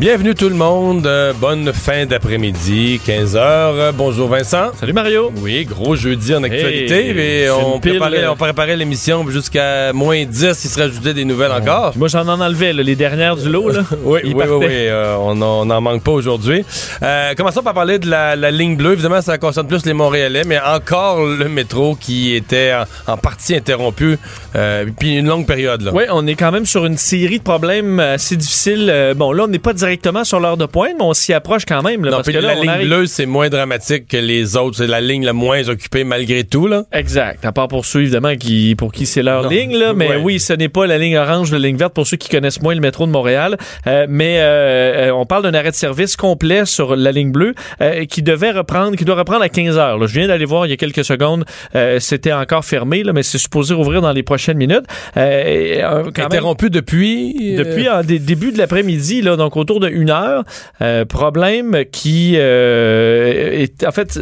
Bienvenue tout le monde. Euh, bonne fin d'après-midi, 15h. bonjour Vincent. Salut Mario. Oui, gros jeudi en actualité. Mais on, préparait, euh, on préparait l'émission jusqu'à moins 10. Il se rajoutait des nouvelles encore. Moi, j'en en enlevais, là, les dernières du lot. Là. Oui, oui, oui, partaient. oui, euh, on n'en manque pas aujourd'hui. Euh, commençons par parler de la, la ligne bleue. Évidemment, ça concerne plus les Montréalais, mais encore le métro qui était en, en partie interrompu, euh, puis une longue période. Là. Oui, on est quand même sur une série de problèmes assez difficiles. Euh, bon, là, on n'est pas directement sur l'heure de pointe, mais on s'y approche quand même. Là, Non, parce puis que là, la ligne arrive- bleue, c'est moins dramatique que les autres. C'est la ligne la moins occupée malgré tout. Là. Exact. À part pour ceux, évidemment, qui, pour qui c'est leur Non. ligne, là. Mais Ouais. oui, ce n'est pas la ligne orange, la ligne verte pour ceux qui connaissent moins le métro de Montréal. Euh, mais euh, euh, on parle d'un arrêt de service complet sur la ligne bleue euh, qui devait reprendre, qui doit reprendre à 15 heures. là. Je viens d'aller voir il y a quelques secondes. euh, C'était encore fermé, là, mais c'est supposé rouvrir dans les prochaines minutes. Euh, Interrompu depuis. depuis en dé- début de l'après-midi, là, donc autour de une heure, euh, problème qui euh, est en fait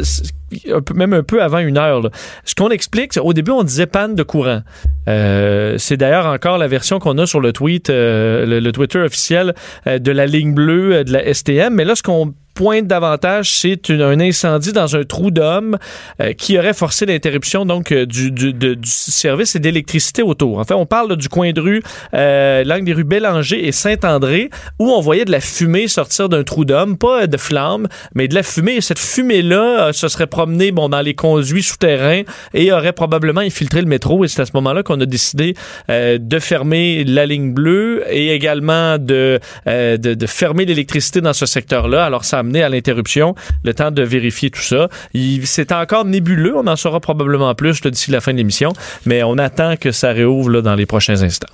même un peu avant une heure. Ce qu'on explique, au début on disait panne de courant. Euh, c'est d'ailleurs encore la version qu'on a sur le tweet, le, le Twitter officiel de la ligne bleue de la STM. Mais là, ce qu'on pointe davantage, c'est un incendie dans un trou d'homme euh, qui aurait forcé l'interruption donc euh, du, du, du service et d'électricité autour. En fait, on parle du coin de rue, euh, l'angle des rues Bélanger et Saint-André, où on voyait de la fumée sortir d'un trou d'homme, pas euh, de flammes, mais de la fumée. Et cette fumée-là euh, se serait promenée bon, dans les conduits souterrains et aurait probablement infiltré le métro. Et c'est à ce moment-là qu'on a décidé euh, de fermer la ligne bleue et également de, de, de fermer l'électricité dans ce secteur-là. Alors, ça a à l'interruption, le temps de vérifier tout ça. C'est encore nébuleux, on en saura probablement plus d'ici la fin de l'émission, mais on attend que ça réouvre là, dans les prochains instants.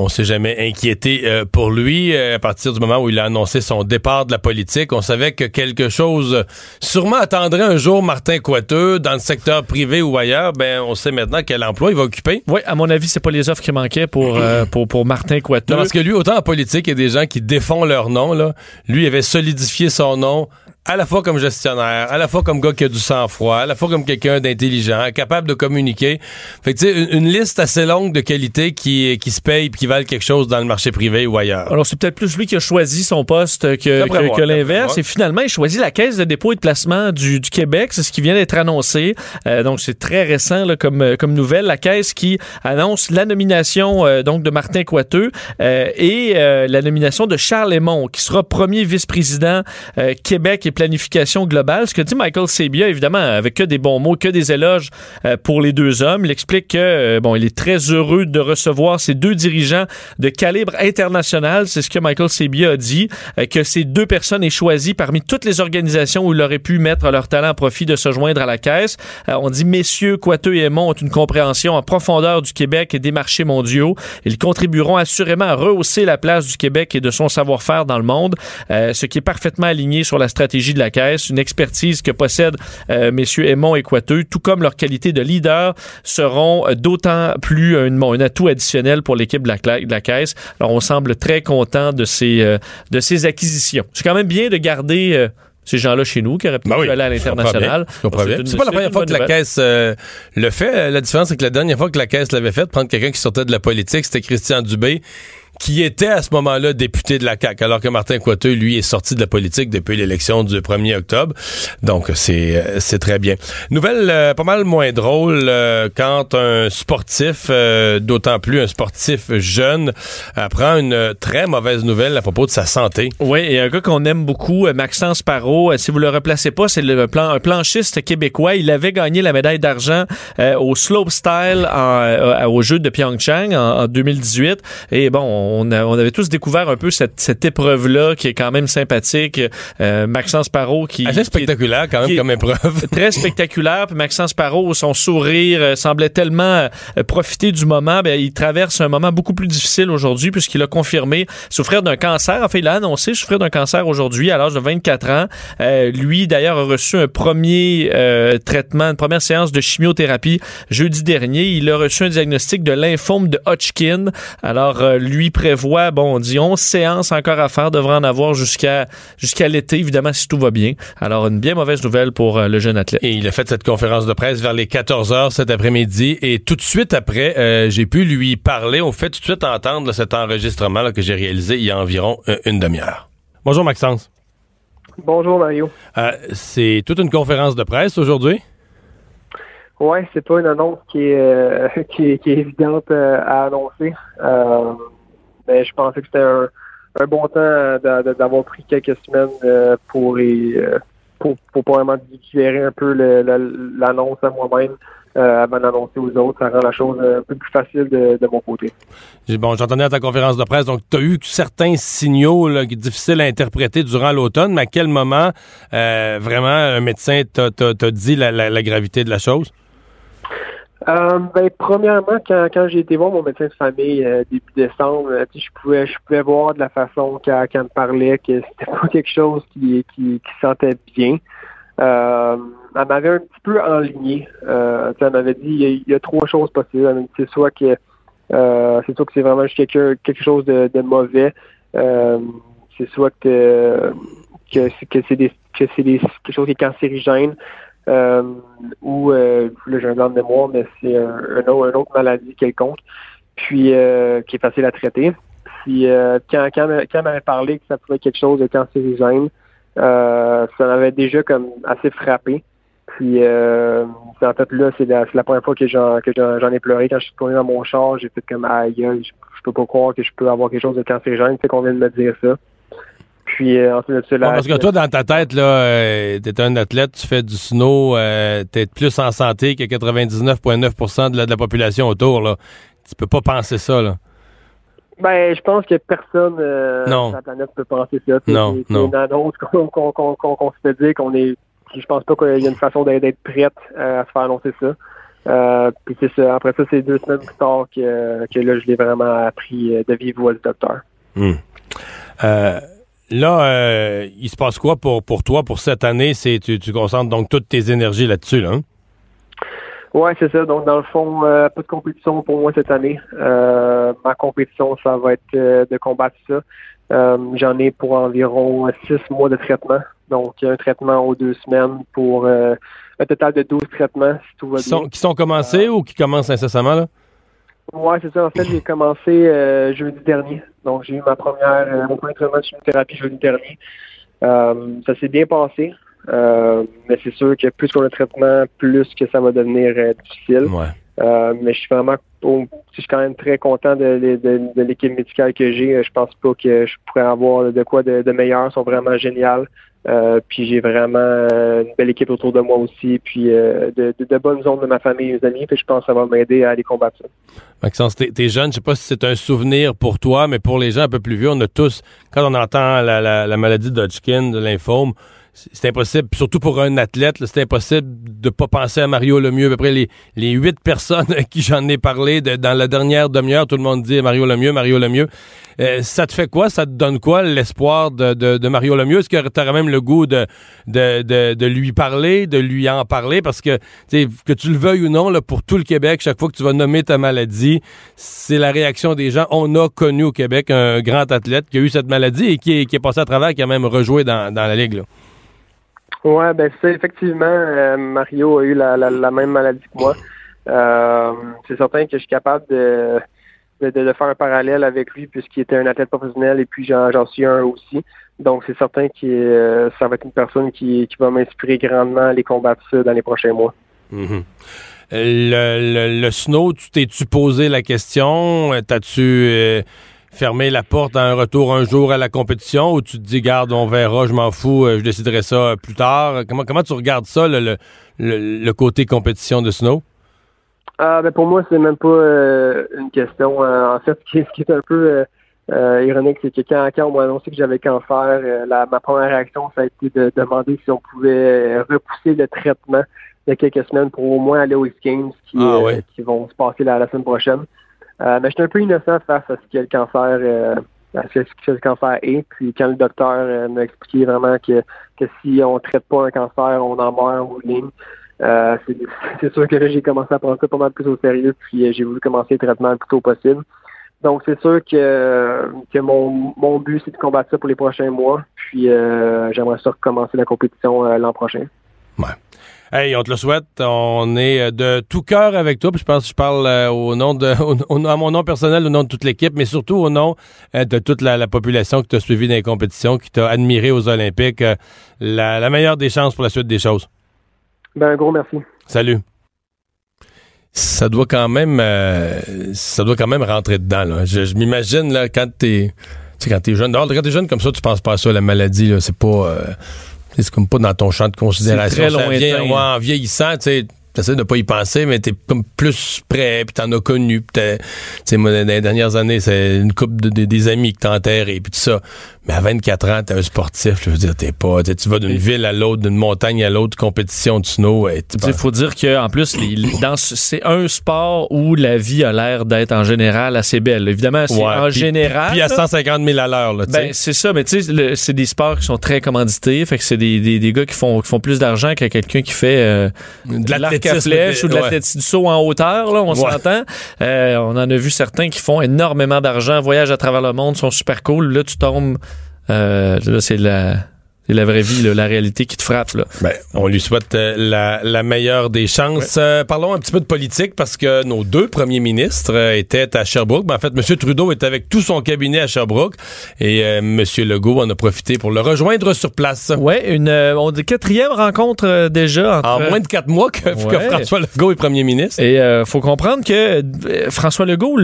On s'est jamais inquiété euh, pour lui euh, à partir du moment où il a annoncé son départ de la politique. On savait que quelque chose sûrement attendrait un jour Martin Coiteux dans le secteur privé ou ailleurs. Ben, on sait maintenant quel emploi il va occuper. Oui, à mon avis, c'est pas les offres qui manquaient pour, euh, pour, pour Martin Coiteux. Non, parce que lui, autant en politique, il y a des gens qui défont leur nom. Là. Lui, il avait solidifié son nom à la fois comme gestionnaire, à la fois comme gars qui a du sang-froid, à la fois comme quelqu'un d'intelligent, capable de communiquer. Fait que, tu sais, une, une liste assez longue de qualités qui, qui se payent et qui valent quelque chose dans le marché privé ou ailleurs. Alors, c'est peut-être plus lui qui a choisi son poste que, que, l'inverse. Et finalement, il choisit la Caisse de dépôt et de placement du, du Québec. C'est ce qui vient d'être annoncé. Euh, donc, c'est très récent là, comme, euh, comme nouvelle. La Caisse qui annonce la nomination euh, donc de Martin Coiteux euh, et euh, la nomination de Charles Lemont, qui sera premier vice-président euh, Québec et planification globale. Ce que dit Michael Sabia, évidemment, avec que des bons mots, que des éloges euh, pour les deux hommes. Il explique que, euh, bon, il est très heureux de recevoir ces deux dirigeants de calibre international. C'est ce que Michael Sabia a dit, euh, que ces deux personnes aient choisi parmi toutes les organisations où il aurait pu mettre leur talent à profit de se joindre à la caisse. Euh, on dit, messieurs Coiteux et Aymon ont une compréhension en profondeur du Québec et des marchés mondiaux. Ils contribueront assurément à rehausser la place du Québec et de son savoir-faire dans le monde, ce qui est parfaitement aligné sur la stratégie de la caisse, une expertise que possèdent euh, messieurs Aymon et Coiteux, tout comme leur qualité de leader seront euh, d'autant plus un, bon, un atout additionnel pour l'équipe de la, de la caisse. Alors, on semble très content de ces, euh, de ces acquisitions. C'est quand même bien de garder euh, ces gens-là chez nous qui auraient pu Ben oui, aller à l'international. C'est pas la première fois que la. Caisse euh, le fait. La différence, c'est que la dernière fois que la Caisse l'avait fait, prendre quelqu'un qui sortait de la politique, c'était Christian Dubé, qui était à ce moment-là député de la CAQ, alors que Martin Coiteux, lui, est sorti de la politique depuis l'élection du 1er octobre. Donc, c'est euh, c'est très bien. Nouvelle euh, pas mal moins drôle euh, quand un sportif, euh, d'autant plus un sportif jeune, apprend une très mauvaise nouvelle à propos de sa santé. Oui, et un gars qu'on aime beaucoup, euh, Maxence Parot, euh, si vous le replacez pas, c'est le plan, un planchiste québécois. Il avait gagné la médaille d'argent au slopestyle en, au jeu de Pyeongchang en, en 2018. Et bon, on, avait tous découvert un peu cette, épreuve-là qui est quand même sympathique. Maxence Parot qui... Assez spectaculaire quand même comme épreuve. Très spectaculaire. Puis Maxence Parot, son sourire semblait tellement profiter du moment. Ben, il traverse un moment beaucoup plus difficile aujourd'hui puisqu'il a confirmé souffrir d'un cancer. Enfin, il a annoncé souffrir d'un cancer aujourd'hui à l'âge de 24 ans. lui, d'ailleurs, a reçu un premier traitement, une première séance de chimiothérapie jeudi dernier. Il a reçu un diagnostic de lymphome de Hodgkin. Alors, euh, lui prévoit, bon, on dit 11 séances encore à faire, devrait en avoir jusqu'à jusqu'à l'été, évidemment, si tout va bien. Alors, une bien mauvaise nouvelle pour euh, le jeune athlète. Et il a fait cette conférence de presse vers les 14 heures cet après-midi. Et tout de suite après, euh, j'ai pu lui parler. On fait tout de suite entendre cet enregistrement que j'ai réalisé il y a environ une demi-heure. Bonjour, Maxence. Bonjour, Mario. C'est toute une conférence de presse aujourd'hui? Oui, c'est pas une annonce qui est, euh, qui, est évidente euh, à annoncer. Euh, mais je pensais que c'était un, bon temps d'avoir pris quelques semaines pour, pour, pour vraiment digérer un peu l'annonce à moi-même. avant d'annoncer aux autres, ça rend la chose un peu plus facile de, mon côté. Bon, j'entendais à ta conférence de presse, donc tu as eu certains signaux difficiles à interpréter durant l'automne, mais à quel moment vraiment un médecin t'a dit la, gravité de la chose? Euh, ben, premièrement, quand, quand j'ai été voir mon médecin de famille euh, début décembre, euh, je pouvais je pouvais voir de la façon qu'elle me parlait que c'était pas quelque chose qui, qui, qui sentait bien. Euh, elle m'avait un petit peu enligné. Euh, elle m'avait dit il y, a, trois choses possibles. C'est soit que c'est soit que c'est vraiment quelque, quelque chose de, de mauvais. c'est soit que que, que c'est des que c'est quelque chose qui est cancérigène euh, ou euh, j'ai un blanc de mémoire, mais c'est un, une autre maladie quelconque, puis euh, qui est facile à traiter. Puis euh, quand, quand, quand m'avait parlé que ça pouvait être quelque chose de cancérigène, euh, ça m'avait déjà comme assez frappé. Puis euh, en fait là, c'est la, la, première fois que j'en que j'en ai pleuré quand je suis tourné dans mon char. J'ai fait comme aïe, je, je peux pas croire que je peux avoir quelque chose de cancérigène. C'est qu'on vient de me dire ça. Puis euh, ensuite parce que toi, dans ta tête, là, euh, t'es un athlète, tu fais du snow, euh, t'es plus en santé que 99,9 de la, de la population autour. Là. Tu peux pas penser ça, là. Ben, je pense que personne euh, sur la planète peut penser ça. Non, non. une qu'on qu'on se fait dire qu'on est. Je pense pas qu'il y a une façon d'être prête à se faire annoncer ça. Euh, puis c'est ça. Après ça, c'est deux semaines plus tard que, que là, je l'ai vraiment appris de vivre voix du docteur. Hmm. Euh, Là, euh, il se passe quoi pour, pour toi pour cette année? C'est tu, tu concentres donc toutes tes énergies là-dessus, là? Hein? Ouais, c'est ça. Donc, dans le fond, euh, pas de compétition pour moi cette année. Euh, ma compétition, ça va être de combattre ça. J'en ai pour environ six mois de traitement. Donc, un traitement aux deux semaines pour un total de 12 traitements, si tout va bien. qui sont commencés ou qui commencent incessamment, là? Ouais, c'est ça. En fait, j'ai commencé jeudi dernier. Donc, j'ai eu ma première, euh, mon premier traitement de chimiothérapie jeudi dernier. Euh, ça s'est bien passé. Euh, mais c'est sûr que plus qu'on a le traitement, plus que ça va devenir difficile. Ouais. mais je suis vraiment, je suis quand même très content de, de, de l'équipe médicale que j'ai. Je pense pas que je pourrais avoir de quoi de, de meilleur. Ils sont vraiment géniales. Euh, puis j'ai vraiment une belle équipe autour de moi aussi, puis euh, de, bonnes zones de ma famille et mes amis, puis je pense que ça va m'aider à aller combattre ça. Maxence, t'es, es jeune, je sais pas si c'est un souvenir pour toi, mais pour les gens un peu plus vieux, on a tous, quand on entend la, la, la maladie de Hodgkin, de lymphome, c'est impossible, surtout pour un athlète, c'est impossible de pas penser à Mario Lemieux. À peu près les, les huit personnes à qui j'en ai parlé dans la dernière demi-heure, tout le monde dit Mario Lemieux, Mario Lemieux. Euh, ça te fait quoi? Ça te donne quoi l'espoir de, de, Mario Lemieux? Est-ce que tu aurais même le goût de, de, de, lui parler, de lui en parler? Parce que, que tu le veuilles ou non, là, pour tout le Québec, chaque fois que tu vas nommer ta maladie, c'est la réaction des gens. On a connu au Québec un grand athlète qui a eu cette maladie et qui est, qui est passé à travers, qui a même rejoué dans, dans la Ligue. Là. Ouais, ben c'est effectivement euh, Mario a eu la, la, même maladie que moi. Euh, c'est certain que je suis capable de, de, de, faire un parallèle avec lui puisqu'il était un athlète professionnel et puis j'en suis un aussi. Donc c'est certain que euh, ça va être une personne qui, qui va m'inspirer grandement à les combattre ça dans les prochains mois. Mm-hmm. le, le, snow, tu t'es-tu posé la question? T'as-tu fermer la porte à un retour un jour à la compétition ou tu te dis, garde, on verra, je m'en fous, euh, je déciderai ça plus tard? Comment, comment tu regardes ça, le, le, côté compétition de Snow? Ah, ben pour moi, c'est même pas euh, une question. Euh, en fait, ce qui, est un peu euh, ironique, c'est que quand, quand on m'a annoncé que j'avais cancer, la, ma première réaction, ça a été de demander si on pouvait repousser le traitement de quelques semaines pour au moins aller aux Games qui, Ah, qui vont se passer la, la semaine prochaine. Mais j'étais un peu innocent face à ce que le cancer ce que le cancer est. Puis quand le docteur m'a expliqué vraiment que, que si on traite pas un cancer, on en meurt ou ligne. Euh, c'est sûr que j'ai commencé à prendre ça pas mal plus au sérieux, puis euh, j'ai voulu commencer le traitement le plus tôt possible. Donc c'est sûr que, que mon, mon but c'est de combattre ça pour les prochains mois, puis euh, j'aimerais ça recommencer la compétition l'an prochain. Ouais. Hey, on te le souhaite. On est de tout cœur avec toi. Puis je pense que je parle au nom de, à mon nom personnel, au nom de toute l'équipe, mais surtout au nom de toute la, population qui t'a suivi dans les compétitions, qui t'a admiré aux Olympiques. La, la meilleure des chances pour la suite des choses. Ben, un gros merci. Salut. Ça doit quand même, euh, ça doit quand même rentrer dedans. Là. Je, m'imagine là quand t'es, quand t'es jeune. quand t'es jeune comme ça, tu penses pas à ça la maladie. Là, c'est pas, euh, c'est comme pas dans ton champ de considération. Très lointain. Vient, ouais, en vieillissant, tu sais t'essaies de pas y penser, mais t'es comme plus prêt, puis t'en as connu. Tu sais, moi, dans les dernières années, c'est une couple de, des amis qui t'enterrent et puis tout ça. Mais à 24 ans, t'es un sportif, je veux dire, t'es pas, tu vas d'une ville à l'autre, d'une montagne à l'autre, compétition de snow. Il faut dire que en plus, dans c'est un sport où la vie a l'air d'être en général assez belle. Évidemment, c'est en général. Puis à 150 000 à l'heure, ben, c'est ça, mais tu sais, c'est des sports qui sont très commandités, fait que c'est des, des, des, gars qui font, qui font plus d'argent que quelqu'un qui fait euh, de l'arc à flèche ou de la tête du saut en hauteur, là, on s'entend. Euh, on en a vu certains qui font énormément d'argent, voyagent à travers le monde, sont super cool. Là, tu tombes euh, là, c'est la c'est la vraie vie, là, la réalité qui te frappe. Là. Ben, on lui souhaite euh, la, la, meilleure des chances. Euh, parlons un petit peu de politique parce que nos deux premiers ministres euh, étaient à Sherbrooke. Ben, en fait, M. Trudeau est avec tout son cabinet à Sherbrooke et M. Legault en a profité pour le rejoindre sur place. Oui, une on dit quatrième rencontre déjà. Entre... En moins de quatre mois que, que François Legault est premier ministre. Et il faut comprendre que François Legault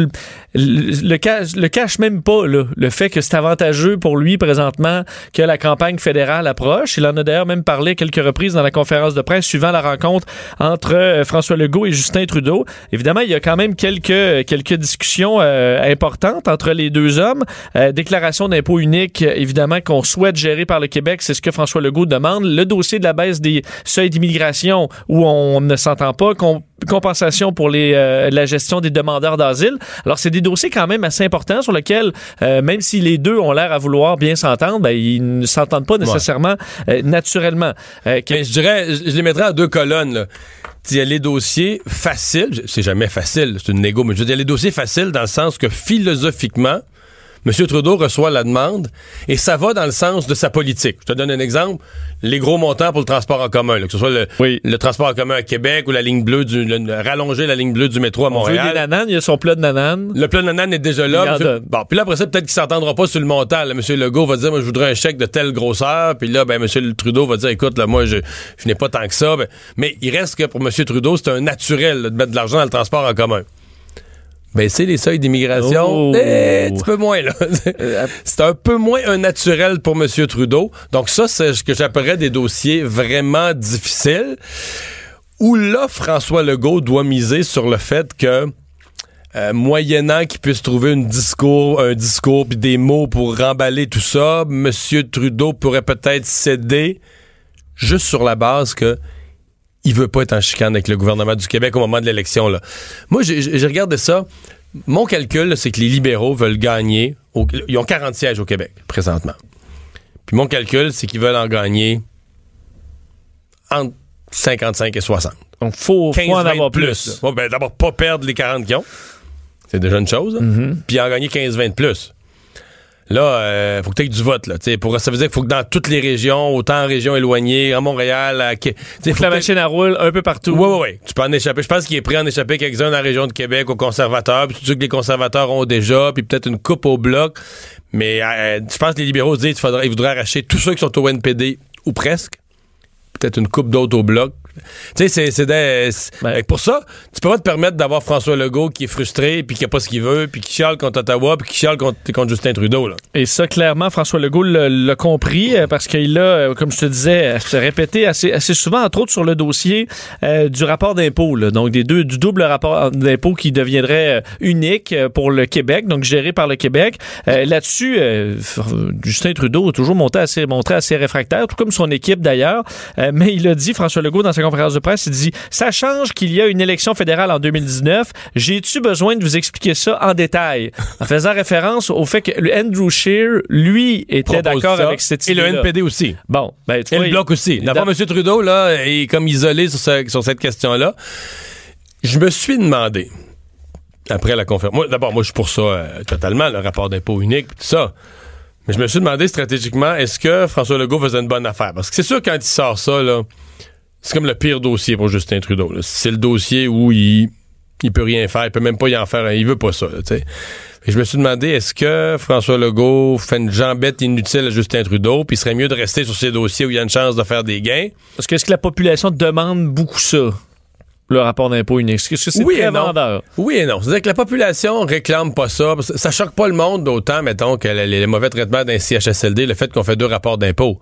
le, le, cache, le cache même pas, là, le fait que c'est avantageux pour lui présentement que la campagne fédérale l'approche. Il en a d'ailleurs même parlé quelques reprises dans la conférence de presse suivant la rencontre entre euh, François Legault et Justin Trudeau. Évidemment, il y a quand même quelques, quelques discussions euh, importantes entre les deux hommes. Euh, déclaration d'impôt unique, évidemment, qu'on souhaite gérer par le Québec, c'est ce que François Legault demande. Le dossier de la baisse des seuils d'immigration où on ne s'entend pas, compensation pour les, la gestion des demandeurs d'asile. Alors, c'est des dossiers quand même assez importants sur lesquels, même si les deux ont l'air à vouloir bien s'entendre, ben, ils ne s'entendent pas nécessairement euh, naturellement. Euh, je dirais, je les mettrais à deux colonnes. Il y a les dossiers faciles, c'est jamais facile, c'est une négo, mais je veux dire, les dossiers faciles dans le sens que philosophiquement, M. Trudeau reçoit la demande et ça va dans le sens de sa politique. Je te donne un exemple. Les gros montants pour le transport en commun, que ce soit le, transport en commun à Québec ou la ligne bleue, du, rallonger la ligne bleue du métro à Montréal. Il y a il y a son plat de nanane. Le plat de nanane est déjà là. bon, puis là, après ça, peut-être qu'il s'entendra pas sur le montant. M. Legault va dire, moi, je voudrais un chèque de telle grosseur. Puis là, ben, M. Trudeau va dire, écoute, là, moi, je, je n'ai pas tant que ça. Ben, mais il reste que pour M. Trudeau, c'est un naturel de mettre de l'argent dans le transport en commun baisser les seuils d'immigration, oh. eh, un petit peu moins, là. c'est un peu moins un naturel pour M. Trudeau. Donc ça, c'est ce que j'appellerais des dossiers vraiment difficiles, où là, François Legault doit miser sur le fait que euh, moyennant qu'il puisse trouver une discours, un discours puis des mots pour remballer tout ça, M. Trudeau pourrait peut-être céder juste sur la base que il veut pas être en chicane avec le gouvernement du Québec au moment de l'élection. Là. Moi, j'ai regardé ça. Mon calcul, c'est que les libéraux veulent gagner. ils ont 40 sièges au Québec, présentement. Puis mon calcul, c'est qu'ils veulent en gagner entre 55 et 60. Donc, faut, faut en avoir plus. ben, D'abord, pas perdre les 40 qui ont. C'est déjà une chose. Mm-hmm. Puis en gagner 15-20 de plus. Là, euh, faut que tu aies du vote. Là, pour, ça veut dire qu'il faut que dans toutes les régions, autant en régions éloignées, à Montréal, à faut que la machine à roule un peu partout. Oui, oui, oui. Tu peux en échapper. Je pense qu'il est prêt à en échapper quelques-uns dans la région de Québec aux conservateurs. Puis tu que les conservateurs ont déjà, puis peut-être une coupe au bloc. Mais euh, je pense que les libéraux disent qu'il faudrait, ils voudraient arracher tous ceux qui sont au NPD, ou presque. Peut-être une coupe d'autres au bloc. Tu sais, c'est ben. pour ça, tu peux pas te permettre d'avoir François Legault qui est frustré, puis qui a pas ce qu'il veut, puis qui chiale contre Ottawa, puis qui chiale contre, contre Justin Trudeau. Là. Et ça, clairement, François Legault l'a compris, euh, parce qu'il a, euh, comme je te disais, se répété assez, assez souvent, entre autres sur le dossier euh, du rapport d'impôt, donc des deux, du double rapport d'impôt qui deviendrait unique pour le Québec, donc géré par le Québec. Là-dessus, Justin Trudeau a toujours monté assez, montré assez réfractaire, tout comme son équipe d'ailleurs, mais il a dit, François Legault, dans sa conférence de presse, il dit, ça change qu'il y a une élection fédérale en 2019. J'ai-tu besoin de vous expliquer ça en détail? En faisant référence au fait que Andrew Scheer, lui, était d'accord avec cette idée. Et le NPD aussi. Bon. Ben, tu Et le Bloc aussi. D'abord, M. Trudeau, là, est comme isolé sur, sur cette question-là. Je me suis demandé, après la conférence. D'abord, moi, je suis pour ça euh, totalement, le rapport d'impôt unique, tout ça. Mais je me suis demandé stratégiquement, est-ce que François Legault faisait une bonne affaire? Parce que c'est sûr, quand il sort ça, là, c'est comme le pire dossier pour Justin Trudeau. C'est le dossier où il, il peut rien faire, il peut même pas y en faire, il veut pas ça. Et je me suis demandé, est-ce que François Legault fait une jambette inutile à Justin Trudeau, puis il serait mieux de rester sur ces dossiers où il y a une chance de faire des gains? Parce que est-ce que la population demande beaucoup ça? le rapport d'impôt unique? Est-ce que c'est oui très vendeur? Oui et non. C'est-à-dire que la population réclame pas ça. Ça choque pas le monde d'autant, mettons, que les, mauvais traitements d'un CHSLD, le fait qu'on fait deux rapports d'impôt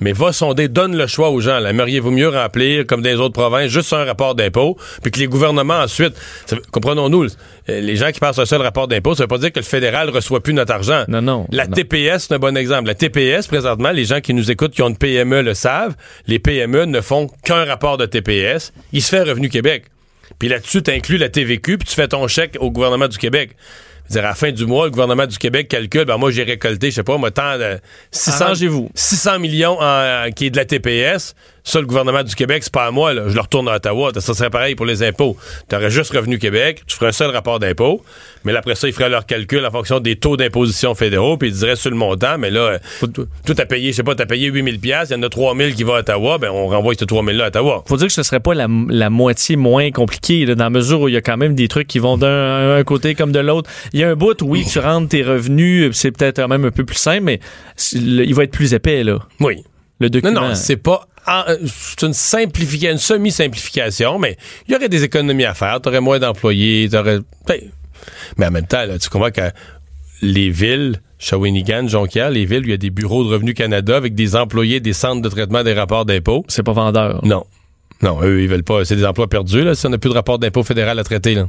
mais va sonder, donne le choix aux gens. Aimeriez-vous mieux remplir, comme dans les autres provinces, juste un rapport d'impôt, puis que les gouvernements ensuite, comprenons-nous, euh, les gens qui passent un seul rapport d'impôt, ça veut pas dire que le fédéral reçoit plus notre argent. Non, non. La TPS, c'est un bon exemple. La TPS, présentement, les gens qui nous écoutent, qui ont une PME, le savent. Les PME ne font qu'un rapport de TPS. Il se fait Revenu Québec. Puis là-dessus, tu inclus la TVQ, puis tu fais ton chèque au gouvernement du Québec dire, à la fin du mois, le gouvernement du Québec calcule, ben moi j'ai récolté, je sais pas, moi tant de 600, 600 millions en, qui est de la TPS. Ça, le gouvernement du Québec, c'est pas à moi, là. Je le retourne à Ottawa. Ça serait pareil pour les impôts. Tu aurais juste Revenu Québec, tu ferais un seul rapport d'impôt, mais là, après ça, ils feraient leur calcul en fonction des taux d'imposition fédéraux, puis ils diraient sur le montant, mais là, tout, a payé, je sais pas, t'as payé 8000 pièces, il y en a 3000 qui vont à Ottawa, ben on renvoie ces 3000 là à Ottawa. Faut dire que ce serait pas la, moitié moins compliqué, là, dans la mesure où il y a quand même des trucs qui vont d'un côté comme de l'autre. Il y a un bout, oui, tu rentres tes revenus, c'est peut-être même un peu plus simple, mais il va être plus épais, là. Oui. Le document. Non, non, c'est pas c'est une simplification, une semi-simplification, mais il y aurait des économies à faire. Tu aurais moins d'employés, t'aurais. Ben, mais en même temps, tu comprends que les villes, Shawinigan, Jonquière, les villes, il y a des bureaux de Revenu Canada avec des employés des centres de traitement des rapports d'impôts. C'est pas vendeur. Non. Non, eux, ils veulent pas. C'est des emplois perdus, là, si on n'a plus de rapport d'impôt fédéral à traiter, là.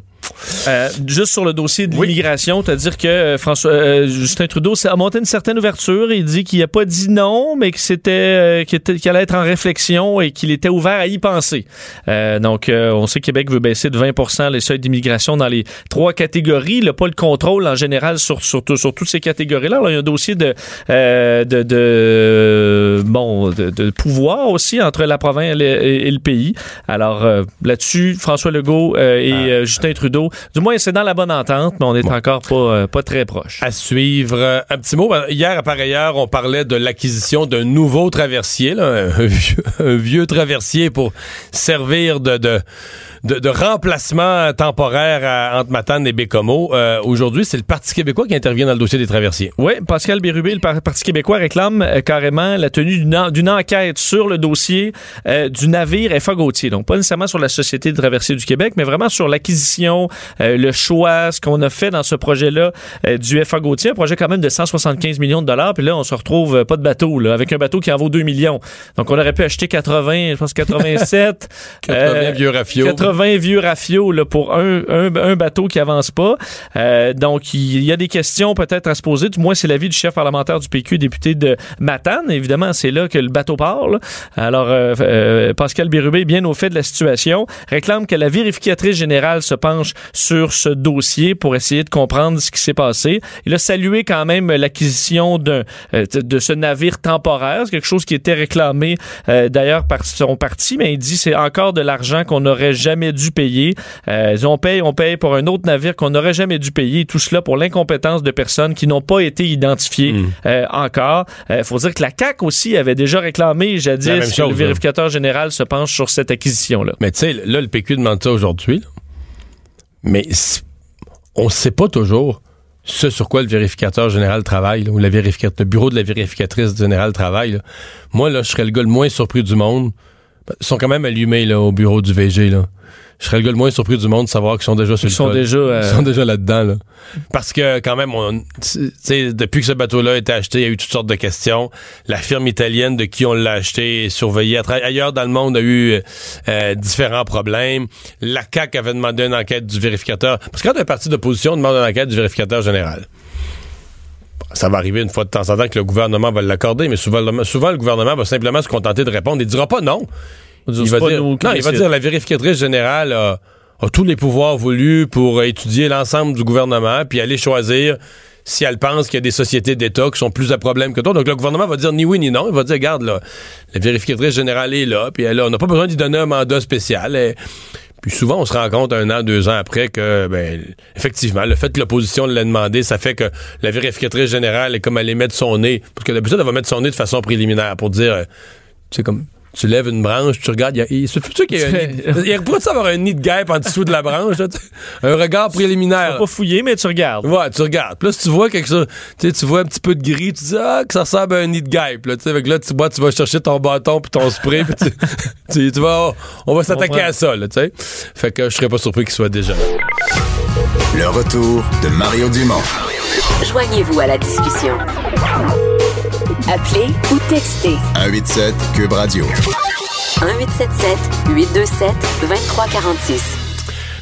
Euh, juste sur le dossier de l'immigration, c'est-à-dire que euh, François euh, Justin Trudeau a monté une certaine ouverture. Il dit qu'il n'a pas dit non, mais que c'était qu'il allait être en réflexion et qu'il était ouvert à y penser. donc, on sait que Québec veut baisser de 20% les seuils d'immigration dans les trois catégories. Il n'a pas le contrôle en général sur, sur, sur toutes ces catégories-là. Alors, il y a un dossier de, de, de, bon de, pouvoir aussi entre la province et, le pays. Alors là-dessus, François Legault et ah. Justin Trudeau du moins, c'est dans la bonne entente, mais on est encore pas, euh, pas très proche. À suivre. Euh, un petit mot. Hier, par ailleurs, on parlait de l'acquisition d'un nouveau traversier, un, vieux, traversier pour servir de, de de, remplacement temporaire entre Matane et Bécomo. Euh, aujourd'hui, c'est le Parti québécois qui intervient dans le dossier des traversiers. Oui, Pascal Bérubé, le Parti québécois réclame euh, carrément la tenue d'une enquête sur le dossier euh, du navire FA Gauthier. Donc, pas nécessairement sur la Société de traversiers du Québec, mais vraiment sur l'acquisition, le choix, ce qu'on a fait dans ce projet-là du FA Gauthier. Un projet quand même de 175 millions de dollars. Puis là, on se retrouve pas de bateau, là, avec un bateau qui en vaut 2 millions. Donc, on aurait pu acheter 80, je pense 87. 80 vieux rafio. 80 vieux rafios là, pour un, bateau qui avance pas. Euh, donc, il y a des questions peut-être à se poser. Du moins, c'est l'avis du chef parlementaire du PQ, député de Matane. Évidemment, c'est là que le bateau part. Alors, euh, euh, Pascal Bérubé, bien au fait de la situation, réclame que la vérificatrice générale se penche sur ce dossier pour essayer de comprendre ce qui s'est passé. Il a salué quand même l'acquisition de, de ce navire temporaire. C'est quelque chose qui était réclamé d'ailleurs par son parti, mais il dit c'est encore de l'argent qu'on n'aurait jamais dû payer. Euh, on paye, on paye pour un autre navire qu'on n'aurait jamais dû payer. Tout cela pour l'incompétence de personnes qui n'ont pas été identifiées hmm. euh, encore. Il euh, faut dire que la CAC aussi avait déjà réclamé jadis que le vérificateur général se penche sur cette acquisition-là. Mais tu sais, là, le PQ demande ça aujourd'hui. Mais on ne sait pas toujours ce sur quoi le vérificateur général travaille, ou la le bureau de la vérificatrice générale travaille. Moi, là, je serais le gars le moins surpris du monde Ils sont quand même allumés là, au bureau du VG. Là. Je serais le gars le moins surpris du monde de savoir qu'ils sont déjà sur Ils le sont déjà, euh, Ils sont déjà là-dedans. Là. Parce que quand même, on, depuis que ce bateau-là a été acheté, il y a eu toutes sortes de questions. La firme italienne de qui on l'a acheté est surveillée. Ailleurs dans le monde a eu euh, différents problèmes. La CAQ avait demandé une enquête du vérificateur. Parce que quand un parti d'opposition demande une enquête du vérificateur général, ça va arriver une fois de temps en temps que le gouvernement va l'accorder, mais souvent, le- souvent le gouvernement va simplement se contenter de répondre. Il dira pas non. Il va dire, non, il va dire la vérificatrice générale a, a tous les pouvoirs voulus pour étudier l'ensemble du gouvernement puis aller choisir si elle pense qu'il y a des sociétés d'État qui sont plus à problème que toi. Donc le gouvernement va dire ni oui ni non. Il va dire, regarde, là, la vérificatrice générale est là, puis elle on n'a pas besoin d'y donner un mandat spécial. Puis souvent, on se rend compte un an, deux ans après que, ben, effectivement, le fait que l'opposition l'a demandé, ça fait que la vérificatrice générale est comme aller mettre son nez. Parce que d'habitude, elle va mettre son nez de façon préliminaire pour dire, euh, c'est comme, tu lèves une branche, tu regardes, il se peut-tu qu'il y a un nid, il y a- pourrait-tu avoir un nid de guêpe en dessous de la branche, là, tu un regard préliminaire. Pas fouillé, mais tu regardes. Ouais, tu regardes. Puis là, si tu vois quelque chose, tu tu vois un petit peu de gris, tu dis, ah, que ça ressemble à un nid de guêpe, là, tu sais. Là, tu vois, tu vas chercher ton bâton puis ton spray, puis tu, tu, tu vas, on va s'attaquer à ça, là, tu sais. Fait que je serais pas surpris qu'il soit déjà. Le retour de Mario Dumont. Joignez-vous à la discussion. Appelez ou textez 187 Cube Radio. 1877 827 2346.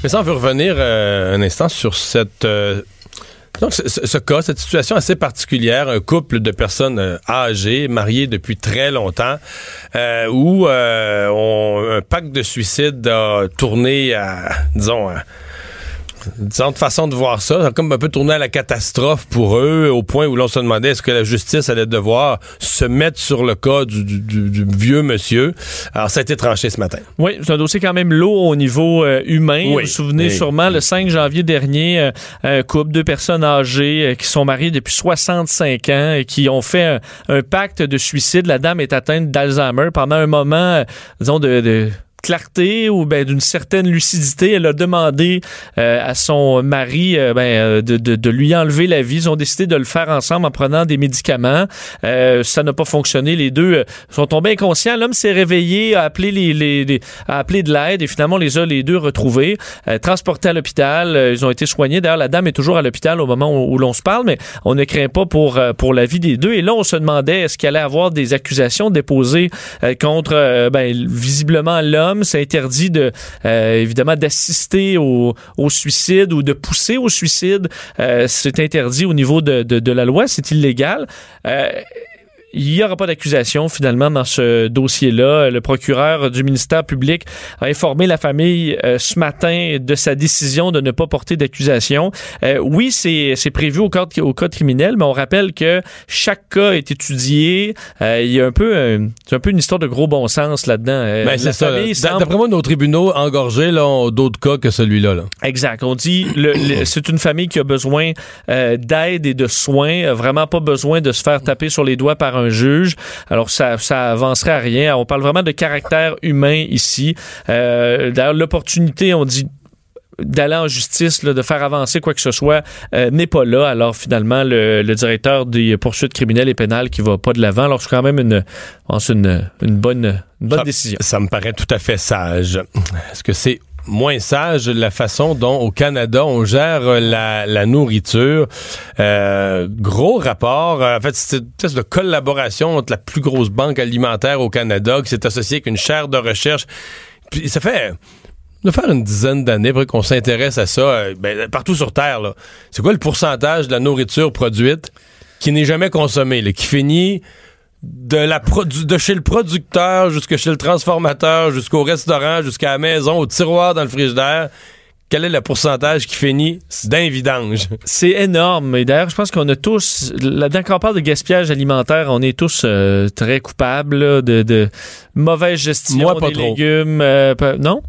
Mais ça, on veut revenir euh, un instant sur cette. euh, donc, ce, ce- ce cas, cette situation assez particulière, un couple de personnes euh, âgées, mariées depuis très longtemps, euh, où euh, on- un pacte de suicide a tourné à, disons, à, différentes façons de voir ça. Ça a comme un peu tourné à la catastrophe pour eux, au point où l'on se demandait est-ce que la justice allait devoir se mettre sur le cas du, du- du- du vieux monsieur? Alors, ça a été tranché ce matin. Oui, c'est un dossier quand même lourd au niveau euh, humain. Oui. Vous vous souvenez Oui. sûrement, le 5 janvier dernier, euh, un couple, deux personnes âgées euh, qui sont mariées depuis 65 ans et qui ont fait un, un pacte de suicide. La dame est atteinte d'Alzheimer. Pendant un moment, euh, disons, de... de clarté ou ben, d'une certaine lucidité, elle a demandé euh, à son mari euh, ben, euh, de, de, de lui enlever la vie. Ils ont décidé de le faire ensemble en prenant des médicaments. Euh, ça n'a pas fonctionné. Les deux euh, sont tombés inconscients. L'homme s'est réveillé, a appelé, les, les- les- a appelé de l'aide et finalement les a les deux retrouvés, transportés à l'hôpital. Ils ont été soignés. D'ailleurs, la dame est toujours à l'hôpital au moment où, où l'on se parle, mais on ne craint pas pour, pour la vie des deux. Et là, on se demandait est-ce qu'il allait avoir des accusations déposées contre ben, visiblement l'homme. C'est interdit de euh, évidemment d'assister au, au suicide ou de pousser au suicide. Euh, c'est interdit au niveau de, de, de la loi. C'est illégal. Euh, il n'y aura pas d'accusation finalement dans ce dossier-là. Le procureur du ministère public a informé la famille euh, ce matin de sa décision de ne pas porter d'accusation. Euh, oui, c'est prévu au code, au code criminel, mais on rappelle que chaque cas est étudié. Euh, il y a un peu, un- c'est un peu une histoire de gros bon sens là-dedans. Euh, Ben, la c'est ça. là. famille semble- D'après moi, nos tribunaux engorgés là, ont d'autres cas que celui-là. Là. Exact. On dit le, le- c'est une famille qui a besoin euh, d'aide et de soins, euh, vraiment pas besoin de se faire taper sur les doigts par un juge. Alors ça ça avancerait à rien. On parle vraiment de caractère humain ici. Euh, D'ailleurs l'opportunité, on dit d'aller en justice, là, de faire avancer quoi que ce soit, euh, n'est pas là. Alors finalement, le, le directeur des poursuites criminelles et pénales qui va pas de l'avant. Alors c'est quand même une, pense une, une bonne, une bonne Ça- décision. Ça me paraît tout à fait sage. Est-ce que c'est moins sage la façon dont au Canada on gère euh, la, la nourriture. Euh, gros rapport, euh, en fait c'est une espèce de collaboration entre la plus grosse banque alimentaire au Canada qui s'est associée avec une chaire de recherche. Puis ça fait de faire une dizaine d'années qu'on s'intéresse à ça euh, ben, partout sur Terre. C'est quoi le pourcentage de la nourriture produite qui n'est jamais consommée, là, qui finit de la produ- de chez le producteur jusque chez le transformateur, jusqu'au restaurant, jusqu'à la maison, au tiroir dans le frigidaire. Quel est le pourcentage qui finit d'un vidange? C'est énorme. Et d'ailleurs, je pense qu'on a tous, là-dedans, quand on parle de gaspillage alimentaire, on est tous euh, très coupables là, de, de mauvaise gestion Moi, pas des trop. légumes. euh, non?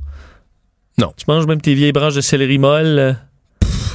Non. Tu manges même tes vieilles branches de céleri molle? euh?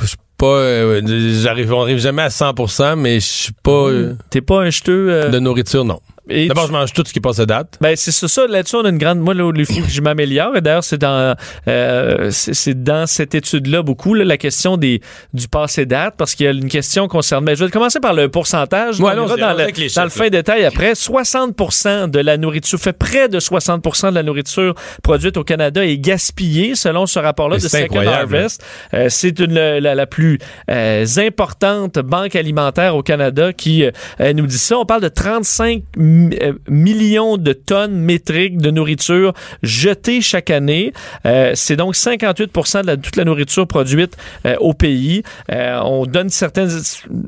Je pas, euh, j'arrive, on arrive jamais à 100%, mais je suis pas euh, T'es pas un jeteux? euh? de nourriture, non. D'abord, tu- je mange tout ce qui passe à date. Ben c'est ça, ça. Là-dessus on a une grande moi là, il faut que je m'améliore. Et d'ailleurs c'est dans euh, c'est dans cette étude là beaucoup là, la question des du passé date parce qu'il y a une question concernant ben, je vais commencer par le pourcentage. Ouais, on allons-y, dans, le, les dans le chiffres, fin détail après. 60% de la nourriture fait près de 60% de la nourriture produite au Canada est gaspillée selon ce rapport là Mais de Second incroyable. Harvest. Euh, c'est une la, la plus euh, importante banque alimentaire au Canada qui euh, nous dit ça. On parle de 35 mi- euh, millions de tonnes métriques de nourriture jetées chaque année. Euh, c'est donc 58% de la- toute la nourriture produite euh, au pays. Euh, on donne certaines,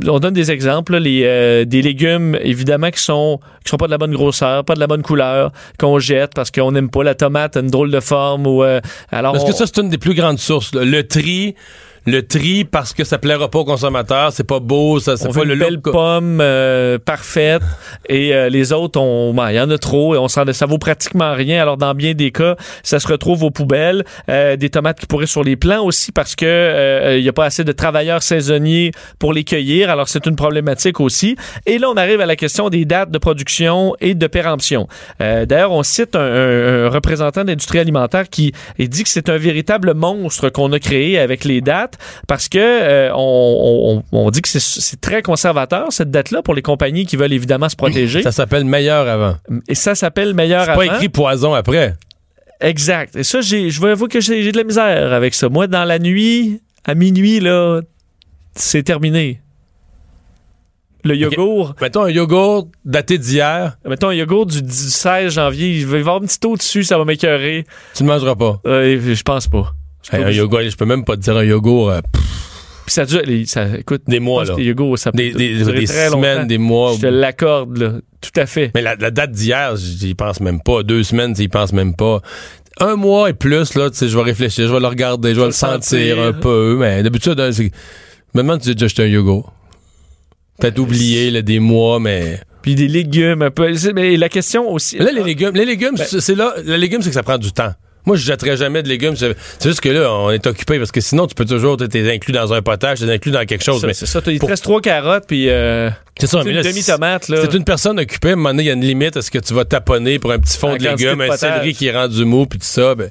on donne des exemples, là, les euh, des légumes évidemment qui sont qui sont pas de la bonne grosseur, pas de la bonne couleur, qu'on jette parce qu'on n'aime pas la tomate, a une drôle de forme ou euh, alors Parce on- que ça, c'est une des plus grandes sources. là. Le tri, le tri parce que ça plaira pas aux consommateurs, c'est pas beau, ça, c'est pas veut le une belle look. pomme euh, parfaite et euh, les autres, on, ben, il y en a trop et on s'en, ça vaut pratiquement rien. Alors dans bien des cas, ça se retrouve aux poubelles. Euh, des tomates qui pourraient sur les plants aussi parce que il y a pas assez de travailleurs saisonniers pour les cueillir. Alors c'est une problématique aussi. Et là, on arrive à la question des dates de production et de péremption. D'ailleurs, on cite un, un- un représentant d'industrie alimentaire qui dit que c'est un véritable monstre qu'on a créé avec les dates parce que euh, on, on- on dit que c'est- très conservateur cette date-là pour les compagnies qui veulent évidemment se protéger. Ça s'appelle meilleur avant. Et ça s'appelle meilleur C'est avant. pas écrit poison après. Exact. Et ça, j'ai, je vais avouer que j'ai de la misère avec ça. Moi, dans la nuit, à minuit, là, c'est terminé. Le yogourt, Mettons un yogourt daté d'hier, mettons un yogourt du, du 16 janvier, il va y avoir un petit taux dessus, ça va m'écœurer. tu ne mangeras pas. Euh, je pense pas. Hey, un yogourt, je peux même pas te dire un yogourt. euh, Puis ça dure, les- ça, écoute, Des mois, là. que les yogourts, ça peut des, des, durer des très semaines, longtemps. des mois. Je te l'accorde, là. Tout à fait. Mais la, la date d'hier, j'y pense même pas. Deux semaines, j'y pense même pas. Un mois et plus, là, tu sais, je vais réfléchir, je vais le regarder, je vais le sentir un peu. Mais d'habitude, hein, c'est- me demande si j'ai déjà acheté un yogourt. Peut-être oublié, là, des mois, mais. Puis des légumes un peu. Mais la question aussi. Là, les légumes, les légumes, c'est c'est là, les légumes, c'est que ça prend du temps. Moi, je jetterais jamais de légumes. C'est juste que là, on est occupé parce que sinon, tu peux toujours t'es inclus dans un potage, t'es inclus dans quelque chose. C'est ça. Il te pour- reste trois carottes, puis euh, c'est ça, mais une là, demi-tomate, là. C'est une personne occupée, à un moment donné, il y a une limite à ce que tu vas taponner pour un petit fond de légumes, de un céleri qui est rendu mou, puis tout ça. Ben,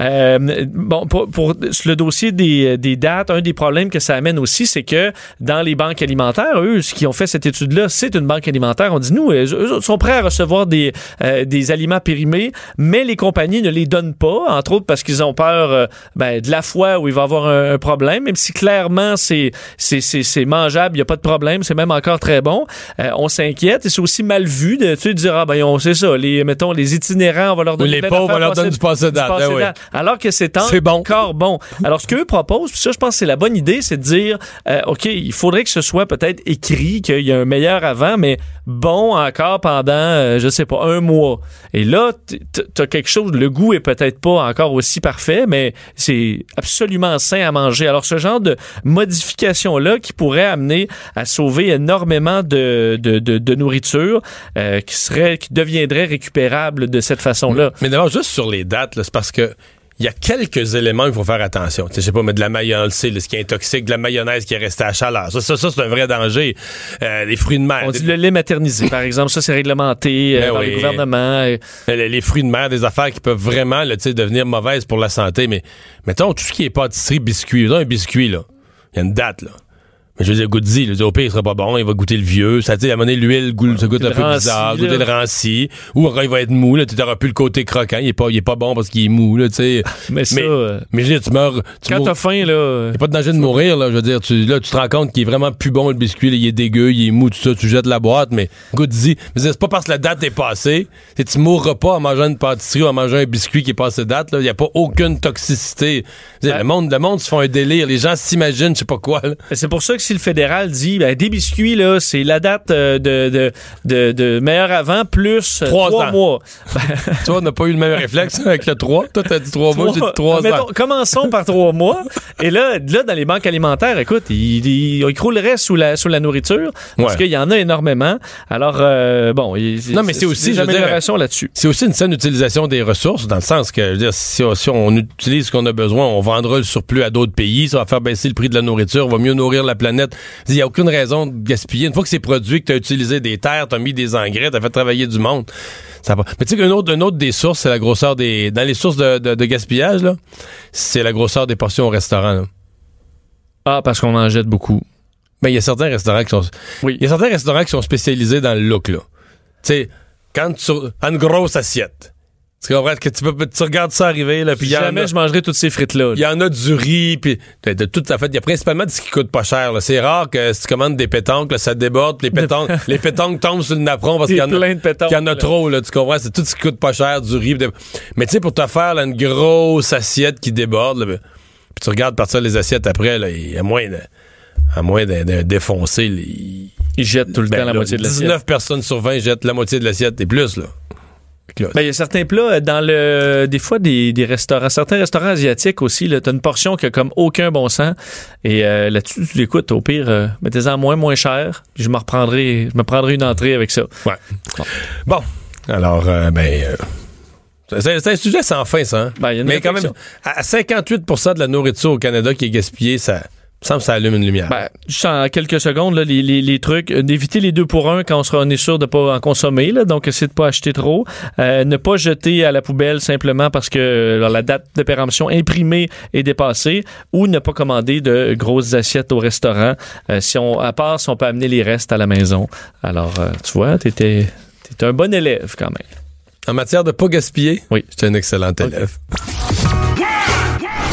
Euh, bon, pour, le dossier des, des dates, un des problèmes que ça amène aussi, c'est que dans les banques alimentaires, eux, ce qui ont fait cette étude-là, c'est une banque alimentaire. On dit, nous, eux, eux sont prêts à recevoir des, euh, des aliments périmés, mais les compagnies ne les donnent pas, entre autres parce qu'ils ont peur euh, ben, de la fois où il va y avoir un, un problème, même si clairement c'est c'est- c'est c'est mangeable, il n'y a pas de problème, c'est même encore très bon. Euh, on s'inquiète et c'est aussi mal vu de, tu sais, dire, ah ben, on sait ça, les, mettons, les itinérants, on va leur donner les pauvres, on leur donne du passé date. Ben oui. Alors que c'est bon. encore bon. Alors, ce qu'eux proposent, puis ça, je pense que c'est la bonne idée, c'est de dire, euh, OK, il faudrait que ce soit peut-être écrit qu'il y a un meilleur avant, mais bon encore pendant, euh, je sais pas, un mois. Et là, t'as quelque chose, le goût est peut-être pas encore aussi parfait, mais c'est absolument sain à manger. Alors, ce genre de modification-là qui pourrait amener à sauver énormément de, de, de, de nourriture euh, qui serait, qui deviendrait récupérable de cette façon-là. Mais d'abord, juste sur les dates, c'est parce que il y a quelques éléments il faut faire attention. Je sais pas, mais de la mayonnaise, ce qui est toxique, de la mayonnaise qui est restée à chaleur. Ça, ça, ça, c'est un vrai danger. Euh, les fruits de mer. On dit le lait maternisé, par exemple. Ça, c'est réglementé euh, Ben par oui. le gouvernement. Euh, les, les fruits de mer, des affaires qui peuvent vraiment là, devenir mauvaises pour la santé. Mais mettons, tout ce qui est pâtisserie, biscuit, mettons un biscuit, là, il y a une date, là. Mais je veux dire, goûte-y, le au pire, il sera pas bon, il va goûter le vieux. Ça, tu sais, à un moment donné, l'huile goûte, ça goûte un peu ranci, bizarre, là. goûter le ranci. Ou encore, il va être mou, là, tu n'auras plus le côté croquant, il est pas, il est pas bon parce qu'il est mou, là, tu sais. mais ça, Mais- euh, Mais je veux dire, tu meurs, tu quand t'as faim, là, a pas de danger de mourir, là. Je veux dire, tu, là, tu te rends compte qu'il est vraiment plus bon, le biscuit, là, il est dégueu, il est mou, tout ça, tu jettes la boîte, mais goûte-y. Mais c'est pas parce que la date est passée, tu mourras pas en mangeant une pâtisserie ou en mangeant un biscuit qui est passé date, là. Il y a pas aucune toxicité. Dire, Ouais. Le monde, le monde se font un délire. Les gens s'imaginent, je sais pas quoi, là. c'est pour ça que si le fédéral dit ben, des biscuits, là, c'est la date euh, de, de, de, de meilleur avant plus euh, Trois trois mois. tu vois, on n'a pas eu le même réflexe avec le 3. Toi, t'as dit 3 mois, j'ai dit 3 Mettons, ans. Commençons par trois mois. Et là, là, dans les banques alimentaires, écoute, ils, ils, ils crouleraient sous la, sous la nourriture parce Ouais. qu'il y en a énormément. Alors, euh, bon, il- Non, mais c'est aussi, des améliorations là-dessus. C'est aussi une saine utilisation des ressources, dans le sens que, je veux dire, si, on- si on utilise ce qu'on a besoin, on vendra le surplus à d'autres pays, ça va faire baisser le prix de la nourriture, on va mieux nourrir la planète. Planète. Il n'y a aucune raison de gaspiller. Une fois que c'est produit, que tu as utilisé des terres, tu as mis des engrais, tu as fait travailler du monde. Ça va. Mais tu sais qu'une autre, une autre des sources, c'est la grosseur des. Dans les sources de, de, gaspillage, là, c'est la grosseur des portions au restaurant. Ah, parce qu'on en jette beaucoup. Mais il y a certains restaurants qui sont. Oui. Il y a certains restaurants qui sont spécialisés dans le look, là. Tu sais, quand tu. Une grosse assiette. Tu comprends que tu, peux, tu regardes ça arriver, là, puis Jamais je mangerai toutes ces frites-là. Il y en a du riz, puis de toute la fait. Il y a principalement de ce qui coûte pas cher. C'est rare que si tu commandes des pétanques, ça déborde, les pétanques, les pétanques tombent sur le napperon parce qu'il y en a, y en a trop, là, tu comprends? C'est tout ce qui coûte pas cher, du riz. Mais tu sais, pour te faire là, une grosse assiette qui déborde, ben, puis tu regardes partir les assiettes après, là, il y a moins de, à moins de, défoncer, ils, jettent tout le ben temps la moitié de l'assiette. 19 personnes sur 20 jettent la moitié de l'assiette et plus, là. Ben, il y a certains plats euh, dans le des fois des, des restaurants certains restaurants asiatiques aussi tu as une portion qui a comme aucun bon sens et euh, là-dessus tu l'écoutes au pire euh, mettez-en moins moins cher puis je me reprendrai je me prendrai une entrée avec ça. Ouais. Bon, alors ben c'est un sujet sans fin ça. Hein? Ben, Mais quand même à 58% de la nourriture au Canada qui est gaspillée ça que ça allume une lumière. Ben, juste en quelques secondes, là, les, les, les, trucs, euh, d'éviter les deux pour un quand on, sera, on est sûr de pas en consommer, là, donc essayer de pas acheter trop. Euh, ne pas jeter à la poubelle simplement parce que euh, la date de péremption imprimée est dépassée ou ne pas commander de grosses assiettes au restaurant. si on, à part si on peut amener les restes à la maison. Alors, tu vois, t'étais, t'étais un bon élève quand même. En matière de pas gaspiller, oui. j'étais un excellent élève.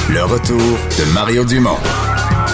Le retour de Mario Dumont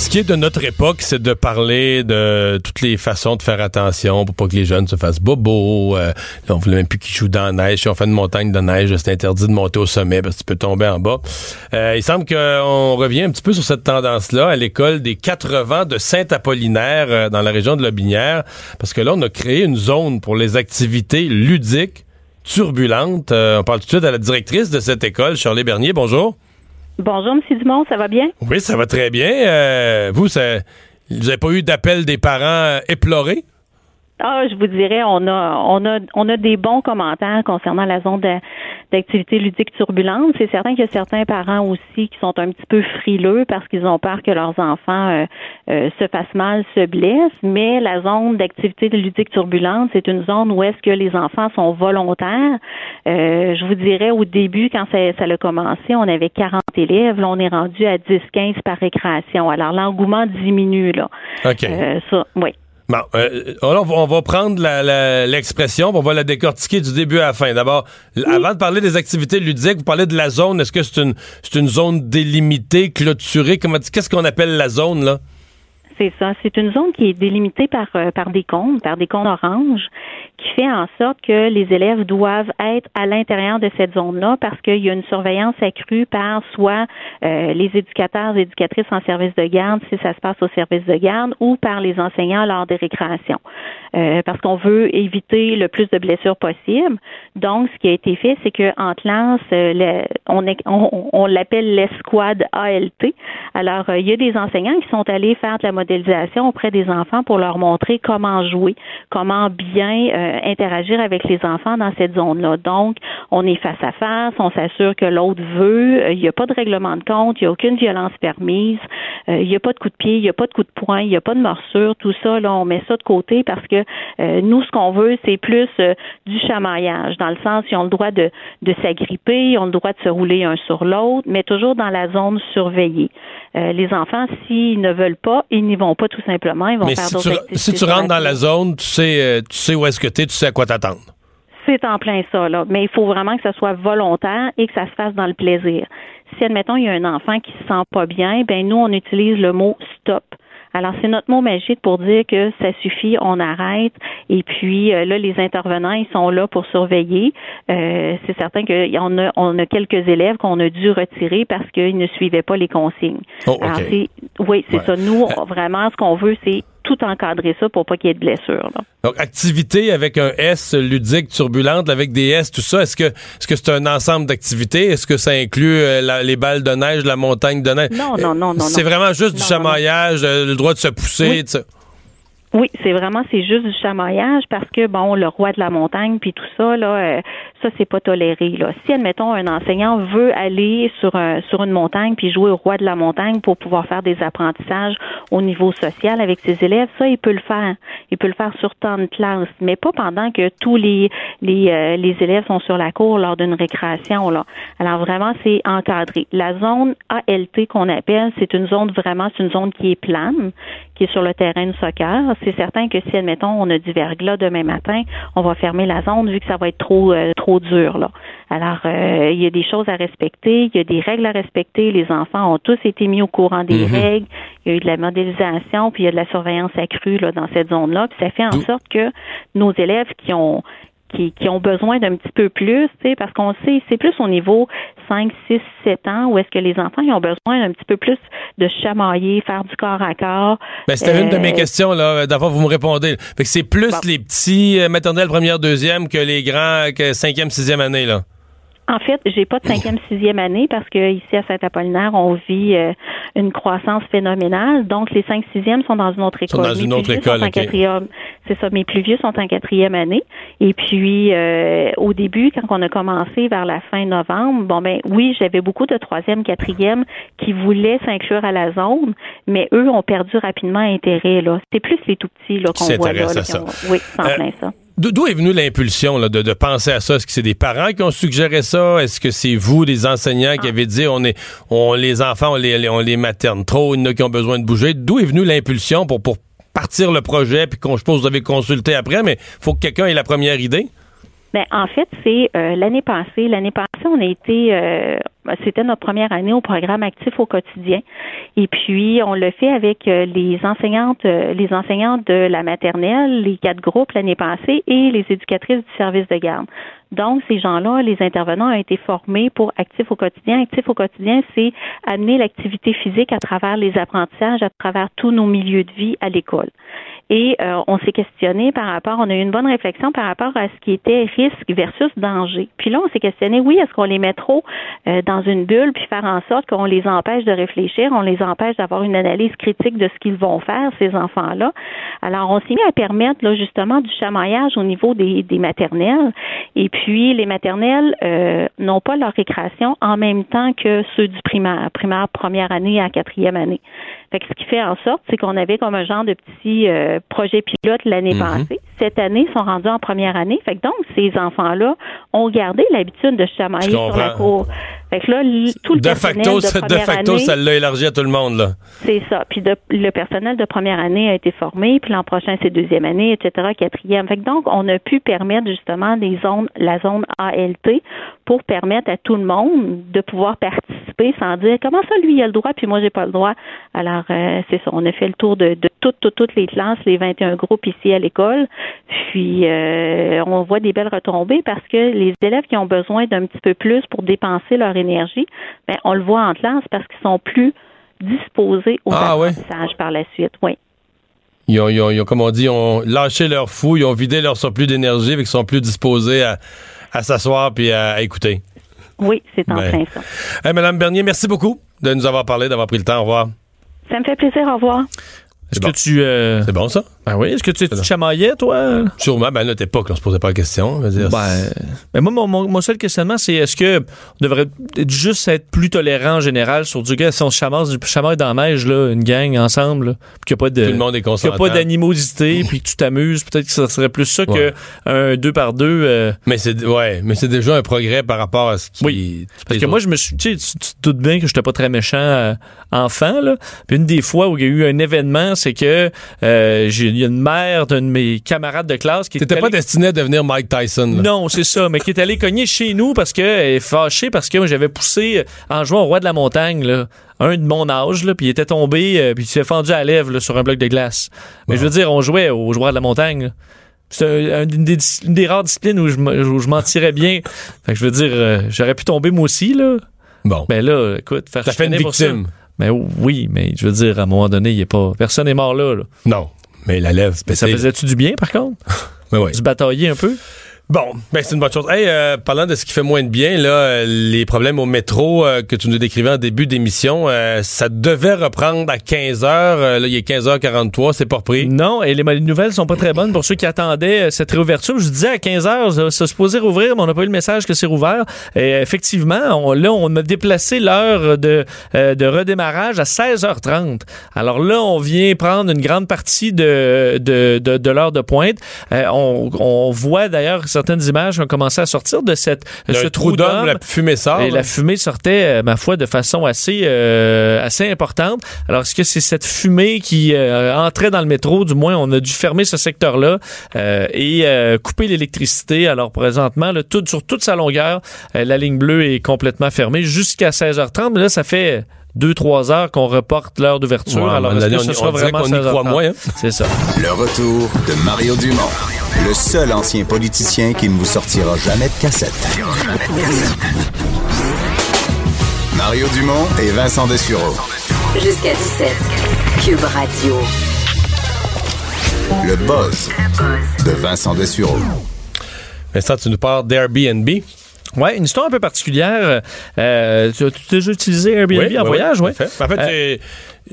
Ce qui est de notre époque, c'est de parler de toutes les façons de faire attention pour pas que les jeunes se fassent bobo. Euh, on voulait même plus qu'ils jouent dans la neige. Si on fait une montagne de neige, c'est interdit de monter au sommet parce que tu peux tomber en bas. Euh, il semble qu'on revient un petit peu sur cette tendance-là à l'école des quatre vents de Saint-Apollinaire euh, dans la région de Lobinière. Parce que là, on a créé une zone pour les activités ludiques turbulentes. on parle tout de suite à la directrice de cette école, Charlie Bernier. Bonjour. Bonjour, M. Dumont, ça va bien? Oui, ça va très bien. Euh, vous, ça, vous n'avez pas eu d'appel des parents euh, éplorés? Ah, je vous dirais, on a, on a, on a des bons commentaires concernant la zone d'activité ludique turbulente. C'est certain qu'il y a certains parents aussi qui sont un petit peu frileux parce qu'ils ont peur que leurs enfants euh, euh, se fassent mal, se blessent. Mais la zone d'activité ludique turbulente, c'est une zone où est-ce que les enfants sont volontaires. Euh, je vous dirais, au début, quand ça, ça a commencé, on avait 40 élèves. Là, on est rendu à 10-15 par récréation. Alors, l'engouement diminue, là. OK. ça, oui. Bon, euh, on va prendre l'expression, on va la décortiquer du début à la fin. D'abord, avant de parler des activités ludiques, vous parlez de la zone. Est-ce que c'est une, une zone délimitée, clôturée? Qu'est-ce qu'on appelle la zone, là? C'est ça. C'est une zone qui est délimitée par, euh, par des cônes, par des cônes oranges, qui fait en sorte que les élèves doivent être à l'intérieur de cette zone-là parce qu'il y a une surveillance accrue par soit euh, les éducateurs et éducatrices en service de garde, si ça se passe au service de garde, ou par les enseignants lors des récréations. Euh, parce qu'on veut éviter le plus de blessures possible. Donc, ce qui a été fait, c'est qu'en classe, on, on, l'appelle l'escouade ALT. Alors, il y a des enseignants qui sont allés faire de la auprès des enfants pour leur montrer comment jouer, comment bien euh, interagir avec les enfants dans cette zone-là. Donc, on est face à face, on s'assure que l'autre veut, euh, il n'y a pas de règlement de compte, il n'y a aucune violence permise, euh, il n'y a pas de coup de pied, il n'y a pas de coup de poing, il n'y a pas de morsure, tout ça, là, on met ça de côté parce que nous, ce qu'on veut, c'est plus du chamaillage, dans le sens, ils ont le droit de, de s'agripper, ils ont le droit de se rouler un sur l'autre, mais toujours dans la zone surveillée. Les enfants, s'ils ne veulent pas, ils n'y vont pas tout simplement. Ils vont Mais faire si, tu, si tu rentres dans la zone, tu sais, euh, tu sais où est-ce que tu es, tu sais à quoi t'attendre. C'est en plein ça, là. Mais il faut vraiment que ça soit volontaire et que ça se fasse dans le plaisir. Si, admettons, il y a un enfant qui se sent pas bien, ben nous, on utilise le mot stop. Alors, c'est notre mot magique pour dire que ça suffit, on arrête. Et puis, euh, là, les intervenants, ils sont là pour surveiller. Euh, c'est certain qu'on a, on a quelques élèves qu'on a dû retirer parce qu'ils ne suivaient pas les consignes. Oh, Alors, oui, c'est ça. Nous, vraiment, ce qu'on veut, c'est tout encadrer ça pour pas qu'il y ait de blessures. Donc, activité avec un S ludique, turbulente, avec des S, tout ça, est-ce que est-ce que c'est un ensemble d'activités? Est-ce que ça inclut euh, les balles de neige, la montagne de neige? Non, non, non, non. C'est vraiment juste du chamaillage, euh, le droit de se pousser, Oui, c'est vraiment c'est juste du chamaillage parce que bon, le roi de la montagne puis tout ça là, euh, ça c'est pas toléré là. Si admettons un enseignant veut aller sur un sur une montagne puis jouer au roi de la montagne pour pouvoir faire des apprentissages au niveau social avec ses élèves, ça il peut le faire. Il peut le faire sur temps de classe, mais pas pendant que tous les les euh, les élèves sont sur la cour lors d'une récréation là. Alors vraiment c'est encadré. La zone ALT qu'on appelle, c'est une zone vraiment c'est une zone qui est plane, qui est sur le terrain de soccer c'est certain que si, admettons, on a du verglas demain matin, on va fermer la zone vu que ça va être trop euh, trop dur. Là. Alors, euh, il y a des choses à respecter, il y a des règles à respecter. Les enfants ont tous été mis au courant des Mhm. règles. Il y a eu de la modélisation, puis il y a de la surveillance accrue là, dans cette zone-là. Puis ça fait en sorte que nos élèves qui ont qui, qui ont besoin d'un petit peu plus, tu sais, parce qu'on sait, c'est plus au niveau 5, 6, 7 ans où est-ce que les enfants ils ont besoin d'un petit peu plus de chamailler, faire du corps à corps. Ben, c'était une de mes Euh, questions, là. D'abord, vous me répondez. Fait que c'est plus Bon. les petits euh, maternelles première, deuxième que les grands, que cinquième, sixième année, là. En fait, j'ai pas de cinquième, sixième année parce que ici à Saint-Apollinaire, on vit euh, une croissance phénoménale. Donc, les cinq, sixièmes sont dans une autre Sont école. dans Mes une autre école, sont en ok. quatrième. C'est ça. Mes plus vieux sont en quatrième année. Et puis, euh, au début, quand on a commencé vers la fin novembre, bon ben oui, j'avais beaucoup de troisième, quatrième qui voulaient s'inclure à la zone, mais eux ont perdu rapidement intérêt. Là, c'est plus les tout petits là qu'on voit là. là, ça. ont- Oui, c'est en Euh, plein ça. D'où est venue l'impulsion là, de, de penser à ça? Est-ce que c'est des parents qui ont suggéré ça? Est-ce que c'est vous, les enseignants, qui avez dit on est on les enfants, on les, on les materne trop, il y en a qui ont besoin de bouger? D'où est venue l'impulsion pour, pour partir le projet, puis qu'on je suppose vous avez consulté après, mais faut que quelqu'un ait la première idée? Ben, en fait, c'est euh, l'année passée. L'année passée, on a été, euh, c'était notre première année au programme actif au quotidien. Et puis, on le fait avec euh, les enseignantes, euh, les enseignantes de la maternelle, les quatre groupes l'année passée et les éducatrices du service de garde. Donc, ces gens-là, les intervenants ont été formés pour Actif au quotidien. Actif au quotidien, c'est amener l'activité physique à travers les apprentissages, à travers tous nos milieux de vie à l'école. Et euh, on s'est questionné par rapport, on a eu une bonne réflexion par rapport à ce qui était risque versus danger. Puis là, on s'est questionné, oui, est-ce qu'on les met trop euh, dans une bulle puis faire en sorte qu'on les empêche de réfléchir, on les empêche d'avoir une analyse critique de ce qu'ils vont faire, ces enfants-là? Alors, on s'est mis à permettre là justement du chamaillage au niveau des, des maternelles. Et puis, les maternelles euh, n'ont pas leur récréation en même temps que ceux du primaire, primaire première année à quatrième année. Fait que ce qui fait en sorte, c'est qu'on avait comme un genre de petit euh, projet pilote l'année Mhm. passée. Cette année, ils sont rendus en première année. Fait que donc, ces enfants-là ont gardé l'habitude de chamailler sur la cour. Fait que là, tout le De personnel facto, de ça, de première facto, année, ça l'a élargi à tout le monde, là. c'est ça. Puis de- le personnel de première année a été formé, puis l'an prochain c'est deuxième année, etc., quatrième. Fait que donc on a pu permettre justement des zones, la zone ALT, pour permettre à tout le monde de pouvoir participer sans dire comment ça lui il a le droit puis moi j'ai pas le droit. Alors euh, c'est ça. On a fait le tour de, de toutes, toutes, toutes les classes, les 21 groupes ici à l'école. Puis euh, on voit des belles retombées parce que les élèves qui ont besoin d'un petit peu plus pour dépenser leur énergie, ben on le voit en classe parce qu'ils sont plus disposés au Ah, ouais. apprentissage par la suite. Oui. Ils ont, ils ont- ils ont, comme on dit, ils ont lâché leur fou, ils ont vidé leur surplus d'énergie, fait qu'ils sont plus disposés à, à s'asseoir puis à, à écouter. Oui, c'est en Ben. plein ça. Hey, Madame Bernier, merci beaucoup de nous avoir parlé, d'avoir pris le temps. Au revoir. Ça me fait plaisir. Au revoir. Est-ce bon. que tu. euh, C'est bon, ça? Ben oui, est-ce que tu, tu bon. chamaillais, toi? Sûrement. Ben, à notre époque, on se posait pas la question. Ben, ben moi, mon, mon- mon seul questionnement, c'est est-ce que on devrait juste être plus tolérant en général sur du gars, si on se chamaille dans la neige, là, une gang ensemble, qu'il n'y a pas de. tout le monde est qu'il n'y consentant. a pas d'animosité, puis que tu t'amuses, peut-être que ça serait plus ça Ouais. que un deux par deux. euh, Mais c'est ouais, mais c'est déjà un progrès par rapport à ce qui. Oui. Parce que moi, je me suis. Tu sais, tu tu te doutes bien que j'étais pas très méchant euh, enfant, là. Puis une des fois où il y a eu un événement, c'est que euh, j'ai il y a une mère d'un de mes camarades de classe qui était. T'étais pas allée- destiné à devenir Mike Tyson. là. Non, c'est ça, mais qui est allé cogner chez nous parce que elle est fâchée parce que j'avais poussé en jouant au roi de la montagne, là, un de mon âge, là, puis il était tombé, euh, puis il s'est fendu à la lèvre là, sur un bloc de glace. Mais Bon. je veux dire, on jouait au joueur de la montagne. là. C'est un- un- une, des, dis- une des rares disciplines où je, où je m'en tirais bien. Fait que je veux dire, euh, j'aurais pu tomber moi aussi, là. Bon. Mais là, écoute, faire fait une chicaner pour ça. Mais oui, mais je veux dire, à un moment donné, il a pas. Personne n'est mort là. là. Non. Mais la lèvre, Mais ça faisait-tu du bien, par contre? Mais ouais. Du batailler un peu? Bon, ben c'est une bonne chose. Hey, euh, parlant de ce qui fait moins de bien, là, euh, les problèmes au métro euh, que tu nous décrivais en début d'émission, ça devait reprendre à 15h. là, il est 15h43, c'est pas repris. Non, et les, les, nouvelles sont pas très bonnes pour ceux qui attendaient cette réouverture. Je disais à 15h, ça se posait rouvrir, mais on n'a pas eu le message que c'est rouvert. Et effectivement, là, on a déplacé l'heure de, de redémarrage à 16h30. Alors là, on vient prendre une grande partie de, de, de, l'heure de pointe. on, on voit d'ailleurs certaines images ont commencé à sortir de cette ce trou d'homme, la fumée sort. Et la fumée sortait, euh, ma foi, de façon assez euh, assez importante. Alors est-ce que c'est cette fumée qui euh, entrait dans le métro? Du moins, on a dû fermer ce secteur-là et couper l'électricité. Alors présentement, le tout sur toute sa longueur, la ligne bleue est complètement fermée jusqu'à 16h30. Mais là, ça fait deux, trois heures qu'on reporte l'heure d'ouverture. Alors, est-ce que ce sera vraiment y croit moins, hein? C'est ça. Le retour de Mario Dumont, le seul ancien politicien qui ne vous sortira jamais de cassette. Mario Dumont et Vincent Dessureau. Jusqu'à 17. Cube Radio. Le buzz de Vincent Dessureau. Vincent, tu nous parles d'Airbnb. Oui, une histoire un peu particulière. Euh, tu as déjà utilisé Airbnb en voyage, oui? En fait, euh,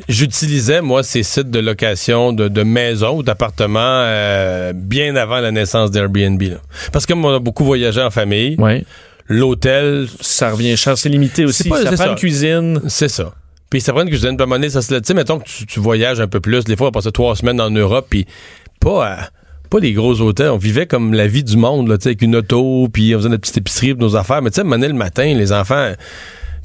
j'utilisais, moi, ces sites de location de, maisons ou d'appartements euh, bien avant la naissance d'Airbnb. Parce que moi, on a beaucoup voyagé en famille. Oui. L'hôtel... Ça revient cher, c'est limité aussi. ça prend une cuisine. C'est ça. Puis ça prend une cuisine, puis à ça se Tu sais, mettons que tu, voyages un peu plus. Des fois, on passe trois semaines en Europe, puis pas à pas des gros hôtels. On vivait comme la vie du monde, là, avec une auto, puis on faisait notre petite épicerie nos affaires. Mais tu sais, le matin, les enfants,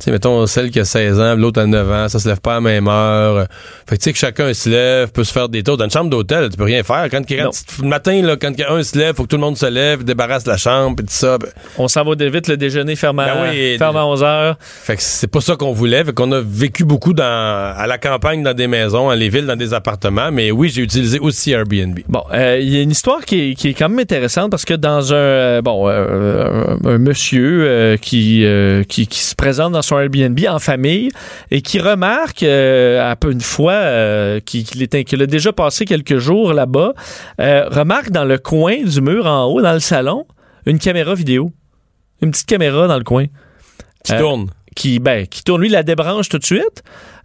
sais, mettons, celle qui a 16 ans, l'autre a 9 ans, ça se lève pas à la même heure. Fait que, tu sais, que chacun se lève, peut se faire des tours. Dans une chambre d'hôtel, tu peux rien faire. Quand, le matin, là, quand un se lève, faut que tout le monde se lève, débarrasse la chambre, et tout ça. Ben on s'en va vite, le déjeuner ferme à, ben ferme à 11 heures. Fait que c'est pas ça qu'on voulait. Fait qu'on a vécu beaucoup dans, à la campagne, dans des maisons, à les villes, dans des appartements. Mais oui, j'ai utilisé aussi Airbnb. Bon, euh, il y a une histoire qui est, qui est, quand même intéressante parce que dans un, euh, bon, euh, un, monsieur qui, qui, qui se présente dans son Airbnb en famille, et qui remarque euh, un peu une fois euh, qu'il a déjà passé quelques jours là-bas, euh, remarque dans le coin du mur en haut, dans le salon, une caméra vidéo. Une petite caméra dans le coin. Qui tourne. Qui, ben, qui tourne. Lui, la débranche tout de suite.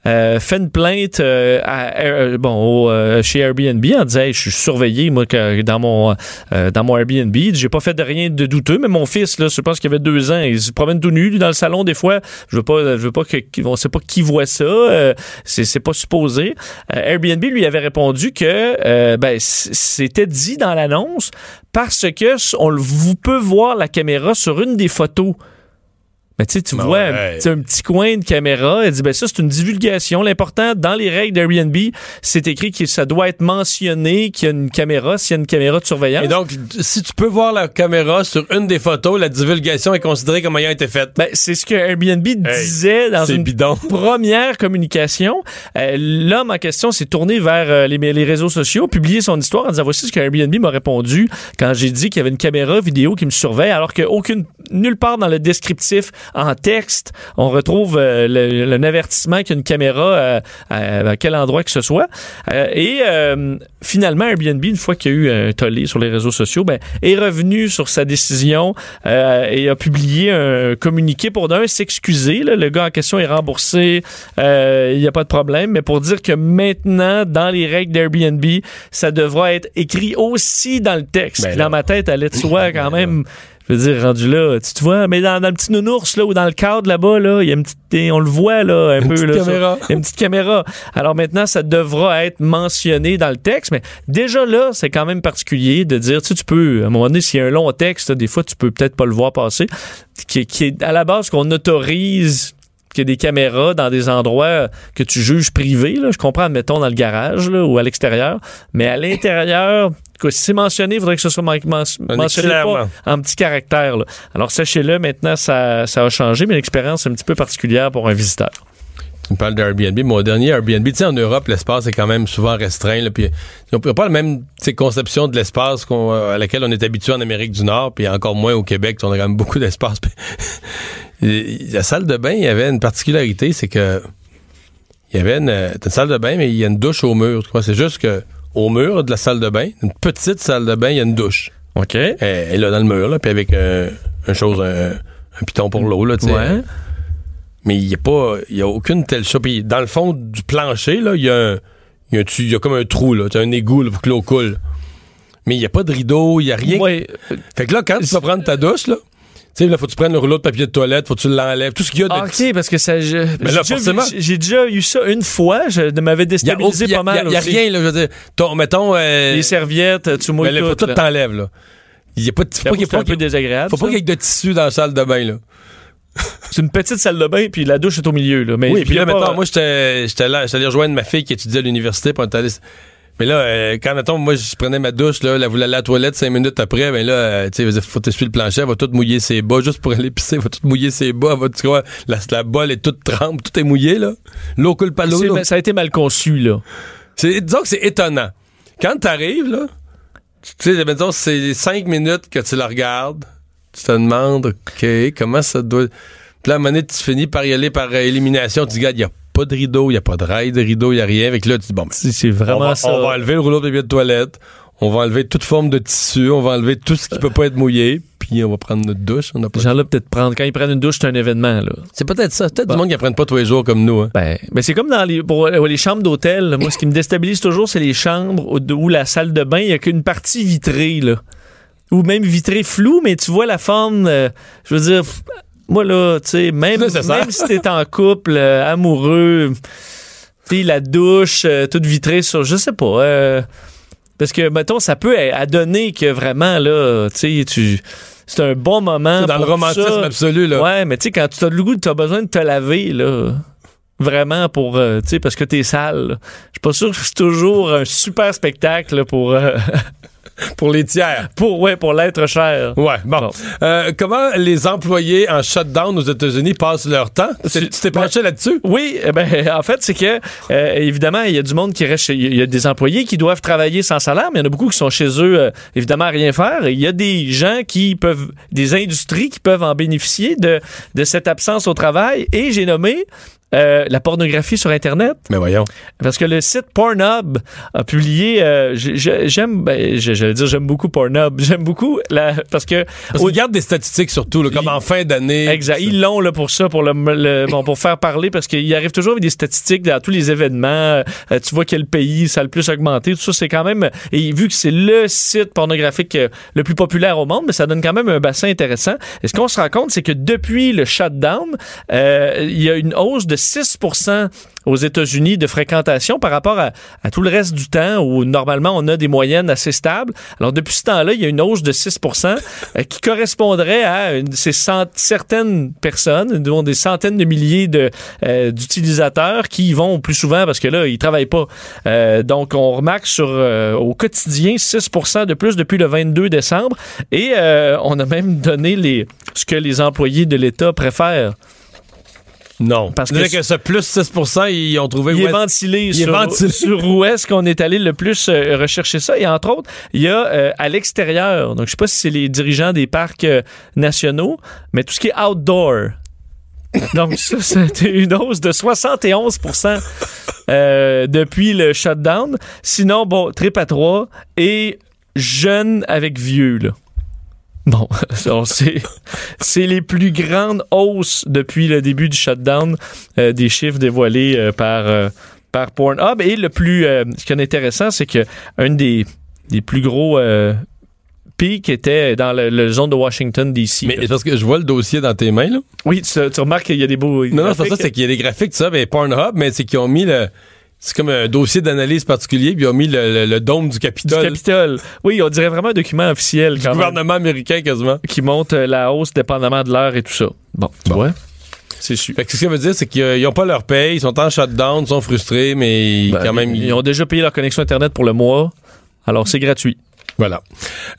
Euh, fait une plainte euh, euh, bon, chez Airbnb en disant je suis surveillé moi dans mon dans mon Airbnb. J'ai pas fait de rien de douteux mais mon fils là je pense qu'il avait deux ans. Il se promène tout nu dans le salon des fois. Je veux pas je veux pas que on sait pas qui voit ça c'est c'est pas supposé. Airbnb lui avait répondu que ben c'était dit dans l'annonce parce que on vous peut voir la caméra sur une des photos mais tu sais, tu vois un, petit coin de caméra. Elle dit, ben ça, c'est une divulgation. L'important, dans les règles d'Airbnb, c'est écrit que ça doit être mentionné qu'il y a une caméra, s'il y a une caméra de surveillance. Et donc, si tu peux voir la caméra sur une des photos, la divulgation est considérée comme ayant été faite. Ben, c'est ce que Airbnb disait dans une première communication. Euh, l'homme en question s'est tourné vers euh, les, les, réseaux sociaux, publié son histoire en disant, voici ce que Airbnb m'a répondu quand j'ai dit qu'il y avait une caméra vidéo qui me surveille, alors qu'aucune, nulle part dans le descriptif en texte, on retrouve euh, le, avertissement qu'il y a une caméra euh, à, quel endroit que ce soit. Euh, et finalement, Airbnb, une fois qu'il y a eu un tollé sur les réseaux sociaux, ben, est revenu sur sa décision et a publié un communiqué pour d'un s'excuser. Le gars en question est remboursé, il n'y a pas de problème, mais pour dire que maintenant, dans les règles d'Airbnb, ça devra être écrit aussi dans le texte. Ben dans ma tête, allait de soi quand ben même je veux dire, rendu là, tu te vois, mais dans, le petit nounours, là, ou dans le cadre là-bas, là, il y a une petite, on le voit, là, un une peu, petite caméra. une petite caméra. Alors maintenant, ça devra être mentionné dans le texte, mais déjà là, c'est quand même particulier de dire, tu sais, tu peux, à un moment donné, s'il y a un long texte, des fois, tu peux peut-être pas le voir passer, qui, qui est à la base qu'on autorise qu'il y a des caméras dans des endroits que tu juges privés. Là. Je comprends, admettons, dans le garage là, ou à l'extérieur. Mais à l'intérieur, si c'est mentionné, il faudrait que ce soit mentionné pas en petit caractère. Alors, sachez-le, maintenant, ça, ça a changé, mais l'expérience est un petit peu particulière pour un visiteur. Tu me parles d'Airbnb. Mon dernier Airbnb, tu sais, en Europe, l'espace est quand même souvent restreint. Là, puis on n'a pas la même conception de l'espace à laquelle on est habitué en Amérique du Nord, puis encore moins au Québec, on a quand même beaucoup d'espace. la salle de bain, il y avait une particularité, c'est que il y avait une, salle de bain, mais il y a une douche au mur. C'est juste que au mur de la salle de bain, une petite salle de bain, il y a une douche. OK. Elle, est là dans le mur, là, puis avec euh, un chose, un, un piton pour l'eau, là, tu sais. Ouais. Mais il n'y a pas, il y a aucune telle chose. Puis dans le fond du plancher, là, il y a un, il y a y comme un trou, là, as un égout, là, pour que l'eau coule. Mais il n'y a pas de rideau, il n'y a rien. Ouais. Fait que là, quand tu vas prendre ta douche, là, tu sais, là, faut que tu prennes le rouleau de papier de toilette, faut que tu l'enlèves, tout ce qu'il y a de Ah, OK, parce que ça. je- Mais là, forcément. J'ai déjà eu ça une fois. Je m'avais y a, déstabilisé y a- pas mal. il y a rien, là, je veux dire. Ton- mettons. euh, Les serviettes, tu mouilles mais là, faut tout. tout là. t'enlèves, là. Il y a pas de, faut pas qu'il faut peu qu'il- désagréable. faut pas qu'il y ait de tissu dans la salle de bain, là. C'est une petite salle de bain, puis la douche est au milieu. Là. Mais Oui, puis là, pas- mettons, moi, j'étais là, j'étais allé rejoindre ma fille qui étudiait à l'université, était allé- Mais là, euh, quand, mettons, moi, je prenais ma douche, là, elle voulait aller à la toilette cinq minutes après, ben là, euh, tu sais, faut t'essuyer le plancher, elle va tout mouiller ses bas, juste pour aller pisser, elle va tout mouiller ses bas, elle va, tu vois, la, la bolle est toute trempe, tout est mouillé, là. L'eau coule pas l'eau. Ça a été mal conçu, là. C'est, disons que c'est étonnant. Quand t'arrives, là, tu sais, mettons, c'est cinq minutes que tu la regardes, tu te demandes, OK, comment ça doit... Puis là, à un moment donné, tu finis par y aller par euh, élimination, tu dis, regarde, il n'y a pas de rideau, il n'y a pas de rail de rideau, il n'y a rien. Avec là, tu dis, bon, ben, C'est c'est on, vraiment va, ça. on va enlever le rouleau de papier de toilette, on va enlever toute forme de tissu, on va enlever tout ce qui peut pas être mouillé, puis on va prendre notre douche. On a pas... Les gens-là, peut-être prendre. Quand ils prennent une douche, c'est un événement, là. C'est peut-être ça. Peut-être Bon. du monde qui apprennent pas tous les jours comme nous. Hein. Ben, mais c'est comme dans les, pour, euh, les chambres d'hôtel. Moi, ce qui me déstabilise toujours, c'est les chambres où, où la salle de bain, il n'y a qu'une partie vitrée, là. Ou même vitrée floue, mais tu vois la forme. euh, je veux dire, moi, là, tu sais, même, même si t'es en couple, euh, amoureux, tu la douche, euh, toute vitrée sur, je sais pas. parce que, mettons, ça peut euh, adonner que vraiment, là, tu sais, tu. C'est un bon moment. Dans le romantisme ça. absolu, là. Ouais, mais tu sais, quand tu as le goût, tu as besoin de te laver, là. Vraiment pour, euh, tu sais, parce que t'es sale. Je suis pas sûr que c'est toujours un super spectacle là, pour, euh, Pour les tiers. pour, ouais, pour l'être cher. Ouais, bon. Bon. Euh, comment les employés en shutdown aux États-Unis passent leur temps? Tu t'es penché là-dessus? Oui, eh ben, en fait, c'est que, euh, évidemment, il y a du monde qui reste chez, il y a des employés qui doivent travailler sans salaire, mais il y en a beaucoup qui sont chez eux, euh, évidemment, à rien faire. Il y a des gens qui peuvent, des industries qui peuvent en bénéficier de, de cette absence au travail. Et j'ai nommé, euh, la pornographie sur Internet. Mais voyons. Parce que le site Pornhub a publié, euh, j'ai- j'ai- j'aime, ben, je- j'allais dire j'aime beaucoup Pornhub, j'aime beaucoup la, parce que Parce gardent des statistiques surtout, là, comme Il- en fin d'année. Exact. Ils l'ont là pour ça, pour le, le- bon, pour faire parler, parce qu'il arrive toujours avec des statistiques dans tous les événements. Euh, tu vois quel pays ça a le plus augmenté. Tout ça, c'est quand même. Et vu que c'est le site pornographique euh, le plus populaire au monde, mais ça donne quand même un bassin intéressant. Et ce qu'on se rend compte, c'est que depuis le shutdown, euh, il y a une hausse de 6% aux États-Unis de fréquentation par rapport à, tout le reste du temps où normalement on a des moyennes assez stables. Alors depuis ce temps-là, il y a une hausse de 6% euh, qui correspondrait à ces certaines personnes, dont des centaines de milliers euh, d'utilisateurs qui y vont plus souvent parce que là, ils travaillent pas. Euh, donc on remarque sur au quotidien 6% de plus depuis le 22 décembre et on a même donné ce que les employés de l'État préfèrent. Non. Parce que- que, ce plus 6 ils ont trouvé. Il où est ventilé, il est sur, ventilé. sur où est-ce qu'on est allé le plus euh, rechercher ça. Et entre autres, il y a euh, à l'extérieur, donc je sais pas si c'est les dirigeants des parcs euh, nationaux, mais tout ce qui est outdoor. Donc ça, c'était une hausse de 71% euh, depuis le shutdown. Sinon, bon, trip à trois et jeunes avec vieux, là. Bon, c'est les plus grandes hausses depuis le début du shutdown euh, des chiffres dévoilés euh, par euh, par Pornhub et le plus ce qui est intéressant c'est que un des des plus gros pics était dans le, le zone de Washington DC. Mais là. parce que je vois le dossier dans tes mains, là. oui, tu, tu remarques qu'il y a des beaux Non, non, c'est ça, c'est qu'il y a des graphiques, tout ça, mais Pornhub, mais c'est qu'ils ont mis le. C'est comme un dossier d'analyse particulier, puis ils ont mis le, le- le dôme du du Capitole. Capitole. Oui, on dirait vraiment un document officiel du quand même, gouvernement américain, quasiment. qui montre euh, la hausse dépendamment de l'heure et tout ça. Bon, tu vois, c'est sûr. Fait que ce que ça veut dire, c'est qu'ils n'ont pas leur paye, ils sont en shutdown, ils sont frustrés, mais Ben, quand même. ils ont déjà payé leur connexion Internet pour le mois, alors c'est gratuit. Voilà.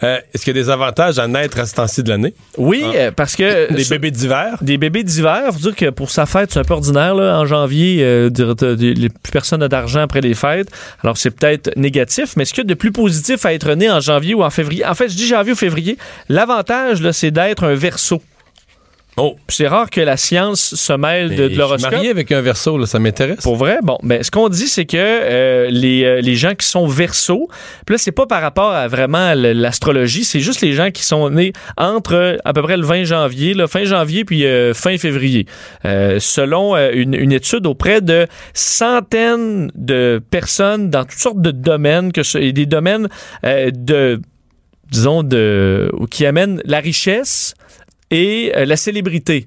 Euh, Est-ce qu'il y a des avantages à naître à ce temps-ci de l'année? Oui, euh, parce que... Des bébés d'hiver? Des bébés d'hiver, faut dire que pour sa fête, c'est un peu ordinaire. Là, en janvier, euh, plus personne n'a d'argent après les fêtes. Alors, c'est peut-être négatif, mais ce qu'il y a de plus positif à être né en janvier ou en février? En fait, je dis janvier ou février. L'avantage, là, c'est d'être un verso. Oh. C'est rare que la science se mêle de, de Mais je suis l'horoscope. marié avec un verso, là, ça m'intéresse. Pour vrai, bon, ben, ce qu'on dit, c'est que euh, les, euh, les gens qui sont verso, puis là, c'est pas par rapport à vraiment l'astrologie, c'est juste les gens qui sont nés entre à peu près le 20 janvier, là, fin janvier puis euh, fin février. Euh, selon euh, une, une étude auprès de centaines de personnes dans toutes sortes de domaines, que ce, et des domaines euh, de, disons, de, qui amènent la richesse et euh, la célébrité.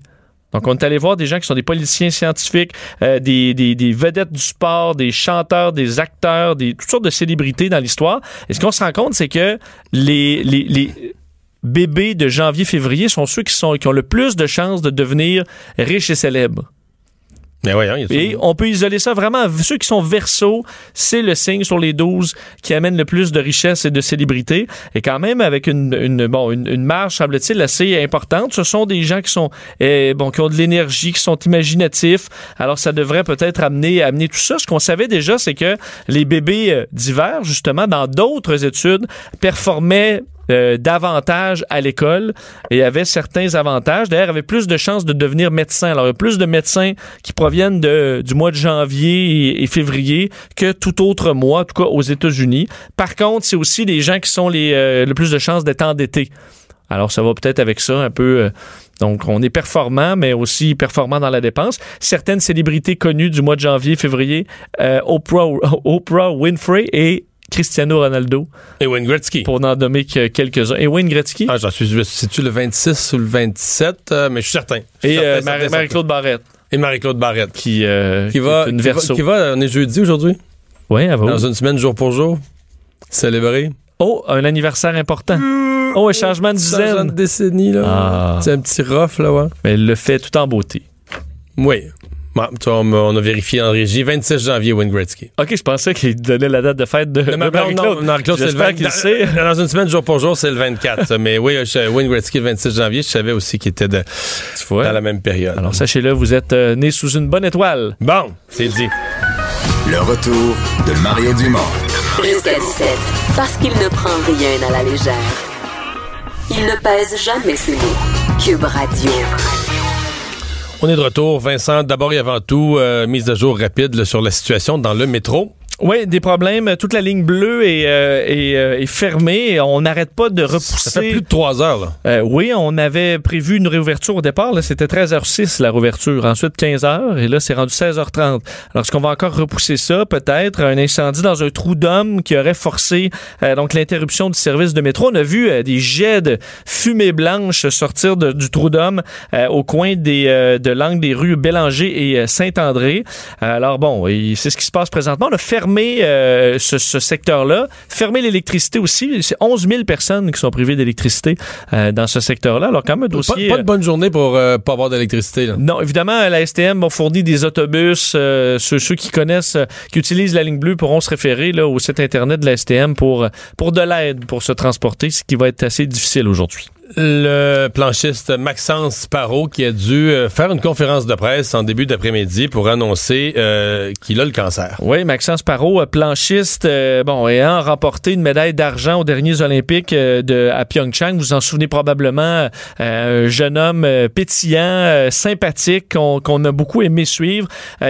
Donc, on est allé voir des gens qui sont des politiciens scientifiques, euh, des, vedettes du sport, des chanteurs, des acteurs, des, toutes sortes de célébrités dans l'histoire. Et ce qu'on se rend compte, c'est que les, bébés de janvier-février sont ceux qui, qui ont le plus de chances de devenir riches et célèbres. Mais voyons, il y a Et on peut isoler ça vraiment. Ceux qui sont verso, c'est le signe sur les 12 qui amène le plus de richesse et de célébrité. Et quand même, avec une, une, bon, une, une marge, semble-t-il, assez importante. Ce sont des gens qui sont, euh, bon, qui ont de l'énergie, qui sont imaginatifs. Alors, ça devrait peut-être amener, amener tout ça. Ce qu'on savait déjà, c'est que les bébés euh, d'hiver, justement, dans d'autres études, performaient euh, davantage à l'école et avaient certains avantages. D'ailleurs, avaient plus de chances de devenir médecin. Alors, il y a plus de médecins qui proviennent de, du mois de janvier et, février que tout autre mois, en tout cas aux États-Unis. Par contre, c'est aussi les gens qui sont euh, le plus de chances d'être endettés. Alors, ça va peut-être avec ça un peu. euh, donc, on est performant, mais aussi performant dans la dépense. Certaines célébrités connues du mois de janvier, février, Oprah, Oprah Winfrey et Cristiano Ronaldo, Et Wayne Gretzky. pour n'en nommer que quelques-uns. Et Wayne Gretzky? Ah, j'en suis. C'est-tu le 26 ou le 27? euh, mais je suis certain. Je suis et euh. Marie-Claude Barrette, Et Marie-Claude Barrette. qui, euh, Qui va, une qui va, verso. qui va- on est jeudi aujourd'hui, Oui, elle va où? dans une semaine jour pour jour, célébrer. Oh, un anniversaire important. Oh, un changement de Changement de dizaine. décennie, là. Ah. C'est un petit rough, là, ouais. Mais elle le fait tout en beauté. Oui. Bon, vois, on, a- on a vérifié en régie. 26 janvier, Wayne Gretzky. OK, je pensais qu'il donnait la date de fête de, de Non, non, Marie-Claude. non, Marie-Claude, c'est le J'espère 20 qu'il sait. Dans, dans une semaine, jour pour jour, c'est le 24. ça. mais oui, je- Wayne Gretzky, le 26 janvier, je savais aussi qu'il était de- Tu vois? dans la même période. Alors, sachez-le, vous êtes euh, né sous une bonne étoile. bon, c'est dit. Le retour de Mario Dumont. Jusqu'à 17. Parce qu'il ne prend rien à la légère. Il ne pèse jamais ses mots. Cube Radio. On est de retour. Vincent, d'abord et avant tout, euh, mise à jour rapide sur la situation dans le métro. Oui, des problèmes. Toute la ligne bleue est, euh, est, euh, est fermée. On n'arrête pas de repousser. Ça fait plus de trois heures. Là. Euh, oui, on avait prévu une réouverture au départ. C'était 13h06 la réouverture. Ensuite 15h et là c'est rendu 16h30. Alors est-ce qu'on va encore repousser ça? Peut-être un incendie dans un trou d'homme qui aurait forcé euh, donc l'interruption du service de métro. On a vu euh, des jets de fumée blanche sortir de- du trou d'homme euh, au coin des euh, de l'angle des rues Bélanger et Saint-André. Alors bon, c'est ce qui se passe présentement. On a fermé euh, ce, ce secteur-là, fermé l'électricité aussi. C'est 11 000 personnes qui sont privées d'électricité euh, dans ce secteur-là. Alors quand même un Pas, dossier... pas euh, de bonne journée pour euh, pas avoir d'électricité. non, évidemment, la STM a fourni des autobus. euh, ceux, ceux qui connaissent, euh, qui utilisent la ligne bleue pourront se référer là, au site Internet de la STM pour, euh, pour de l'aide pour se transporter, ce qui va être assez difficile aujourd'hui. Le planchiste Maxence Parot qui a dû euh, faire une conférence de presse en début d'après-midi pour annoncer euh, qu'il a le cancer. Oui, Maxence Parot, euh, planchiste, euh, bon, ayant remporté une médaille d'argent aux derniers Olympiques euh, de, à Pyeongchang. Vous en souvenez probablement, euh, un jeune homme pétillant, sympathique, qu'on a beaucoup aimé suivre,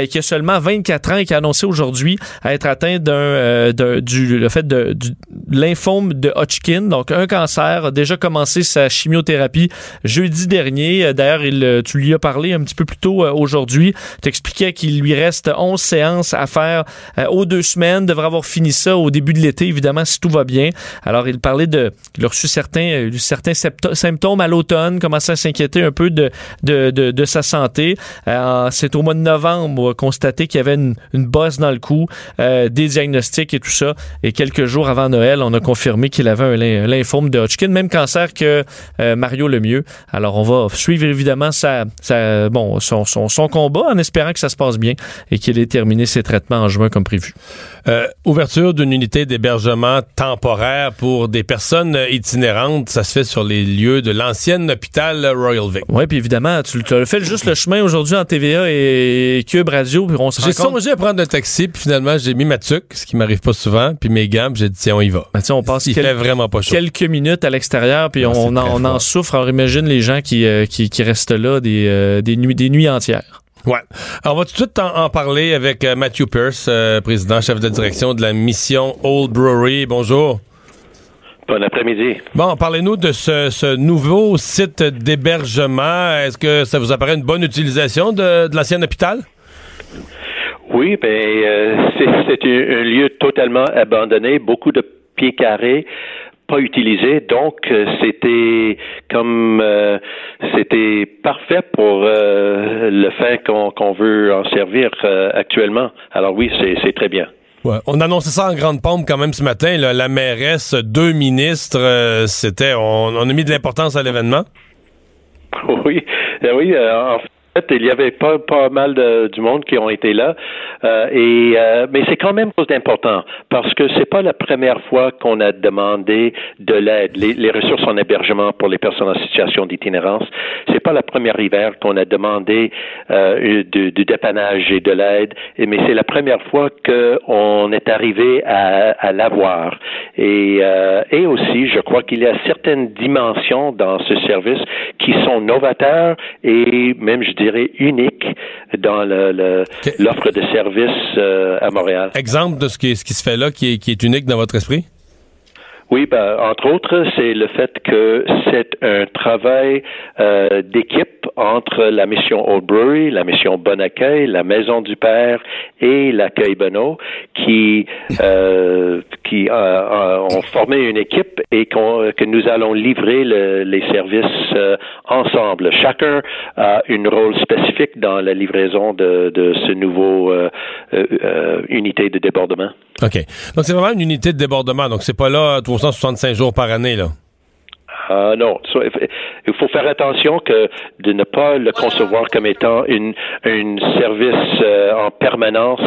qui a seulement 24 ans et qui a annoncé aujourd'hui être atteint d'un- du, le fait de, du lymphome de Hodgkin, donc un cancer, a déjà commencé sa chimiothérapie jeudi dernier. Euh, D'ailleurs, il, euh, tu lui as parlé un petit peu plus tôt euh, aujourd'hui. T'expliquais qu'il lui reste 11 séances à faire aux deux semaines. Devrait avoir fini ça au début de l'été, évidemment, si tout va bien. Alors, il parlait de... Il a reçu certains, certains symptômes à l'automne, commençait à s'inquiéter un peu de, de, de, sa santé. C'est au mois de novembre, on a constaté qu'il y avait une, bosse dans le cou, des diagnostics et tout ça. Et quelques jours avant Noël, on a confirmé qu'il avait un, un lymphome de Hodgkin, même cancer que euh, Mario Lemieux. Alors, on va suivre évidemment sa, sa- bon, son, son, son combat en espérant que ça se passe bien et qu'il ait terminé ses traitements en juin comme prévu. Euh, ouverture d'une unité d'hébergement temporaire pour des personnes itinérantes, ça se fait sur les lieux de l'ancien hôpital Royal Vic. Oui, puis évidemment, tu, tu as fait juste le chemin aujourd'hui en TVA et Cube Radio, puis on se J'ai songé à prendre un taxi, puis finalement, j'ai mis ma tuque, ce qui m'arrive pas souvent, puis mes gants, puis j'ai dit, tiens, on y va. Ben, on passe Il quel- fait vraiment pas chaud. quelques minutes à l'extérieur, puis Ah, on en on en souffre. Alors imagine les gens qui, qui, qui, restent là des, des, nuits, des nuits entières. Ouais. Alors, on va tout de suite en, parler avec Matthew Pierce, président, chef de direction de la mission Old Brewery. Bonjour. Bon après-midi. Bon, parlez-nous de ce, nouveau site d'hébergement. Est-ce que ça vous apparaît une bonne utilisation de, de l'ancien hôpital? Oui, ben euh, c'est un, lieu totalement abandonné, beaucoup de pieds carrés pas utilisés, donc euh, c'était comme euh, c'était parfait pour le fait qu'on veut en servir actuellement. Alors oui, c'est très bien. Ouais. On annonçait ça en grande pompe quand même ce matin. La mairesse, deux ministres, euh, c'était. On, a mis de l'importance à l'événement. Oui, euh, oui. Euh, en fait, il y avait pas pas mal de, du monde qui ont été là, euh, et euh, mais c'est quand même chose d'important parce que c'est pas la première fois qu'on a demandé de l'aide, les, les, ressources en hébergement pour les personnes en situation d'itinérance. C'est pas la première hiver qu'on a demandé euh, du, du, dépannage et de l'aide, mais c'est la première fois qu'on est arrivé à, à l'avoir. Et, euh, et aussi, je crois qu'il y a certaines dimensions dans ce service qui sont novateurs et même je dirais, unique dans l'offre de services euh, à Montréal. Exemple de ce qui, ce qui se fait là qui est, qui est unique dans votre esprit? Oui, ben, entre autres, c'est le fait que c'est un travail euh, d'équipe entre la mission Old Brewery, la mission Bon Accueil, la Maison du Père et l'accueil Benoît qui euh, qui euh, ont formé une équipe et que nous allons livrer les services euh, ensemble. Chacun a une rôle spécifique dans la livraison de, de ce nouveau euh, euh, unité de débordement. OK. Donc c'est vraiment une unité de débordement. Donc c'est pas là 365 jours par année là. Ah non, il faut faire attention que de ne pas le concevoir comme étant une, une service euh, en permanence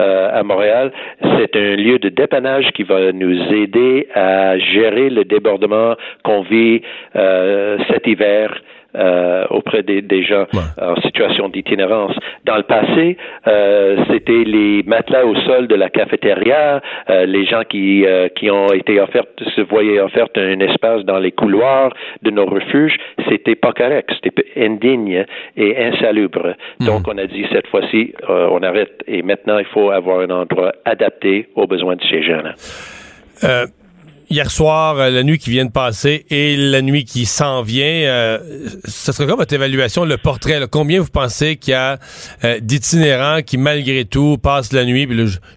euh, à Montréal. C'est un lieu de dépannage qui va nous aider à gérer le débordement qu'on vit euh, cet hiver euh, auprès des, des gens en situation d'itinérance. Dans le passé, euh, c'était les matelas au sol de la cafétéria, euh, les gens qui, euh, qui ont été offerts, se voyaient offerts un espace dans les couloirs de nos refuges. C'était pas correct, c'était indigne et insalubre. Hmm. Donc, on a dit cette fois-ci, euh, on arrête et maintenant, il faut avoir un endroit adapté aux besoins de ces gens-là. Euh, hier soir, euh, la nuit qui vient de passer et la nuit qui s'en vient, euh, ce serait quoi votre évaluation, le portrait? Combien vous pensez qu'il y a euh, d'itinérants qui, malgré tout, passent la nuit,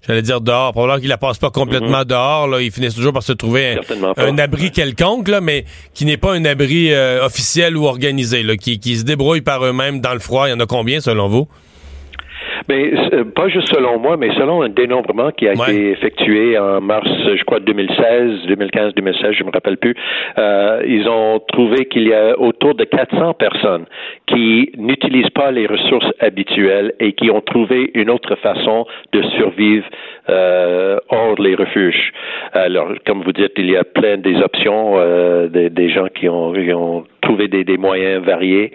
j'allais dire dehors, probablement qu'ils la passent pas complètement mhm. dehors, là, ils finissent toujours par se trouver un, abri quelconque, là, mais qui n'est pas un abri euh, officiel ou organisé, là, qui, qui se débrouille par eux-mêmes dans le froid. Il y en a combien, selon vous? Mais euh, pas juste selon moi, mais selon un dénombrement qui a été effectué en mars, je crois, 2016, 2015, 2016, je me rappelle plus. Euh, ils ont trouvé qu'il y a autour de 400 personnes qui n'utilisent pas les ressources habituelles et qui ont trouvé une autre façon de survivre euh, hors les refuges. Alors, comme vous dites, il y a plein des options, euh, des, des, gens qui ont, qui ont trouvé des, moyens variés,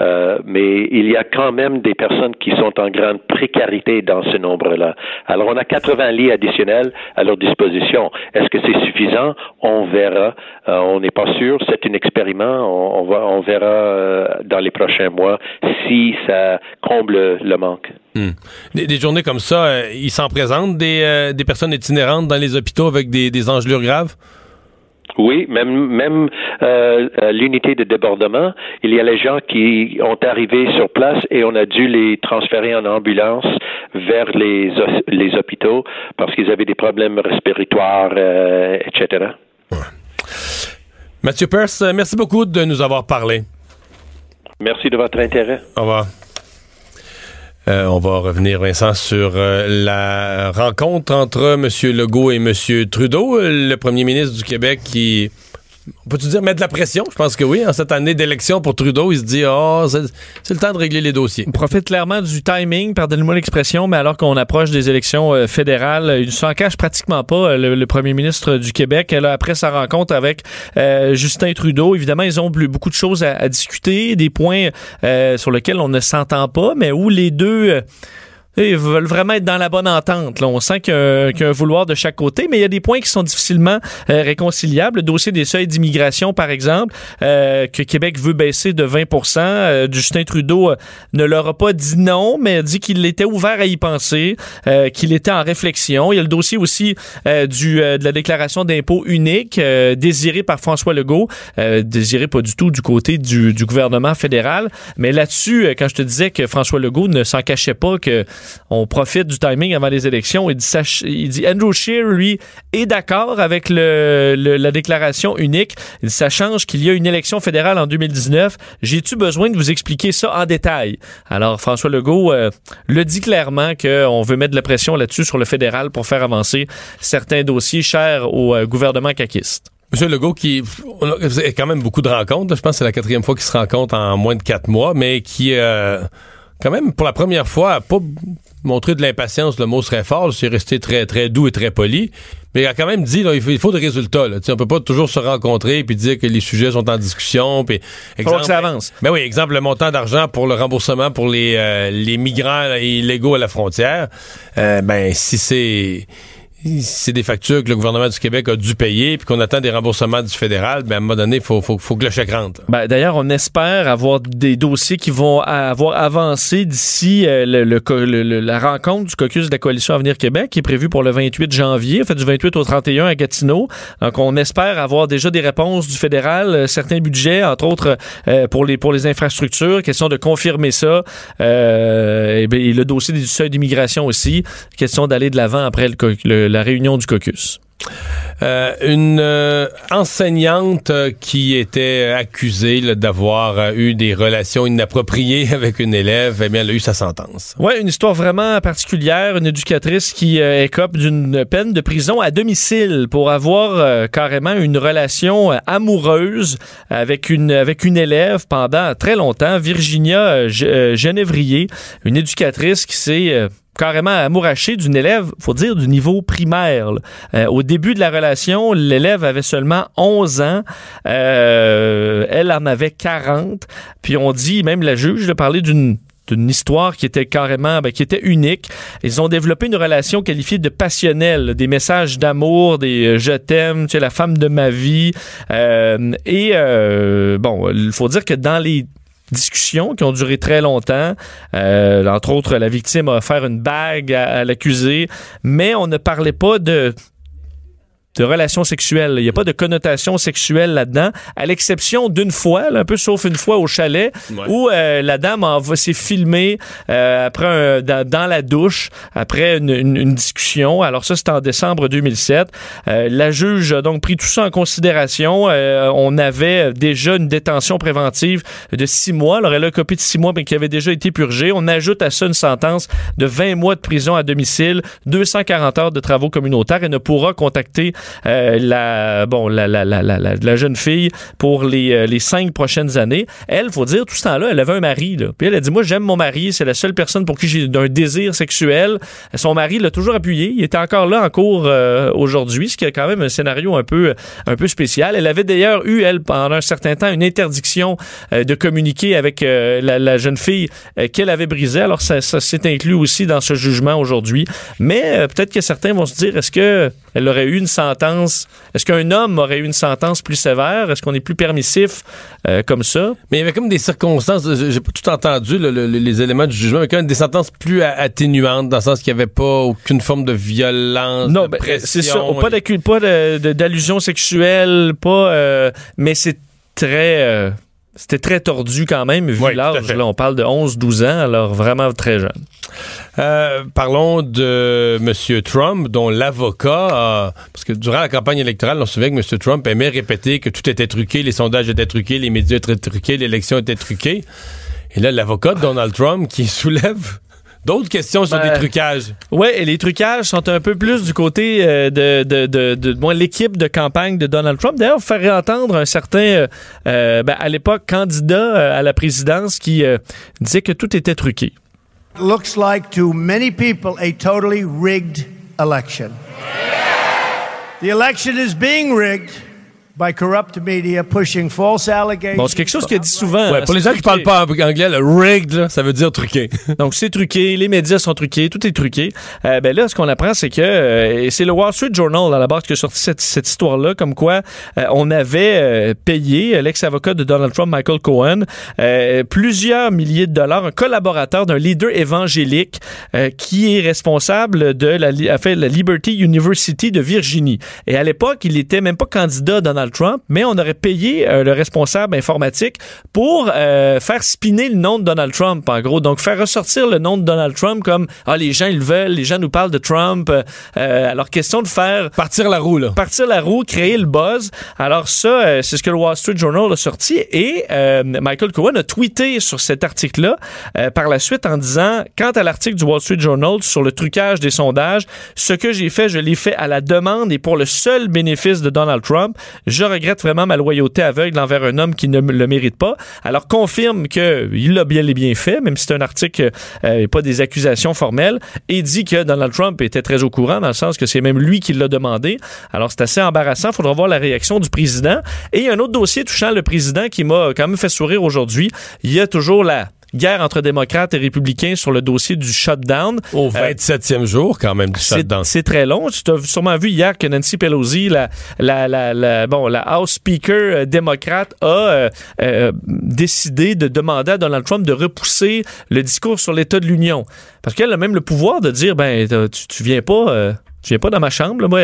euh, mais il y a quand même des personnes qui sont en grande précarité dans ce nombre-là. Alors, on a 80 lits additionnels à leur disposition. Est-ce que c'est suffisant? On verra. Euh, on n'est pas sûr. C'est un expériment. On, verra euh, dans les prochains mois si ça comble le manque. Hmm. Des, journées comme ça, euh, il s'en présente des, des personnes itinérantes dans les hôpitaux avec des, des engelures graves? Oui, même même euh, l'unité de débordement, il y a les gens qui ont arrivé sur place et on a dû les transférer en ambulance vers les les hôpitaux parce qu'ils avaient des problèmes respiratoires, euh, etc. Mathieu Peirce, merci beaucoup de nous avoir parlé. Merci de votre intérêt. Au revoir. Euh, on va revenir, Vincent, sur euh, la rencontre entre M. Legault et M. Trudeau, le premier ministre du Québec qui on peut-tu dire mettre de la pression? Je pense que oui. En cette année d'élection pour Trudeau, il se dit oh, c'est le temps de régler les dossiers. On profite clairement du timing, pardonnez-moi l'expression, mais alors qu'on approche des élections euh, fédérales, il ne s'en cache pratiquement pas, euh, le, premier ministre du Québec. Après sa rencontre avec euh, Justin Trudeau, évidemment, ils ont beaucoup de choses à, discuter, des points sur lesquels on ne s'entend pas, mais où les deux Ils veulent vraiment être dans la bonne entente. Là. On sent qu'il y, a un vouloir de chaque côté, mais il y a des points qui sont difficilement euh, réconciliables. Le dossier des seuils d'immigration, par exemple, euh, que Québec veut baisser de 20% euh, Justin Trudeau ne leur a pas dit non, mais a dit qu'il était ouvert à y penser, qu'il était en réflexion. Il y a le dossier aussi du, de la déclaration d'impôt unique désiré par François Legault, désiré pas du tout du côté du, du gouvernement fédéral. Mais là-dessus, quand je te disais que François Legault ne s'en cachait pas que on profite du timing avant les élections. Il dit, Andrew Scheer, lui, est d'accord avec la déclaration unique. Il ça change qu'il y a une élection fédérale en 2019. J'ai-tu besoin de vous expliquer ça en détail? Alors, François Legault euh, le dit clairement qu'on veut mettre de la pression là-dessus sur le fédéral pour faire avancer certains dossiers chers au euh, gouvernement caquiste. Monsieur Legault, qui a quand même beaucoup de rencontres. Je pense que c'est la quatrième fois qu'il se rencontre en moins de quatre mois, mais qui euh, quand même, pour la première fois, pas montré de l'impatience, le mot serait fort, c'est resté très, très doux et très poli, mais il a quand même dit, là, il, faut, des résultats. Là. On peut pas toujours se rencontrer puis dire que les sujets sont en discussion. Puis, exemple, que ça avance. Ben oui, exemple, le montant d'argent pour le remboursement pour les, euh, les migrants illégaux à la frontière. Euh, ben, si c'est c'est des factures que le gouvernement du Québec a dû payer puis qu'on attend des remboursements du fédéral, ben à un moment donné, faut, faut, faut, que le chèque rentre. Ben, D'ailleurs, on espère avoir des dossiers qui vont avoir avancé d'ici euh, le, la rencontre du caucus de la Coalition Avenir Québec qui est prévue pour le 28 janvier, en fait du 28 au 31 à Gatineau. Donc, on espère avoir déjà des réponses du fédéral, euh, certains budgets, entre autres euh, pour, les, pour les infrastructures, question de confirmer ça. et, ben, et, le dossier du seuil d'immigration aussi, question d'aller de l'avant après le la réunion du caucus. Euh, une euh, enseignante euh, qui était accusée d'avoir eu des relations inappropriées avec une élève, eh bien, elle a eu sa sentence. Oui, une histoire vraiment particulière. Une éducatrice qui écope d'une peine de prison à domicile pour avoir carrément une relation amoureuse avec une, avec une élève pendant très longtemps. Virginia Genévrier, une éducatrice qui s'est carrément amouraché d'une élève, faut dire du niveau primaire. Euh, au début de la relation, l'élève avait seulement 11 ans, euh, elle en avait 40, puis on dit, même la juge a parlé d'une d'une histoire qui était carrément, ben, qui était unique. Ils ont développé une relation qualifiée de passionnelle, des messages d'amour, des euh, je t'aime, tu es la femme de ma vie. et bon, il faut dire que dans les discussions qui ont duré très longtemps. Euh, entre autres, la victime a offert une bague à l'accusé, mais on ne parlait pas de de relations sexuelles. Il n'y a pas de connotation sexuelle là-dedans, à l'exception d'une fois, un peu sauf une fois au chalet, où euh, la dame s'est filmée euh, après dans, la douche, après une, discussion. Alors ça, c'était en décembre 2007. Euh, la juge a donc pris tout ça en considération. on avait déjà une détention préventive de six mois. Alors elle a copié de six mois, mais qui avait déjà été purgée. On ajoute à ça une sentence de 20 mois de prison à domicile, 240 heures de travaux communautaires et ne pourra contacter euh, la, bon, la, la, la, la, jeune fille pour les, euh, les cinq prochaines années. Elle, faut dire, tout ce temps-là, elle avait un mari. Là. Puis elle a dit, moi, j'aime mon mari, c'est la seule personne pour qui j'ai un désir sexuel. Son mari l'a toujours appuyé. Il était encore là en cours euh, aujourd'hui, ce qui est quand même un scénario un peu, un peu spécial. Elle avait d'ailleurs eu, elle, pendant un certain temps, une interdiction de communiquer avec la, jeune fille qu'elle avait brisée. Alors, ça, ça s'est inclus aussi dans ce jugement aujourd'hui. Mais peut-être que certains vont se dire, est-ce que elle aurait eu une sentence. Est-ce qu'un homme aurait eu une sentence plus sévère? Est-ce qu'on est plus permissif euh, comme ça? Mais il y avait comme des circonstances, j'ai pas tout entendu les éléments du jugement, mais quand même des sentences plus atténuantes, dans le sens qu'il n'y avait pas aucune forme de violence, non, de ben, c'est ça. Pas d'allusion sexuelle, pas. Euh, mais c'est très. Euh, c'était très tordu quand même, vu l'âge. Là, on parle de 11-12 ans, alors vraiment très jeune. Euh, parlons de M. Trump, dont l'avocat, parce que durant la campagne électorale, on se souvient que M. Trump aimait répéter que tout était truqué, les sondages étaient truqués, les médias étaient truqués, l'élection était truquée. Et là, l'avocat de Donald Trump qui soulève D'autres questions sur des ben, trucages. Oui, et les trucages sont un peu plus du côté euh, de, de, de, de l'équipe de campagne de Donald Trump. D'ailleurs, faire réentendre un certain, euh, euh, ben, à l'époque, candidat à la présidence qui disait que tout était truqué. Looks like to many people a totally rigged election. The election is being rigged. By corrupt media pushing false allegations. Bon, c'est quelque chose qu'il dit souvent. Ouais, pour les gens qui truqué. parlent pas anglais, le rigged, là, ça veut dire truqué. Donc, c'est truqué, les médias sont truqués, tout est truqué. Euh, ben là, ce qu'on apprend, c'est que euh, et c'est le Wall Street Journal, à la base, qui a sorti cette, cette histoire-là, comme quoi euh, on avait euh, payé euh, l'ex-avocat de Donald Trump, Michael Cohen, euh, plusieurs milliers de dollars, un collaborateur d'un leader évangélique euh, qui est responsable de la, fait la Liberty University de Virginie. Et à l'époque, il était même pas candidat à Donald Trump, mais on aurait payé euh, le responsable informatique pour euh, faire spinner le nom de Donald Trump, en gros. Donc, faire ressortir le nom de Donald Trump comme ah les gens ils le veulent, les gens nous parlent de Trump. Euh, alors question de faire Partir la roue, là. partir la roue, créer le buzz. Alors ça, c'est ce que le Wall Street Journal a sorti et Michael Cohen a tweeté sur cet article-là par la suite en disant, quant à l'article du Wall Street Journal sur le trucage des sondages, ce que j'ai fait, je l'ai fait à la demande et pour le seul bénéfice de Donald Trump. Je regrette vraiment ma loyauté aveugle envers un homme qui ne le mérite pas. Alors confirme que il l'a bien et bien fait, même si c'est un article euh, et pas des accusations formelles, et dit que Donald Trump était très au courant dans le sens que c'est même lui qui l'a demandé. Alors c'est assez embarrassant. Faudra voir la réaction du président. Et un autre dossier touchant le président qui m'a quand même fait sourire aujourd'hui. Il y a toujours la guerre entre démocrates et républicains sur le dossier du shutdown. Au 27e jour, quand même, du C'est shutdown. c'est très long. Tu as sûrement vu hier que Nancy Pelosi, la, la, la, la- bon, la House Speaker euh, démocrate, a euh, euh, décidé de demander à Donald Trump de repousser le discours sur l'état de l'Union. Parce qu'elle a même le pouvoir de dire, ben, tu, tu viens pas... tu viens pas dans ma chambre. là. Moi,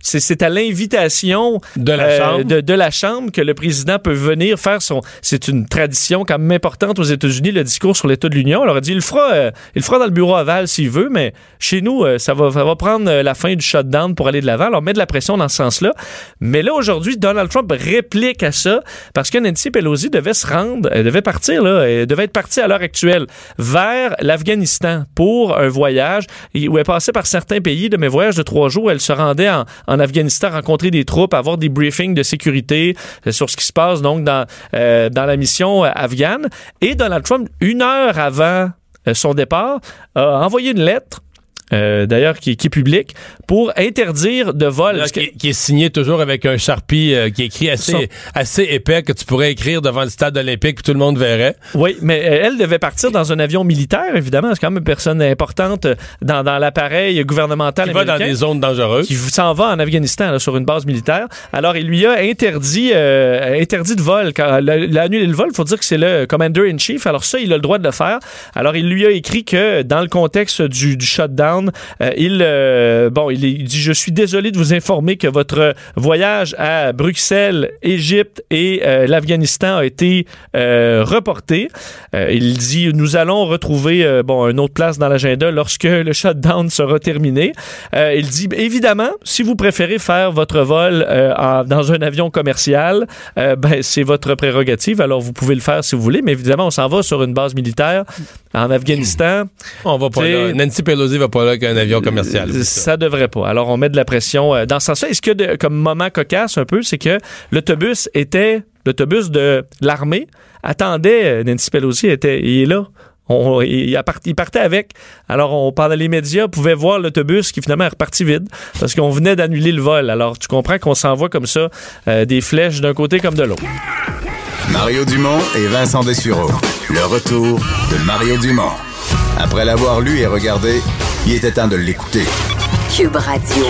c'est à l'invitation De la euh, Chambre. de, de la chambre que le président peut venir faire son. C'est une tradition quand même importante aux États-Unis, le discours sur l'état de l'Union. Alors, elle dit, il le fera, euh, il le fera dans le bureau aval s'il veut, mais chez nous, euh, ça va, ça va prendre la fin du shutdown pour aller de l'avant. Alors, on met de la pression dans ce sens-là. Mais là, aujourd'hui, Donald Trump réplique à ça parce que Nancy Pelosi devait se rendre, elle devait partir, là, elle devait être partie à l'heure actuelle vers l'Afghanistan pour un voyage où elle passait par certains pays de mes voyages de trois jours. Elle se rendait en, Afghanistan rencontrer des troupes, avoir des briefings de sécurité euh, sur ce qui se passe donc dans, euh, dans la mission euh, afghane. Et Donald Trump, une heure avant son départ, a envoyé une lettre euh, d'ailleurs qui, qui est publique, pour interdire de vol. Là, qui, qui est signé toujours avec un Sharpie euh, qui est écrit assez, assez épais que tu pourrais écrire devant le stade olympique puis tout le monde verrait. Oui, mais euh, elle devait partir dans un avion militaire, évidemment. C'est quand même une personne importante euh, dans, dans l'appareil gouvernemental Qui va dans des zones dangereuses. qui s'en va en Afghanistan là, sur une base militaire. Alors, il lui a interdit, euh, interdit de vol. Quand il a- annulé le vol, il faut dire que c'est le commander in chief. Alors ça, il a le droit de le faire. Alors, il lui a écrit que dans le contexte du, du shutdown, euh, il, euh, bon, il, dit, je suis désolé de vous informer que votre voyage à Bruxelles, Égypte et euh, l'Afghanistan a été euh, reporté. Euh, il dit, nous allons retrouver bon une autre place dans l'agenda lorsque le shutdown sera terminé. Il dit, évidemment, si vous préférez faire votre vol en- dans un avion commercial, ben, c'est votre prérogative. Alors, vous pouvez le faire si vous voulez. Mais évidemment, on s'en va sur une base militaire en Afghanistan. On va pas là. Nancy Pelosi va pas là qu'un avion commercial. Euh, Ça. ça. devrait pas. Alors, on met de la pression euh, dans ce sens-là. Et ce que, de- comme moment cocasse un peu, c'est que l'autobus était, l'autobus de l'armée attendait euh, Nancy Pelosi, était, il est là. On- il, il part- il partait avec. Alors, on, pendant les médias, pouvait voir l'autobus qui finalement est reparti vide parce qu'on venait d'annuler le vol. Alors, tu comprends qu'on s'envoie comme ça euh, des flèches d'un côté comme de l'autre. Mario Dumont et Vincent Dessureau. Le retour de Mario Dumont. Après l'avoir lu et regardé, il était temps de l'écouter. Cube Radio.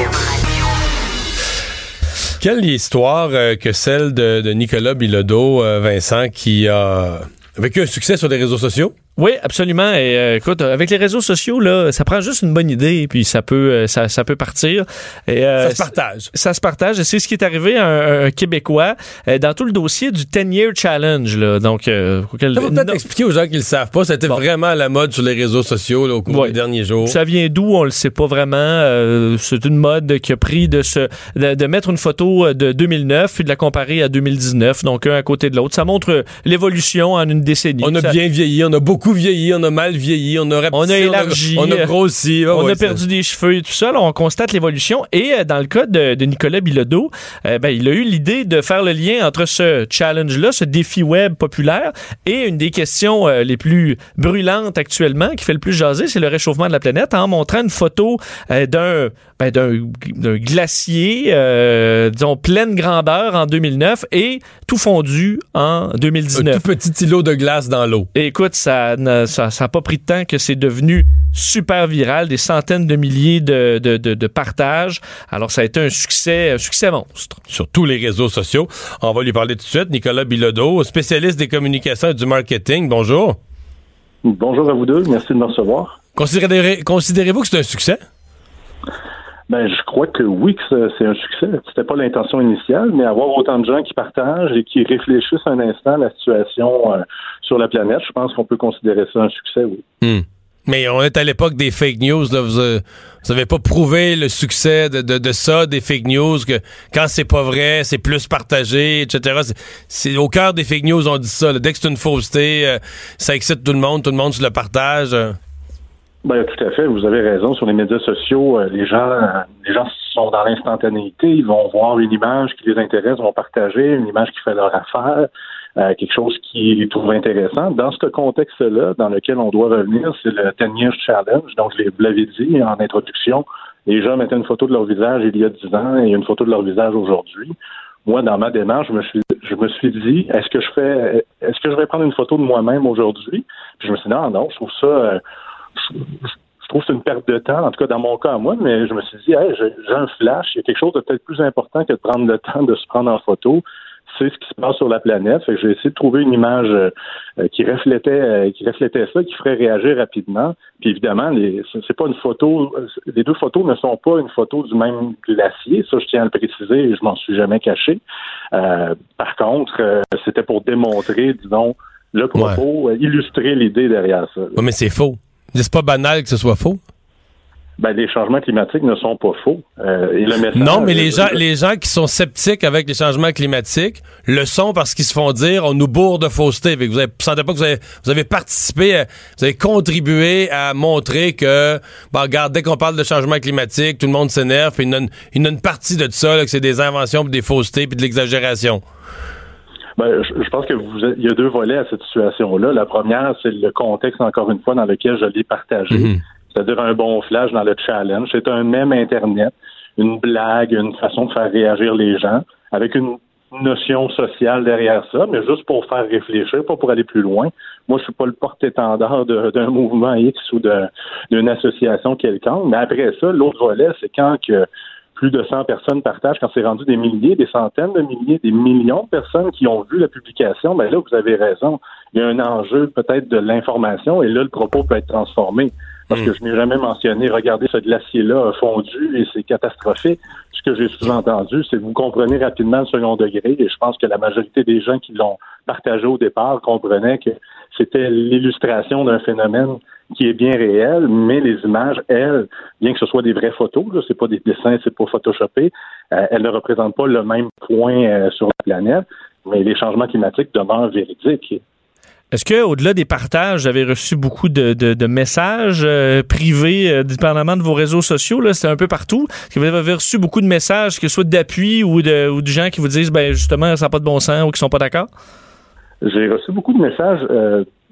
Quelle histoire euh, que celle de, de Nicolas Bilodeau, euh, Vincent, qui a vécu un succès sur les réseaux sociaux? Oui, absolument. Et euh, écoute, avec les réseaux sociaux, là, ça prend juste une bonne idée, puis ça peut, euh, ça, ça peut partir. Et, euh, Ça se partage. Ça se partage. Et c'est ce qui est arrivé à un, un Québécois euh, dans tout le dossier du 10-year challenge. Là. Donc, euh, auquel- Ça peut-être expliquer aux gens qui le savent pas. C'était Bon. vraiment la mode sur les réseaux sociaux là, au cours Ouais. des derniers jours. Ça vient d'où, on le sait pas vraiment. Euh, c'est une mode qui a pris de, se, de, de mettre une photo de 2009 puis de la comparer à 2019, donc un à côté de l'autre. Ça montre l'évolution en une décennie. On a Ça- bien vieilli, on a beaucoup beaucoup vieilli, on a mal vieilli, on a on a élargi, on a, grossi, on a perdu des cheveux et tout ça. on constate l'évolution. Et euh, dans le cas de, Nicolas Bilodeau, euh, ben, il a eu l'idée de faire le lien entre ce challenge-là, ce défi web populaire, et une des questions euh, les plus brûlantes actuellement, qui fait le plus jaser, c'est le réchauffement de la planète, en montrant une photo d'un ben, d'un glacier, disons, pleine grandeur en 2009 et tout fondu en 2019. Un tout petit îlot de glace dans l'eau. Écoute, ça n'a ça, ça pas pris de temps que c'est devenu super viral, des centaines de milliers de, de, de, partages. Alors, ça a été un succès, un succès monstre. Sur tous les réseaux sociaux. On va lui parler tout de suite. Nicolas Bilodeau, spécialiste des communications et du marketing. Bonjour. Bonjour à vous deux. Merci de me recevoir. Considérez-vous que c'est un succès? Ben, je crois que oui, que c'est un succès. C'était pas l'intention initiale, mais avoir autant de gens qui partagent et qui réfléchissent un instant à la situation euh, sur la planète, je pense qu'on peut considérer ça un succès, oui. Hmm. Mais on est à l'époque des fake news. Là. Vous, n'avez pas prouvé le succès de, ça, des fake news, que quand c'est pas vrai, c'est plus partagé, etc. C'est, au cœur des fake news, on dit ça. Dès que c'est une fausseté, euh, ça excite tout le monde, tout le monde se le partage. Ben, tout à fait, vous avez raison. Sur les médias sociaux, euh, les gens les gens sont dans l'instantanéité, ils vont voir une image qui les intéresse, vont partager une image qui fait leur affaire, euh, quelque chose qu'ils trouvent intéressant. Dans ce contexte-là, dans lequel on doit revenir, c'est le 10 Years Challenge. Donc, je l'avais dit en introduction, les gens mettaient une photo de leur visage il y a 10 ans et une photo de leur visage aujourd'hui. Moi, dans ma démarche, je me suis, je me suis dit, est-ce que je fais, est-ce que je vais prendre une photo de moi-même aujourd'hui? Puis je me suis dit, non, non, je trouve ça, euh, je, trouve que c'est une perte de temps, en tout cas dans mon cas moi, mais je me suis dit, hey, j'ai un flash, il y a quelque chose de peut-être plus important que de prendre le temps de se prendre en photo. C'est ce qui se passe sur la planète. j'ai essayé de trouver une image euh, qui reflétait euh, qui reflétait ça, qui ferait réagir rapidement. Puis évidemment, les, c'est pas une photo. Les deux photos ne sont pas une photo du même glacier. Ça, je tiens à le préciser et je m'en suis jamais caché. Euh, par contre, c'était pour démontrer, disons, le propos, illustrer l'idée derrière ça. mais c'est faux. C'est pas banal que ce soit faux. Ben, les changements climatiques ne sont pas faux. Euh, non, mais les gens, les gens qui sont sceptiques avec les changements climatiques le sont parce qu'ils se font dire on nous bourre de fausseté. Vous ne sentez pas que vous avez, participé, vous avez contribué à montrer que, bon, regarde, dès qu'on parle de changement climatique, tout le monde s'énerve. Il y a une, partie de ça, que c'est des inventions, des faussetés, puis de l'exagération. Ben, je, pense que vous, il y a deux volets à cette situation-là. La première, c'est le contexte, encore une fois, dans lequel je l'ai partagé. Mhm. C'est-à-dire un bon flash dans le challenge. C'est un même Internet, une blague, une façon de faire réagir les gens, avec une notion sociale derrière ça, mais juste pour faire réfléchir, pas pour aller plus loin. Moi, je suis pas le porte-étendard d'un mouvement X ou d'une association quelconque, mais après ça, l'autre volet, c'est quand que plus de 100 personnes partagent, quand c'est rendu des milliers, des centaines de milliers, des millions de personnes qui ont vu la publication, ben là, vous avez raison. Il y a un enjeu peut-être de l'information et là, le propos peut être transformé. Parce que hmm. je n'ai jamais mentionné, regardez, ce glacier-là a fondu et c'est catastrophique. Ce que j'ai sous-entendu, c'est que vous comprenez rapidement le second degré et je pense que la majorité des gens qui l'ont partagé au départ comprenaient que c'était l'illustration d'un phénomène qui est bien réel, mais les images, elles, bien que ce soit des vraies photos, ce c'est pas des dessins, c'est pas photoshopé, euh, elles ne représentent pas le même point euh, sur la planète, mais les changements climatiques demeurent véridiques. Est-ce que, au-delà des partages, vous avez reçu beaucoup de, messages euh, privés, dépendamment de vos réseaux sociaux? Là, c'est un peu partout. Est-ce que vous avez reçu beaucoup de messages, que ce soit d'appui ou de, ou de gens qui vous disent, ben justement, ça n'a pas de bon sens ou qui sont pas d'accord? J'ai reçu beaucoup de messages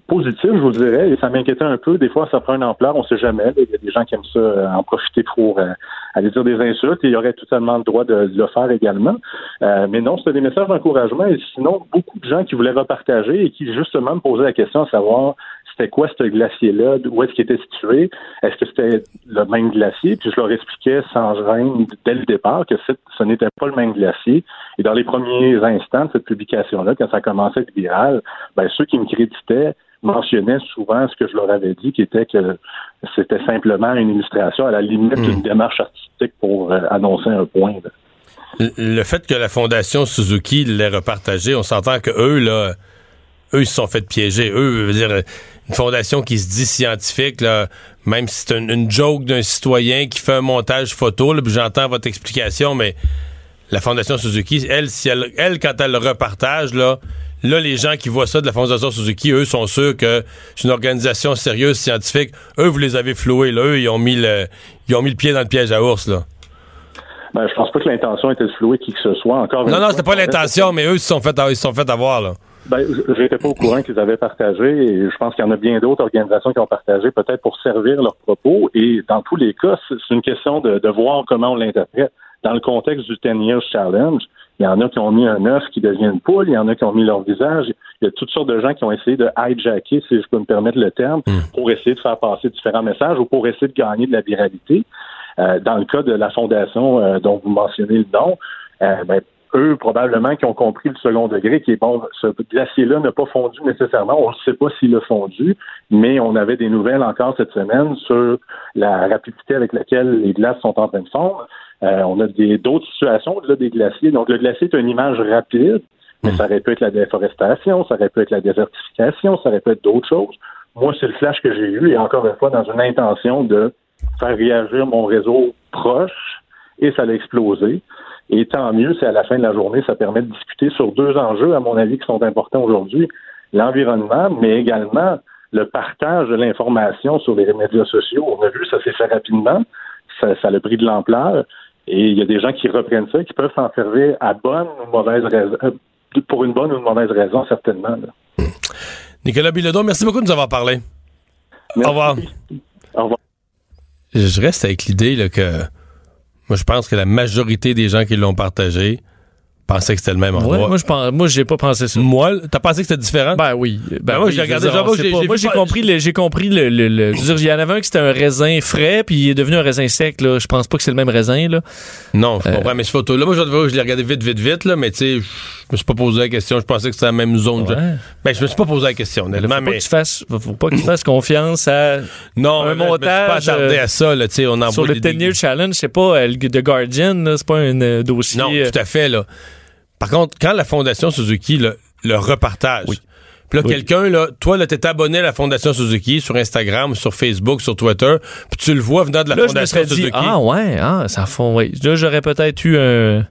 positif, je vous dirais, et ça m'inquiétait un peu. Des fois, ça prend une ampleur, on ne sait jamais. Il y a des gens qui aiment ça euh, en profiter pour euh, aller dire des insultes, et il y aurait totalement le droit de, le faire également. Euh, mais non, c'était des messages d'encouragement, et sinon, beaucoup de gens qui voulaient repartager et qui justement me posaient la question à savoir c'était quoi ce glacier-là, où est-ce qu'il était situé, est-ce que c'était le même glacier, puis je leur expliquais sans gêne dès le départ que ce n'était pas le même glacier. Et dans les premiers instants de cette publication-là, quand ça commençait à être viral, ben, ceux qui me créditaient mentionnaient souvent ce que je leur avais dit, qui était que c'était simplement une illustration, à la limite d'une hmm. démarche artistique pour euh, annoncer un point. Le fait que la Fondation Suzuki l'ait repartagé, on s'entend que eux, là, eux, ils se sont fait piéger. Eux, veut dire, une fondation qui se dit scientifique, là, même si c'est une, joke d'un citoyen qui fait un montage photo, puis j'entends votre explication, mais la Fondation Suzuki, elle, si elle, elle, quand elle le repartage, là, Là, les gens qui voient ça de la Fondation Suzuki, eux, sont sûrs que c'est une organisation sérieuse, scientifique. Eux, vous les avez floués. Là, eux, ils ont mis le, ils ont mis le pied dans le piège à ours, là. Ben, je pense pas que l'intention était de flouer qui que ce soit. Encore non, non, c'était pas l'intention, mais eux, ils se sont fait, ils sont fait avoir, là. Ben, j'étais pas au courant qu'ils avaient partagé et je pense qu'il y en a bien d'autres organisations qui ont partagé peut-être pour servir leurs propos et dans tous les cas, c'est une question de, de voir comment on l'interprète. Dans le contexte du 10 Years Challenge, il y en a qui ont mis un œuf qui devient une poule, il y en a qui ont mis leur visage. Il y a toutes sortes de gens qui ont essayé de hijacker, si je peux me permettre le terme, Hmm. pour essayer de faire passer différents messages ou pour essayer de gagner de la viralité. Euh, dans le cas de la fondation euh, dont vous mentionnez le nom, euh, ben, eux, probablement, qui ont compris le second degré, qui est bon, ce glacier-là n'a pas fondu nécessairement. On ne sait pas s'il a fondu, mais on avait des nouvelles encore cette semaine sur la rapidité avec laquelle les glaces sont en train de fondre. Euh, on a des d'autres situations au-delà des glaciers. Donc, le glacier est une image rapide, mais ça aurait pu être la déforestation, ça aurait pu être la désertification, ça aurait pu être d'autres choses. Moi, c'est le flash que j'ai eu, et encore une fois, dans une intention de faire réagir mon réseau proche, et ça l'a explosé. Et tant mieux si à la fin de la journée, ça permet de discuter sur deux enjeux, à mon avis, qui sont importants aujourd'hui. L'environnement, mais également le partage de l'information sur les médias sociaux. On a vu, ça s'est fait rapidement. Ça, ça a pris de l'ampleur. Et il y a des gens qui reprennent ça, qui peuvent s'en servir à bonne ou mauvaise raison, euh, pour une bonne ou une mauvaise raison, certainement. là. Nicolas Bilodeau, merci beaucoup de nous avoir parlé. Merci. Au revoir. Au revoir. Je reste avec l'idée que moi, je pense que la majorité des gens qui l'ont partagé pensaient que c'était le même endroit. Ouais, moi, je pense, moi, j'ai pas pensé ça. Moi, t'as pensé que c'était différent? Ben oui. Ben moi, oui, je regardé, on sait j'ai- j'ai Moi, j'ai compris le, j'ai compris le, le, le- je veux dire, il y en avait un qui c'était un raisin frais, puis il est devenu un raisin sec, là. Je pense pas que c'est le même raisin, là. Non, je Euh, comprends, mais ce photo-là, moi, je, je l'ai regardé vite, vite, vite, là, mais tu sais, je me suis pas posé la question. Je pensais que c'était la même zone. Ouais. Ben, je me suis pas posé la question, honnêtement, Faut pas que tu fasses, faut pas que tu fasses confiance à, Non, un mais je me suis montage, pas attardé euh, à ça, là, tu sais, on envoie sur le des- 10 Year Challenge, c'est pas euh, le The Guardian, c'est pas un euh, dossier. Non, euh, tout à fait, là. Par contre, quand la Fondation Suzuki le, le repartage, puis là, Oui. quelqu'un, là, toi, là, t'es abonné à la Fondation Suzuki sur Instagram, sur Facebook, sur Twitter, puis tu le vois venant de la là, je me Fondation dit, Suzuki. ah ouais, ah, ça fond, oui. Là, j'aurais peut-être eu un,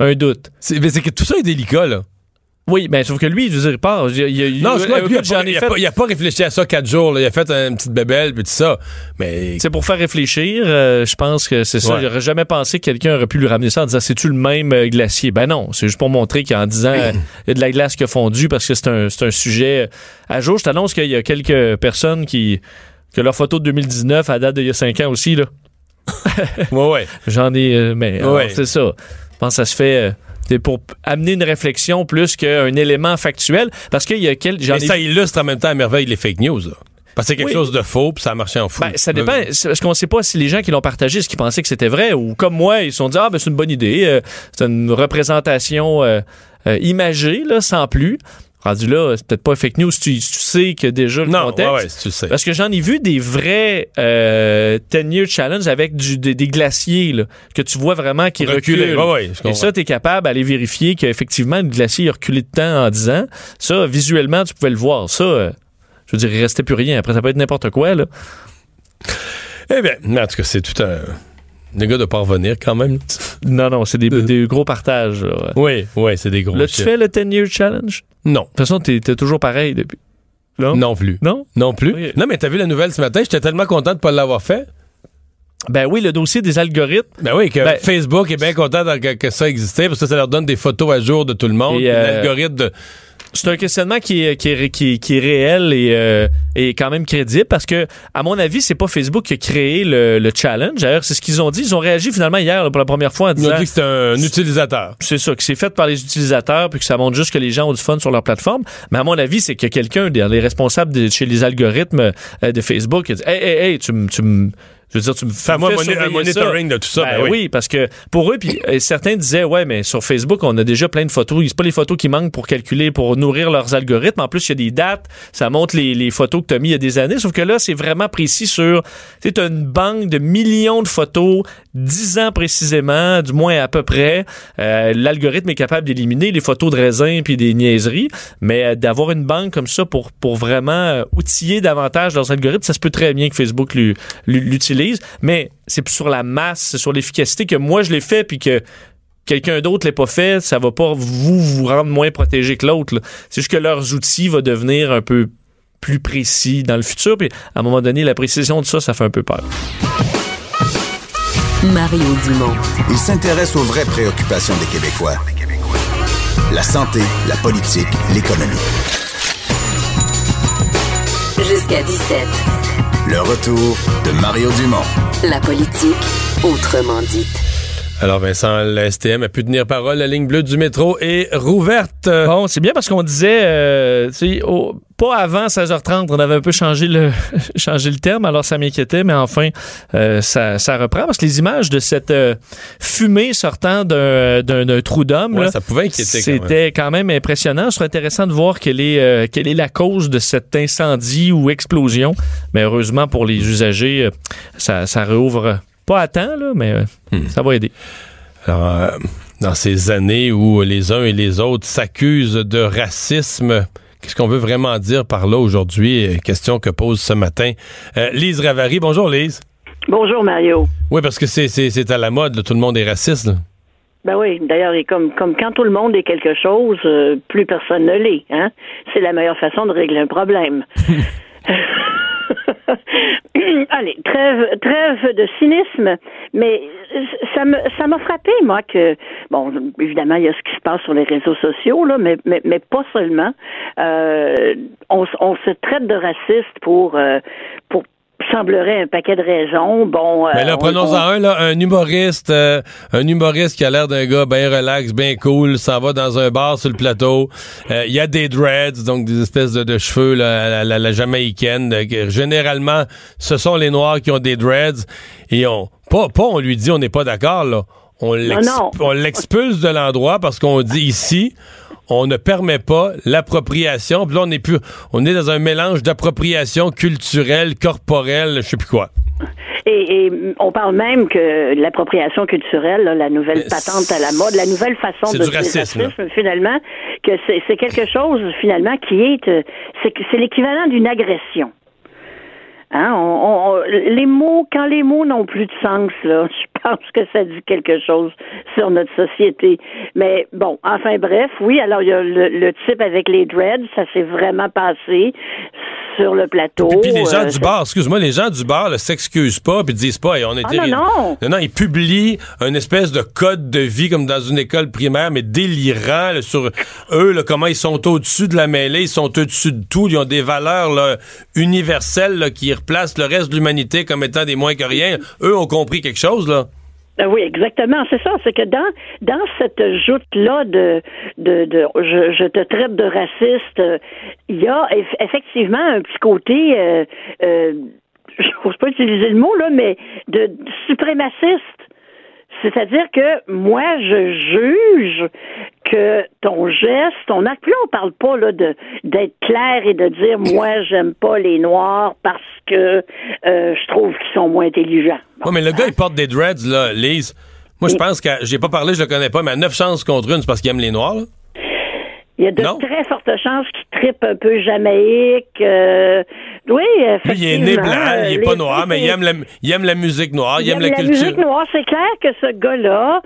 un doute. C'est, mais c'est que tout ça est délicat, là. Oui, mais sauf que lui, je veux dire, il part. il il Non, je crois que lui, il a écoute, j'en pas- fait. réfléchi à ça quatre jours, là. Il a fait une petite bébelle, puis tout ça. Mais. C'est pour faire réfléchir. euh, je pense que c'est ça. Ouais. J'aurais jamais pensé que quelqu'un aurait pu lui ramener ça en disant c'est-tu le même euh, glacier? Ben non, c'est juste pour montrer qu'en disant euh, il y a de la glace qui a fondu parce que c'est un, un sujet. À jour, je t'annonce qu'il y a quelques personnes qui. que leur photo de 2019 à date d'il y a 5 ans aussi, là. Ouais, ouais. J'en ai. euh, mais Ouais. c'est ça. Je pense que ça se fait. euh, c'est pour amener une réflexion plus qu'un élément factuel. Parce qu'il y a quel, Mais ai ça illustre en même temps à merveille les fake news, là. Parce que c'est quelque Oui. chose de faux, puis ça a marché en fou. Ben, ça dépend. Parce qu'on ne sait pas si les gens qui l'ont partagé, est-ce qu'ils pensaient que c'était vrai ou comme moi, ils se sont dit Ah, ben, c'est une bonne idée. euh, c'est une représentation euh, euh, imagée, là, sans plus. Rendu là, c'est peut-être pas fake news. Tu, tu sais que déjà le non, contexte. ouais, ouais, tu sais. Parce que j'en ai vu des vrais euh, 10-year challenge avec du, des, des glaciers, là, que tu vois vraiment qui reculent. ouais, Et ça, tu es capable d'aller vérifier qu'effectivement, le glacier a reculé de temps en 10 ans. Ça, visuellement, tu pouvais le voir. Ça, euh, je veux dire, il restait plus rien. Après, ça peut être n'importe quoi. Là. Eh bien, en tout cas, c'est tout un. Les gars de pas revenir quand même. Non, non, c'est des, des gros partages. Là, Oui, oui, c'est des gros. Là, tu fais le 10-year challenge? Non. De toute façon, t'es toujours pareil depuis. Non? Non plus. Non? Non plus. Oui. Non, mais t'as vu la nouvelle ce matin? J'étais tellement content de pas l'avoir fait. Ben oui, le dossier des algorithmes. Ben oui, que Ben- Facebook est bien content que, que ça existait parce que ça leur donne des photos à jour de tout le monde. Puis euh, L'algorithme de. C'est un questionnement qui est, qui est, qui est- qui est réel et, euh, et quand même crédible parce que, à mon avis, c'est pas Facebook qui a créé le, le challenge. D'ailleurs, c'est ce qu'ils ont dit. Ils ont réagi finalement hier là, pour la première fois en Ils disant ont dit que c'était un utilisateur. c'est ça, que c'est fait par les utilisateurs puis que ça montre juste que les gens ont du fun sur leur plateforme. Mais à mon avis, c'est que quelqu'un, les responsables de- chez les algorithmes euh, de Facebook, a dit Hey, hey, hey, tu me. Je veux dire, tu me fais fais un ça. monitoring de tout ça. Ben ben oui. oui, parce que pour eux, puis certains disaient, ouais, mais sur Facebook, on a déjà plein de photos. C'est pas les photos qui manquent pour calculer, pour nourrir leurs algorithmes. En plus, il y a des dates, ça montre les, les photos que tu as mis il y a des années. Sauf que là, c'est vraiment précis sur, tu une banque de millions de photos, 10 ans précisément, du moins à peu près. Euh, L'algorithme est capable d'éliminer les photos de raisins puis des niaiseries, mais euh, d'avoir une banque comme ça pour, pour vraiment euh, outiller davantage leurs algorithmes, ça se peut très bien que Facebook l'u- mais c'est plus sur la masse, c'est sur l'efficacité que moi je l'ai fait puis que quelqu'un d'autre l'ait pas fait, ça va pas vous vous rendre moins protégé que l'autre. C'est juste que leurs outils vont devenir un peu plus précis dans le futur. Puis à un moment donné, la précision de ça, ça fait un peu peur. Mario Dumont. Il s'intéresse aux vraies préoccupations des Québécois. La santé, la politique, l'économie. Jusqu'à 17. Le retour de Mario Dumont. La politique, autrement dite. Alors Vincent, la STM a pu tenir parole. La ligne bleue du métro est rouverte. Bon, c'est bien parce qu'on disait, euh, tu sais, pas avant 16h30, on avait un peu changé le, changé le terme, alors ça m'inquiétait, mais enfin, euh, ça, ça, reprend parce que les images de cette euh, fumée sortant d'un, d'un, trou d'homme, ouais, ça pouvait inquiéter. C'était quand même. impressionnant. Ce serait intéressant de voir quelle est, quelle est la cause de cet incendie ou explosion. Mais heureusement pour les usagers, ça, ça réouvre pas à temps, là, mais euh, hmm. ça va aider. Alors, euh, dans ces années où les uns et les autres s'accusent de racisme, qu'est-ce qu'on veut vraiment dire par là aujourd'hui? Question que pose ce matin euh, Lise Ravary. Bonjour, Lise. Bonjour, Mario. Oui, parce que c'est à la mode, tout le monde est raciste. Ben oui, d'ailleurs, comme, comme quand tout le monde est quelque chose, plus personne ne l'est. Hein? C'est la meilleure façon de régler un problème. Allez, trêve, trêve de cynisme, mais ça me ça m'a frappé moi que bon évidemment il y a ce qui se passe sur les réseaux sociaux là, mais mais, mais pas seulement. Euh, on, on se traite de raciste pour euh, pour semblerait un paquet de raisons. Bon, Mais là, euh, prenons-en un, là, un humoriste, euh, un humoriste qui a l'air d'un gars bien relax, bien cool, s'en va dans un bar sur le plateau. Euh, il y a des dreads, donc des espèces de, cheveux là, la, la, jamaïcaine. généralement, ce sont les Noirs qui ont des dreads. Et on, pas, pas on lui dit on n'est pas d'accord, là. On l'expulse de l'endroit parce qu'on dit ici, on ne permet pas l'appropriation. Puis là, on est plus, on est dans un mélange d'appropriation culturelle, corporelle, je sais plus quoi. Et, on parle même que l'appropriation culturelle, la nouvelle patente à la mode, la nouvelle façon de du racisme, finalement, que c'est quelque chose finalement qui est, euh, c'est l'équivalent d'une agression. Hein, on, les mots, quand les mots n'ont plus de sens, là, je pense que ça dit quelque chose sur notre société. Mais bon, enfin bref, oui, alors il y a le, type avec les dreads, ça s'est vraiment passé sur le plateau. Puis, les gens euh, du bar, excuse-moi, les gens du bar ne s'excusent pas puis disent pas, et on est ah, non, non. non, ils publient une espèce de code de vie comme dans une école primaire, mais délirant sur eux, là, comment ils sont au-dessus de la mêlée, ils sont au-dessus de tout, ils ont des valeurs là, universelles là, qui replacent le reste de l'humanité comme étant des moins que rien. Eux ont compris quelque chose, là. Ah oui, exactement. C'est ça. C'est que dans cette joute-là de de, de je, te traite de raciste, il y a effectivement un petit côté euh, euh, je n'ose pas utiliser le mot là, mais de suprémaciste. C'est-à-dire que moi, je juge que ton geste, ton acte, là, on parle pas là de d'être clair et de dire moi j'aime pas les noirs parce que euh, je trouve qu'ils sont moins intelligents. Oui, mais le gars il porte des dreads là, Lise. Moi je pense que j'ai pas parlé, je le connais pas, mais à 9 chances contre une, c'est parce qu'il aime les noirs. Il y a de très fortes chances qu'il trippe un peu Jamaïque. Euh, oui, effectivement. il est né blanc, il est pas noir, mais il aime, la, il aime la musique noire, il, aime, la, culture. La musique noire, c'est clair que ce gars-là,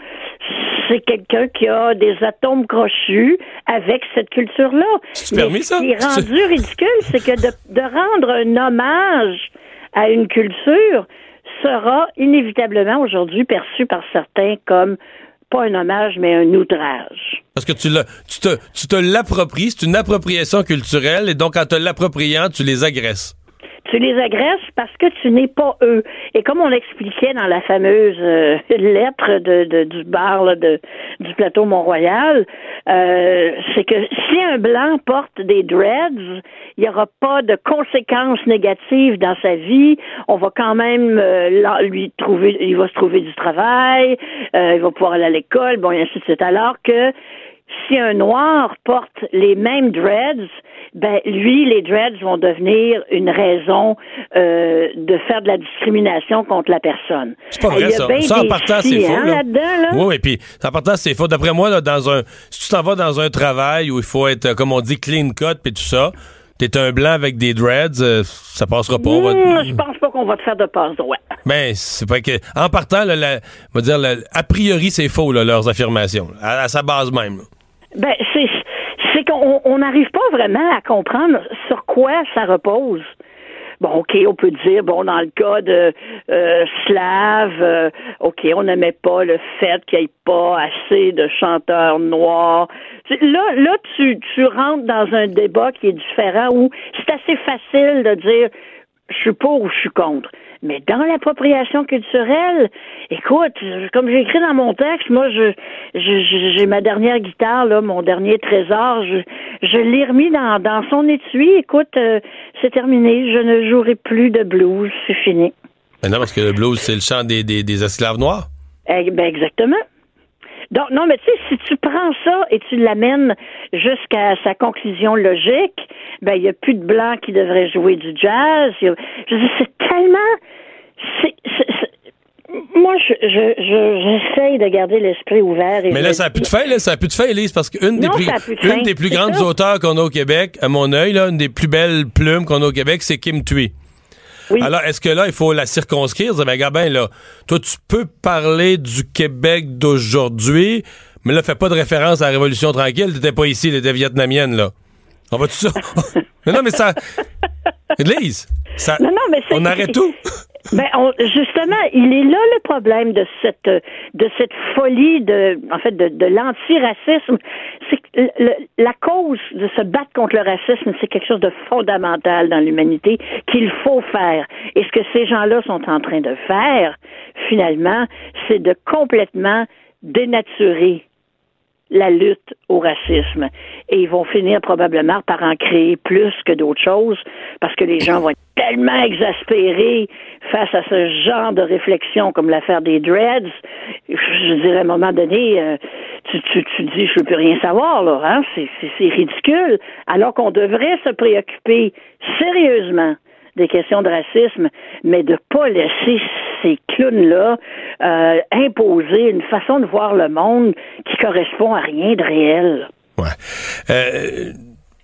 c'est quelqu'un qui a des atomes crochus avec cette culture-là. C'est permis, ça? Ce qui est rendu ridicule, c'est que de, de rendre un hommage à une culture sera inévitablement aujourd'hui perçu par certains comme pas un hommage, mais un outrage. Parce que tu, tu te, tu te l'appropries, c'est une appropriation culturelle, et donc en te l'appropriant, tu les agresses. Tu les agresses parce que tu n'es pas eux. Et comme on l'expliquait dans la fameuse euh, lettre de, du bar de, du plateau Mont-Royal, euh, c'est que si un blanc porte des dreads, il n'y aura pas de conséquences négatives dans sa vie. On va quand même euh, lui trouver, il va se trouver du travail, il va pouvoir aller à l'école, bon, et ainsi de suite. Alors que si un noir porte les mêmes dreads, ben lui, les dreads vont devenir une raison euh, de faire de la discrimination contre la personne. C'est pas vrai, ça. Ça, en partant, c'est faux. Hein, là. Oui, et puis, en partant, c'est faux. D'après moi, là, dans un, si tu t'en vas dans un travail où il faut être, comme on dit, clean cut, puis tout ça, t'es un blanc avec des dreads, euh, ça passera pas. Mmh, Je pense pas qu'on va te faire de passe droit. Ben, c'est pas que. En partant, là, la, on va dire, la- a priori, c'est faux, là, leurs affirmations. À, à sa base même. Ben, c'est, c'est qu'on on n'arrive pas vraiment à comprendre sur quoi ça repose. Bon, OK, on peut dire, bon, dans le cas de euh, Slave, euh, OK, on n'aimait pas le fait qu'il n'y ait pas assez de chanteurs noirs. Là, là tu, tu rentres dans un débat qui est différent où c'est assez facile de dire je suis pour ou je suis contre. Mais dans l'appropriation culturelle, écoute, comme j'ai écrit dans mon texte, moi, je, j'ai ma dernière guitare, là, mon dernier trésor, je, je l'ai remis dans, dans son étui. Écoute, euh, c'est terminé, je ne jouerai plus de blues, c'est fini. Ben non, parce que le blues, c'est le chant des, des, des esclaves noirs. Eh ben exactement. Donc, non, mais tu sais, si tu prends ça et tu l'amènes jusqu'à sa conclusion logique, ben, il n'y a plus de blancs qui devraient jouer du jazz. A- Je c'est tellement. Moi, je, je, je- j'essaye de garder l'esprit ouvert. Et Mais là, ça a plus de fin, là. Ça a plus de fin, Elise, parce qu'une des plus, une des plus grandes auteurs qu'on a au Québec, à mon œil, là, une des plus belles plumes qu'on a au Québec, c'est Kim Thuy. Alors, est-ce que là, il faut la circonscrire? Dire, ben, Gabin, là, toi, tu peux parler du Québec d'aujourd'hui, mais là, fais pas de référence à la Révolution tranquille. T'étais pas ici, t'étais vietnamienne, là. On va tout ça? mais non, mais ça. Elise, ça. Non, non, mais on arrête tout. Ben, on- justement, il est là le problème de cette de cette folie de en fait de, de l'antiracisme. C'est le- la cause de se battre contre le racisme, c'est quelque chose de fondamental dans l'humanité qu'il faut faire. Et ce que ces gens-là sont en train de faire, finalement, c'est de complètement dénaturer la lutte au racisme. Et ils vont finir probablement par en créer plus que d'autres choses parce que les gens vont être tellement exaspérés face à ce genre de réflexion comme l'affaire des dreads. Je dirais à un moment donné, euh, tu, tu, tu dis je veux plus rien savoir là, hein? c'est ridicule. Alors qu'on devrait se préoccuper sérieusement des questions de racisme, mais de pas laisser ces clowns-là euh, imposer une façon de voir le monde qui correspond à rien de réel. Euh,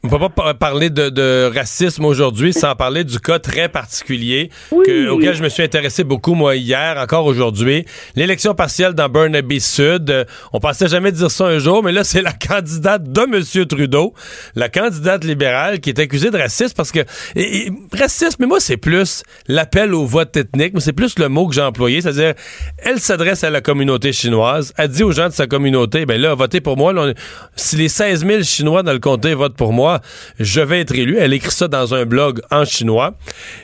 on peut pas par- parler de, de racisme aujourd'hui sans parler du cas très particulier que- auquel je me suis intéressé beaucoup, moi, hier, encore aujourd'hui. L'élection partielle dans Burnaby Sud. Euh, on pensait jamais dire ça un jour, mais là, c'est la candidate de M. Trudeau, la candidate libérale, qui est accusée de racisme parce que... et- et, racisme, mais moi, c'est plus l'appel au vote ethnique, mais c'est plus le mot que j'ai employé, c'est-à-dire, elle s'adresse à la communauté chinoise, elle dit aux gens de sa communauté, ben là, votez pour moi. Là, on- si les 16 000 Chinois dans le comté votent pour moi, je vais être élu. Elle écrit ça dans un blog en chinois.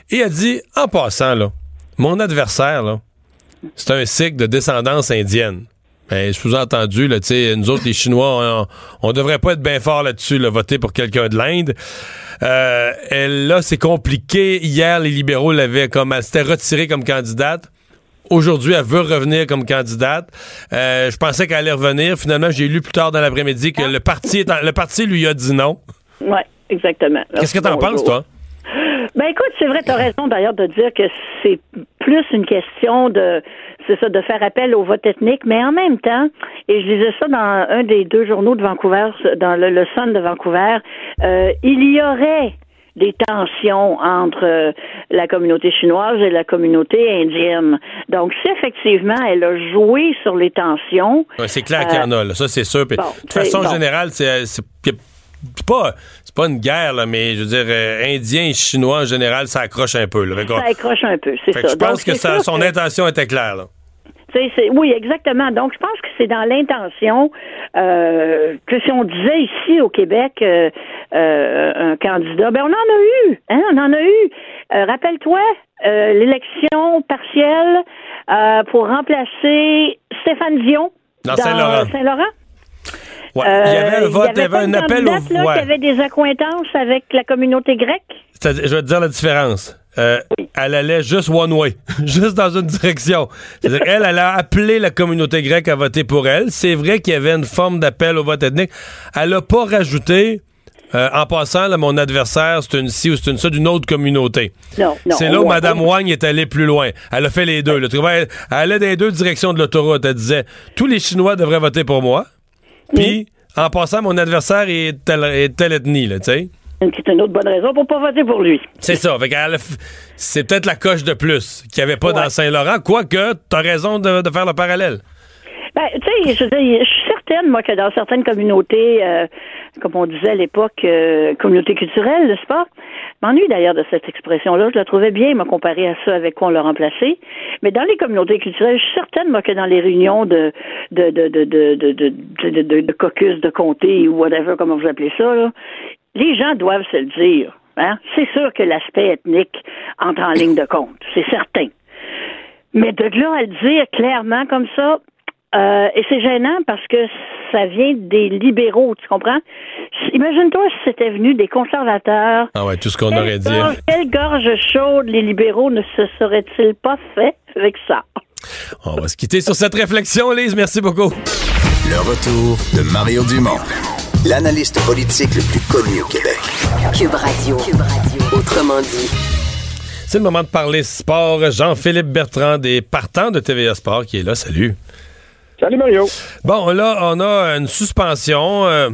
Et elle dit, en passant, là, mon adversaire, là, c'est un sikh de descendance indienne. Ben, sous-entendu, là, nous autres, les Chinois, on, on devrait pas être bien fort là-dessus, là, voter pour quelqu'un de l'Inde. Euh, elle, là, c'est compliqué. Hier, les libéraux l'avaient comme, elle s'était retirée comme candidate. Aujourd'hui, elle veut revenir comme candidate. Euh, je pensais qu'elle allait revenir. Finalement, j'ai lu plus tard dans l'après-midi que le parti, en- le parti lui a dit non. Oui, exactement. Qu'est-ce que t'en penses, toi? Ben écoute, c'est vrai, tu as raison d'ailleurs de dire que c'est plus une question de c'est ça, de faire appel au vote ethnique, mais en même temps, et je disais ça dans un des deux journaux de Vancouver, dans le, le Sun de Vancouver, euh, il y aurait des tensions entre euh, la communauté chinoise et la communauté indienne. Donc, si effectivement elle a joué sur les tensions, Ouais, c'est clair qu'il y en a, là. ça c'est sûr. Puis, bon, de façon bon. générale, c'est c'est- pas, c'est pas une guerre, là, mais je veux dire, euh, Indiens et Chinois en général, ça accroche un peu. Là. Fait ça accroche un peu, c'est ça. je pense Donc, que sûr son que- intention était claire. Là. Oui, exactement. Donc, je pense que c'est dans l'intention euh, que si on disait ici au Québec euh, euh, un candidat, ben on en a eu, hein, on en a eu. Rappelle-toi l'élection partielle pour remplacer Stéphane Dion Dans Saint-Laurent. Saint-Laurent. Ouais, il y avait un Euh, vote, il y avait un appel au là, ouais. qui avait des accointances avec la communauté grecque. Je vais te dire la différence. Euh, Elle allait juste one way, juste dans une direction. C'est-à-dire, elle, elle a appelé la communauté grecque à voter pour elle. C'est vrai qu'il y avait une forme d'appel au vote ethnique. Elle a pas rajouté, euh, en passant, là, mon adversaire, c'est une ci ou c'est une ça d'une autre communauté. Non, non. C'est là où. Mme Wang est allée plus loin. Elle a fait les deux. là. Elle allait dans les deux directions de l'autoroute. Elle disait tous les Chinois devraient voter pour moi. Puis, en passant, mon adversaire est telle, est telle ethnie, là, tu sais. c'est une autre bonne raison pour pas voter pour lui. C'est ça. C'est peut-être la coche de plus qu'il n'y avait pas dans Saint-Laurent, quoique tu as raison de, faire le parallèle. Ben, tu sais, je, je, certaine, moi, que dans certaines communautés, euh, comme on disait à l'époque, euh, communautés culturelles, n'est-ce pas? Je m'ennuie d'ailleurs de cette expression-là. Je la trouvais bien, me comparer à ça avec quoi on l'a remplacé. Mais dans les communautés culturelles, je suis certaine, moi, que dans les réunions de de de de de de, de, de, de caucus de comté ou whatever, comment vous appelez ça, là, les gens doivent se le dire. Hein? C'est sûr que l'aspect ethnique entre en ligne de compte, c'est certain. Mais de là à le dire clairement comme ça, euh, et c'est gênant parce que ça vient des libéraux, tu comprends? Imagine-toi si c'était venu des conservateurs. Ah ouais, tout ce qu'on aurait dit. Quelle gorge chaude les libéraux ne se seraient-ils pas fait avec ça? On va se quitter sur cette réflexion, Lise. Merci beaucoup. Le retour de Mario Dumont, l'analyste politique le plus connu au Québec. Cube Radio. Cube Radio. Autrement dit. C'est le moment de parler sport. Jean-Philippe Bertrand des partants de TVA Sport qui est là. Salut. Salut Mario. Bon, là, on a une suspension. Euh,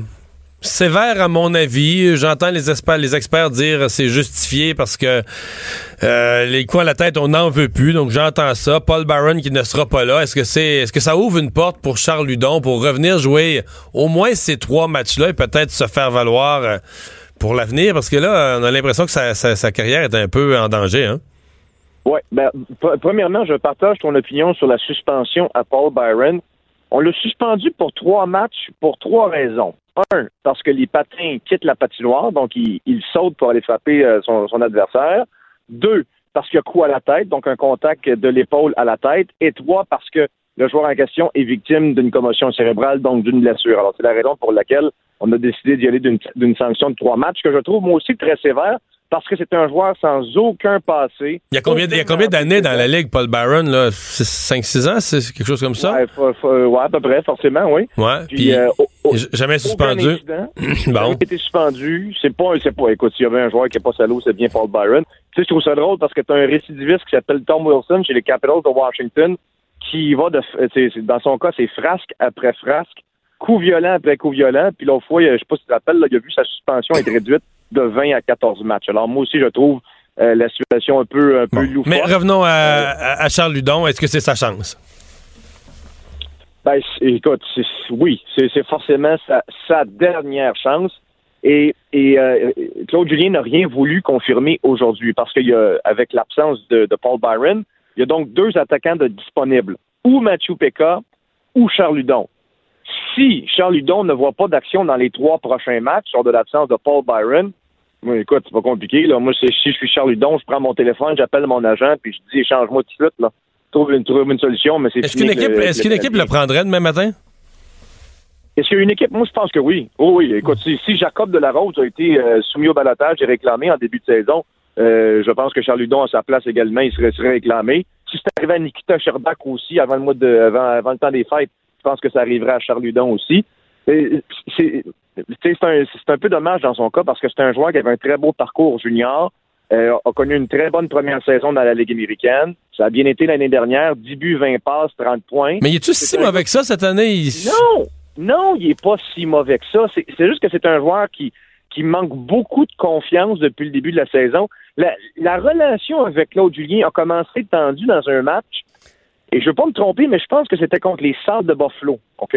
sévère à mon avis. J'entends les, experts, les experts dire c'est justifié parce que euh, les coups à la tête, on n'en veut plus. Donc j'entends ça. Paul Barron qui ne sera pas là. Est-ce que c'est est-ce que ça ouvre une porte pour Charles Ludon pour revenir jouer au moins ces trois matchs-là et peut-être se faire valoir euh, pour l'avenir? Parce que là, on a l'impression que sa, carrière est un peu en danger. Hein? Oui. Ben, premièrement, je partage ton opinion sur la suspension à Paul Byron. On l'a suspendu pour trois matchs pour trois raisons. Un, parce que les patins quittent la patinoire, donc ils, sautent pour aller frapper euh, son, adversaire. Deux, parce qu'il y a coup à la tête, donc un contact de l'épaule à la tête. Et trois, parce que le joueur en question est victime d'une commotion cérébrale, donc d'une blessure. Alors, c'est la raison pour laquelle on a décidé d'y aller d'une sanction de trois matchs, que je trouve moi aussi très sévère, parce que c'est un joueur sans aucun passé. Il y a combien, combien d'années dans la Ligue, Paul Barron? 5-6 ans? C'est quelque chose comme ça? Ouais, à peu près, forcément, oui. Ouais, puis, euh, jamais suspendu. bon. A été suspendu. C'est pas, c'est pas, écoute, s'il y avait un joueur qui n'est pas salaud, c'est bien Paul Byron. Tu sais, je trouve ça drôle parce que tu as un récidiviste qui s'appelle Tom Wilson chez les Capitals de Washington qui va de, dans son cas, c'est frasque après frasque, coup violent après coup violent. Puis l'autre fois, je sais pas si tu te rappelles, il a vu sa suspension être réduite de 20 à 14 matchs. Alors moi aussi, je trouve euh, la situation un peu, un peu Mais revenons à, Charles Ludon. Est-ce que c'est sa chance? Ben, écoute, oui, c'est forcément sa, dernière chance. Et, euh, Claude Julien n'a rien voulu confirmer aujourd'hui parce qu'avec l'absence de, Paul Byron, il y a donc deux attaquants de disponibles, ou Mathieu Pekka ou Charles Ludon si Charles Ludon ne voit pas d'action dans les trois prochains matchs sur de l'absence de Paul Byron, moi, écoute, c'est pas compliqué. Là. Moi, si je suis Charles Ludon, je prends mon téléphone, j'appelle mon agent, puis je dis échange-moi tout de suite. Là. Trouve, une, trouve une solution, mais c'est Est-ce qu'une équipe, est-ce qu'une équipe le prendrait demain matin? Est-ce qu'il y a une équipe? Moi, je pense que oui. Oh, oui, écoute, si, Jacob Delarose a été euh, soumis au balotage et réclamé en début de saison, euh, je pense que Charles Ludon, à sa place également, il serait, réclamé. Si c'est arrivé à Nikita Sherbak aussi avant le mois de, avant le temps des fêtes, pense que ça arriverait à Charludon aussi. C'est un, peu dommage dans son cas parce que c'est un joueur qui avait un très beau parcours junior, euh, a connu une très bonne première saison dans la Ligue américaine. Ça a bien été l'année dernière, 10 buts, 20 passes, 30 points. Mais il est-tu si mauvais que ça cette année? Non! Non, il est pas si mauvais que ça. C'est juste que c'est un joueur qui, qui manque beaucoup de confiance depuis le début de la saison. La, la relation avec Claude Julien a commencé tendue dans un match et je ne veux pas me tromper, mais je pense que c'était contre les Sables de Buffalo, OK?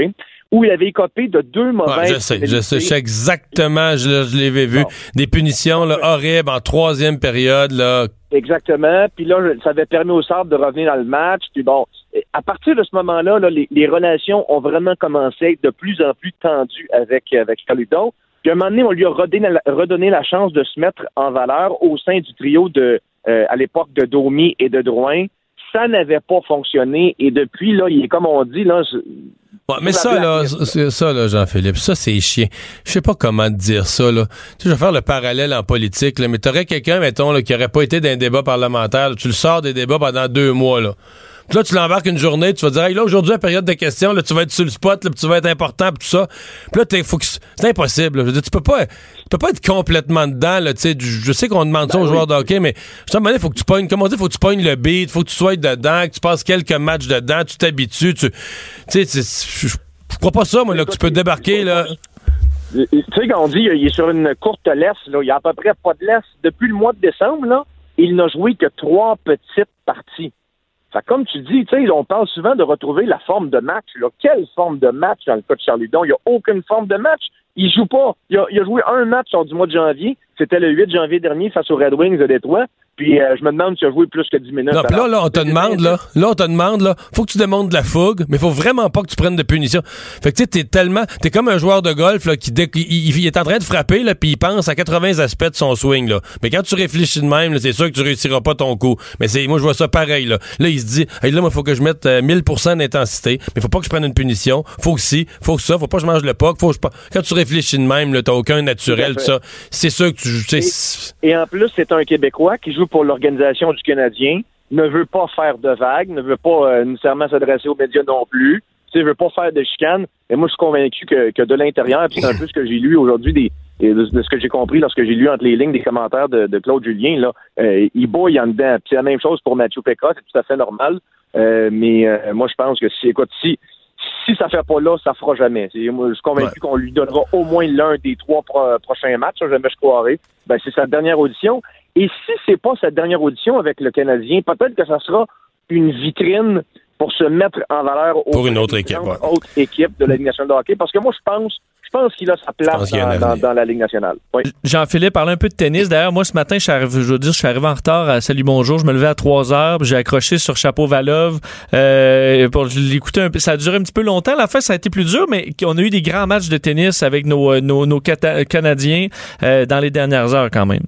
Où il avait écopé de deux mauvaises. je sais, je sais, exactement, je, je l'avais vu. Des punitions là, horribles en troisième période. Là. Exactement. Puis là, ça avait permis aux Sables de revenir dans le match. Puis bon, à partir de ce moment-là, là, les, relations ont vraiment commencé à être de plus en plus tendues avec, avec. Puis à un moment donné, on lui a redonné, redonné la chance de se mettre en valeur au sein du trio de, euh, à l'époque de Domi et de Drouin ça n'avait pas fonctionné et depuis là, il est comme on dit là. mais ça là, ça là, Jean-Philippe, ça c'est chiant. Je sais pas comment te dire ça là. Tu sais, je vais faire le parallèle en politique là, mais t'aurais quelqu'un mettons là, qui aurait pas été dans un débat parlementaire, tu le sors des débats pendant deux mois là là, tu l'embarques une journée, tu vas dire, hey, là, aujourd'hui, la période de questions, là, tu vas être sur le spot, là, tu vas être important, pis tout ça. Puis là, faut que c'est impossible. Je veux dire, tu peux pas, tu peux pas être complètement dedans, là, tu sais. Je sais qu'on demande ça aux ben joueurs de hockey, mais je il faut que tu pognes, comment dire, faut que tu pognes le beat, faut que tu sois dedans, que tu passes quelques matchs dedans, tu t'habitues, tu, tu sais, je crois pas ça, moi, là, que tu peux débarquer, là. tu sais, quand on dit il est sur une courte laisse, là, il y a à peu près pas de laisse. Depuis le mois de décembre, là, il n'a joué que trois petites parties. Fait comme tu dis, on parle souvent de retrouver la forme de match. Là. Quelle forme de match dans le cas de Charlie Il n'y a aucune forme de match. Il joue pas. Il a, il a joué un match lors du mois de janvier. C'était le 8 janvier dernier face aux Red Wings de Détroit. Puis euh, je me demande si tu as joué plus que 10 minutes. Non, là, là, on te demande, là, là, on te demande, là, faut que tu démontres de la fougue, mais faut vraiment pas que tu prennes de punition. Fait que tu sais, t'es tellement, t'es comme un joueur de golf, là, qui, dès, il, il, est en train de frapper, là, puis il pense à 80 aspects de son swing, là. Mais quand tu réfléchis de même, c'est sûr que tu réussiras pas ton coup. Mais c'est, moi, je vois ça pareil, là. Là, il se dit, hey, là, moi, faut que je mette euh, 1000% d'intensité, mais faut pas que je prenne une punition. Faut que si, faut que ça, faut pas que je mange le puck, faut que je pas. Quand tu réfléchis de même, là, t'as aucun naturel, tout ça. C'est sûr que tu, et, et en plus, c'est un Québécois qui joue pour l'organisation du Canadien, ne veut pas faire de vagues, ne veut pas euh, nécessairement s'adresser aux médias non plus, tu sais, veut pas faire de chicane. Et moi, je suis convaincu que, que de l'intérieur, puis c'est un peu ce que j'ai lu aujourd'hui des, de, ce que j'ai compris lorsque j'ai lu entre les lignes des commentaires de, de Claude Julien, là, euh, il bouille en dedans. c'est la même chose pour Mathieu Pécra, c'est tout à fait normal. Euh, mais euh, moi, je pense que si, écoute, si, si ça fait pas là, ça fera jamais. Moi, je suis convaincu qu'on lui donnera au moins l'un des trois prochains matchs, jamais je croirais. Ben, c'est sa dernière audition. Et si c'est pas cette dernière audition avec le Canadien, peut-être que ça sera une vitrine pour se mettre en valeur pour une autre équipe, autre équipe de la Ligue nationale de hockey. Parce que moi, je pense je pense qu'il a sa place dans, la Ligue nationale. Jean-Philippe, parle un peu de tennis. D'ailleurs, moi, ce matin, je suis arrivé, je veux dire, je suis arrivé en retard à Salut Bonjour. Je me levais à 3 heures, j'ai accroché sur Chapeau Valov euh, pour l'écouter un peu. Ça a duré un petit peu longtemps. La fin, ça a été plus dur, mais on a eu des grands matchs de tennis avec nos, euh, nos, nos Canadiens euh, dans les dernières heures quand même.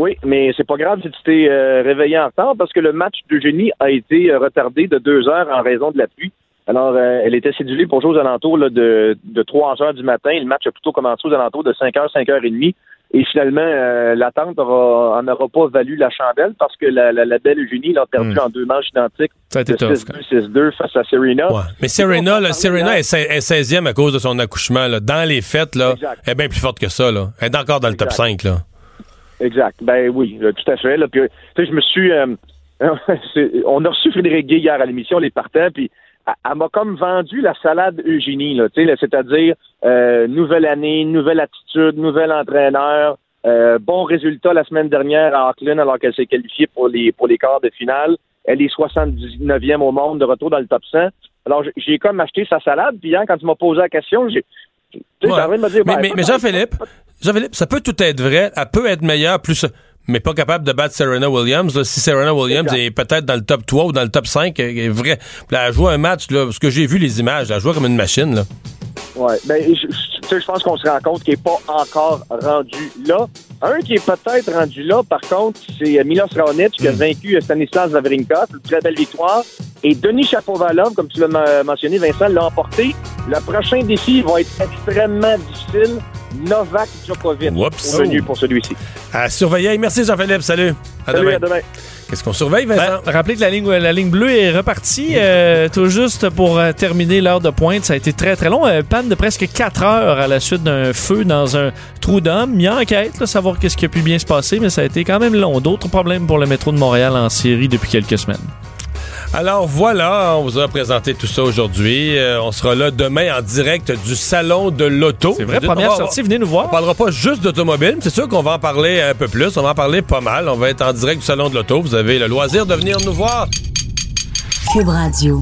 Oui, mais c'est pas grave si tu t'es euh, réveillé en retard parce que le match d'Eugénie a été euh, retardé de deux heures en raison de la pluie. Alors, euh, elle était cédulée pour jouer aux alentours de, de 3 heures du matin. Le match a plutôt commencé aux alentours de 5 heures, 5 heures et demie. Et finalement, l'attente n'en aura pas valu la chandelle parce que la, la, belle Eugénie l'a perdu hmm. en deux manches identiques. Ça a été 6-2, 6-2 face à Serena. Mais Serena, là, Serena est, 16e à cause de son accouchement. Là. Dans les fêtes, là, elle est bien plus forte que ça. Là. Elle est encore dans le top 5. Là. Exact. Ben oui, tout à fait. Là. Puis, je me suis. Euh, on a reçu Frédéric Gay hier à l'émission, les partants, puis elle, m'a comme vendu la salade Eugénie, là, c'est-à-dire euh, nouvelle année, nouvelle attitude, nouvel entraîneur, euh, bon résultat la semaine dernière à Auckland alors qu'elle s'est qualifiée pour les pour les quarts de finale. Elle est 79e au monde de retour dans le top 100. Alors j'ai comme acheté sa salade, puis hein, quand tu m'as posé la question, j'ai mais, mais, mais Jean-Philippe, Jean-Philippe, ça peut tout être vrai. Elle peut être meilleure, plus mais pas capable de battre Serena Williams. si Serena Williams est peut-être dans le top 3 ou dans le top 5, elle est vrai. elle a joué un match, là, parce que j'ai vu les images, elle a joué comme une machine. Là. Ouais, ben, je, je pense qu'on se rend compte qu'il n'est pas encore rendu là. Un qui est peut-être rendu là, par contre, c'est Milos Raonic qui a hmm. vaincu Stanislas Wawrinka. C'est une très belle victoire. Et Denis Chapovalov, comme tu l'as mentionné, Vincent, l'a emporté. Le prochain défi va être extrêmement difficile. Novak Djokovic venu pour celui-ci. À surveiller. Merci Jean-Philippe. Salut. À Salut, demain. À demain. Qu'est-ce qu'on surveille, Vincent? Ben, rappelez que la ligne, la ligne bleue est repartie euh, tout juste pour euh, terminer l'heure de pointe. Ça a été très, très long. Euh, panne de presque 4 heures à la suite d'un feu dans un trou d'homme. Il y a enquête, là, savoir qu'est-ce qui a pu bien se passer, mais ça a été quand même long. D'autres problèmes pour le métro de Montréal en Syrie depuis quelques semaines. Alors voilà, on vous a présenté tout ça aujourd'hui. Euh, on sera là demain en direct du salon de l'auto. C'est vrai, première sortie, venez nous voir. On parlera pas juste d'automobile, c'est sûr qu'on va en parler un peu plus. On va en parler pas mal. On va être en direct du salon de l'auto. Vous avez le loisir de venir nous voir. Cube Radio.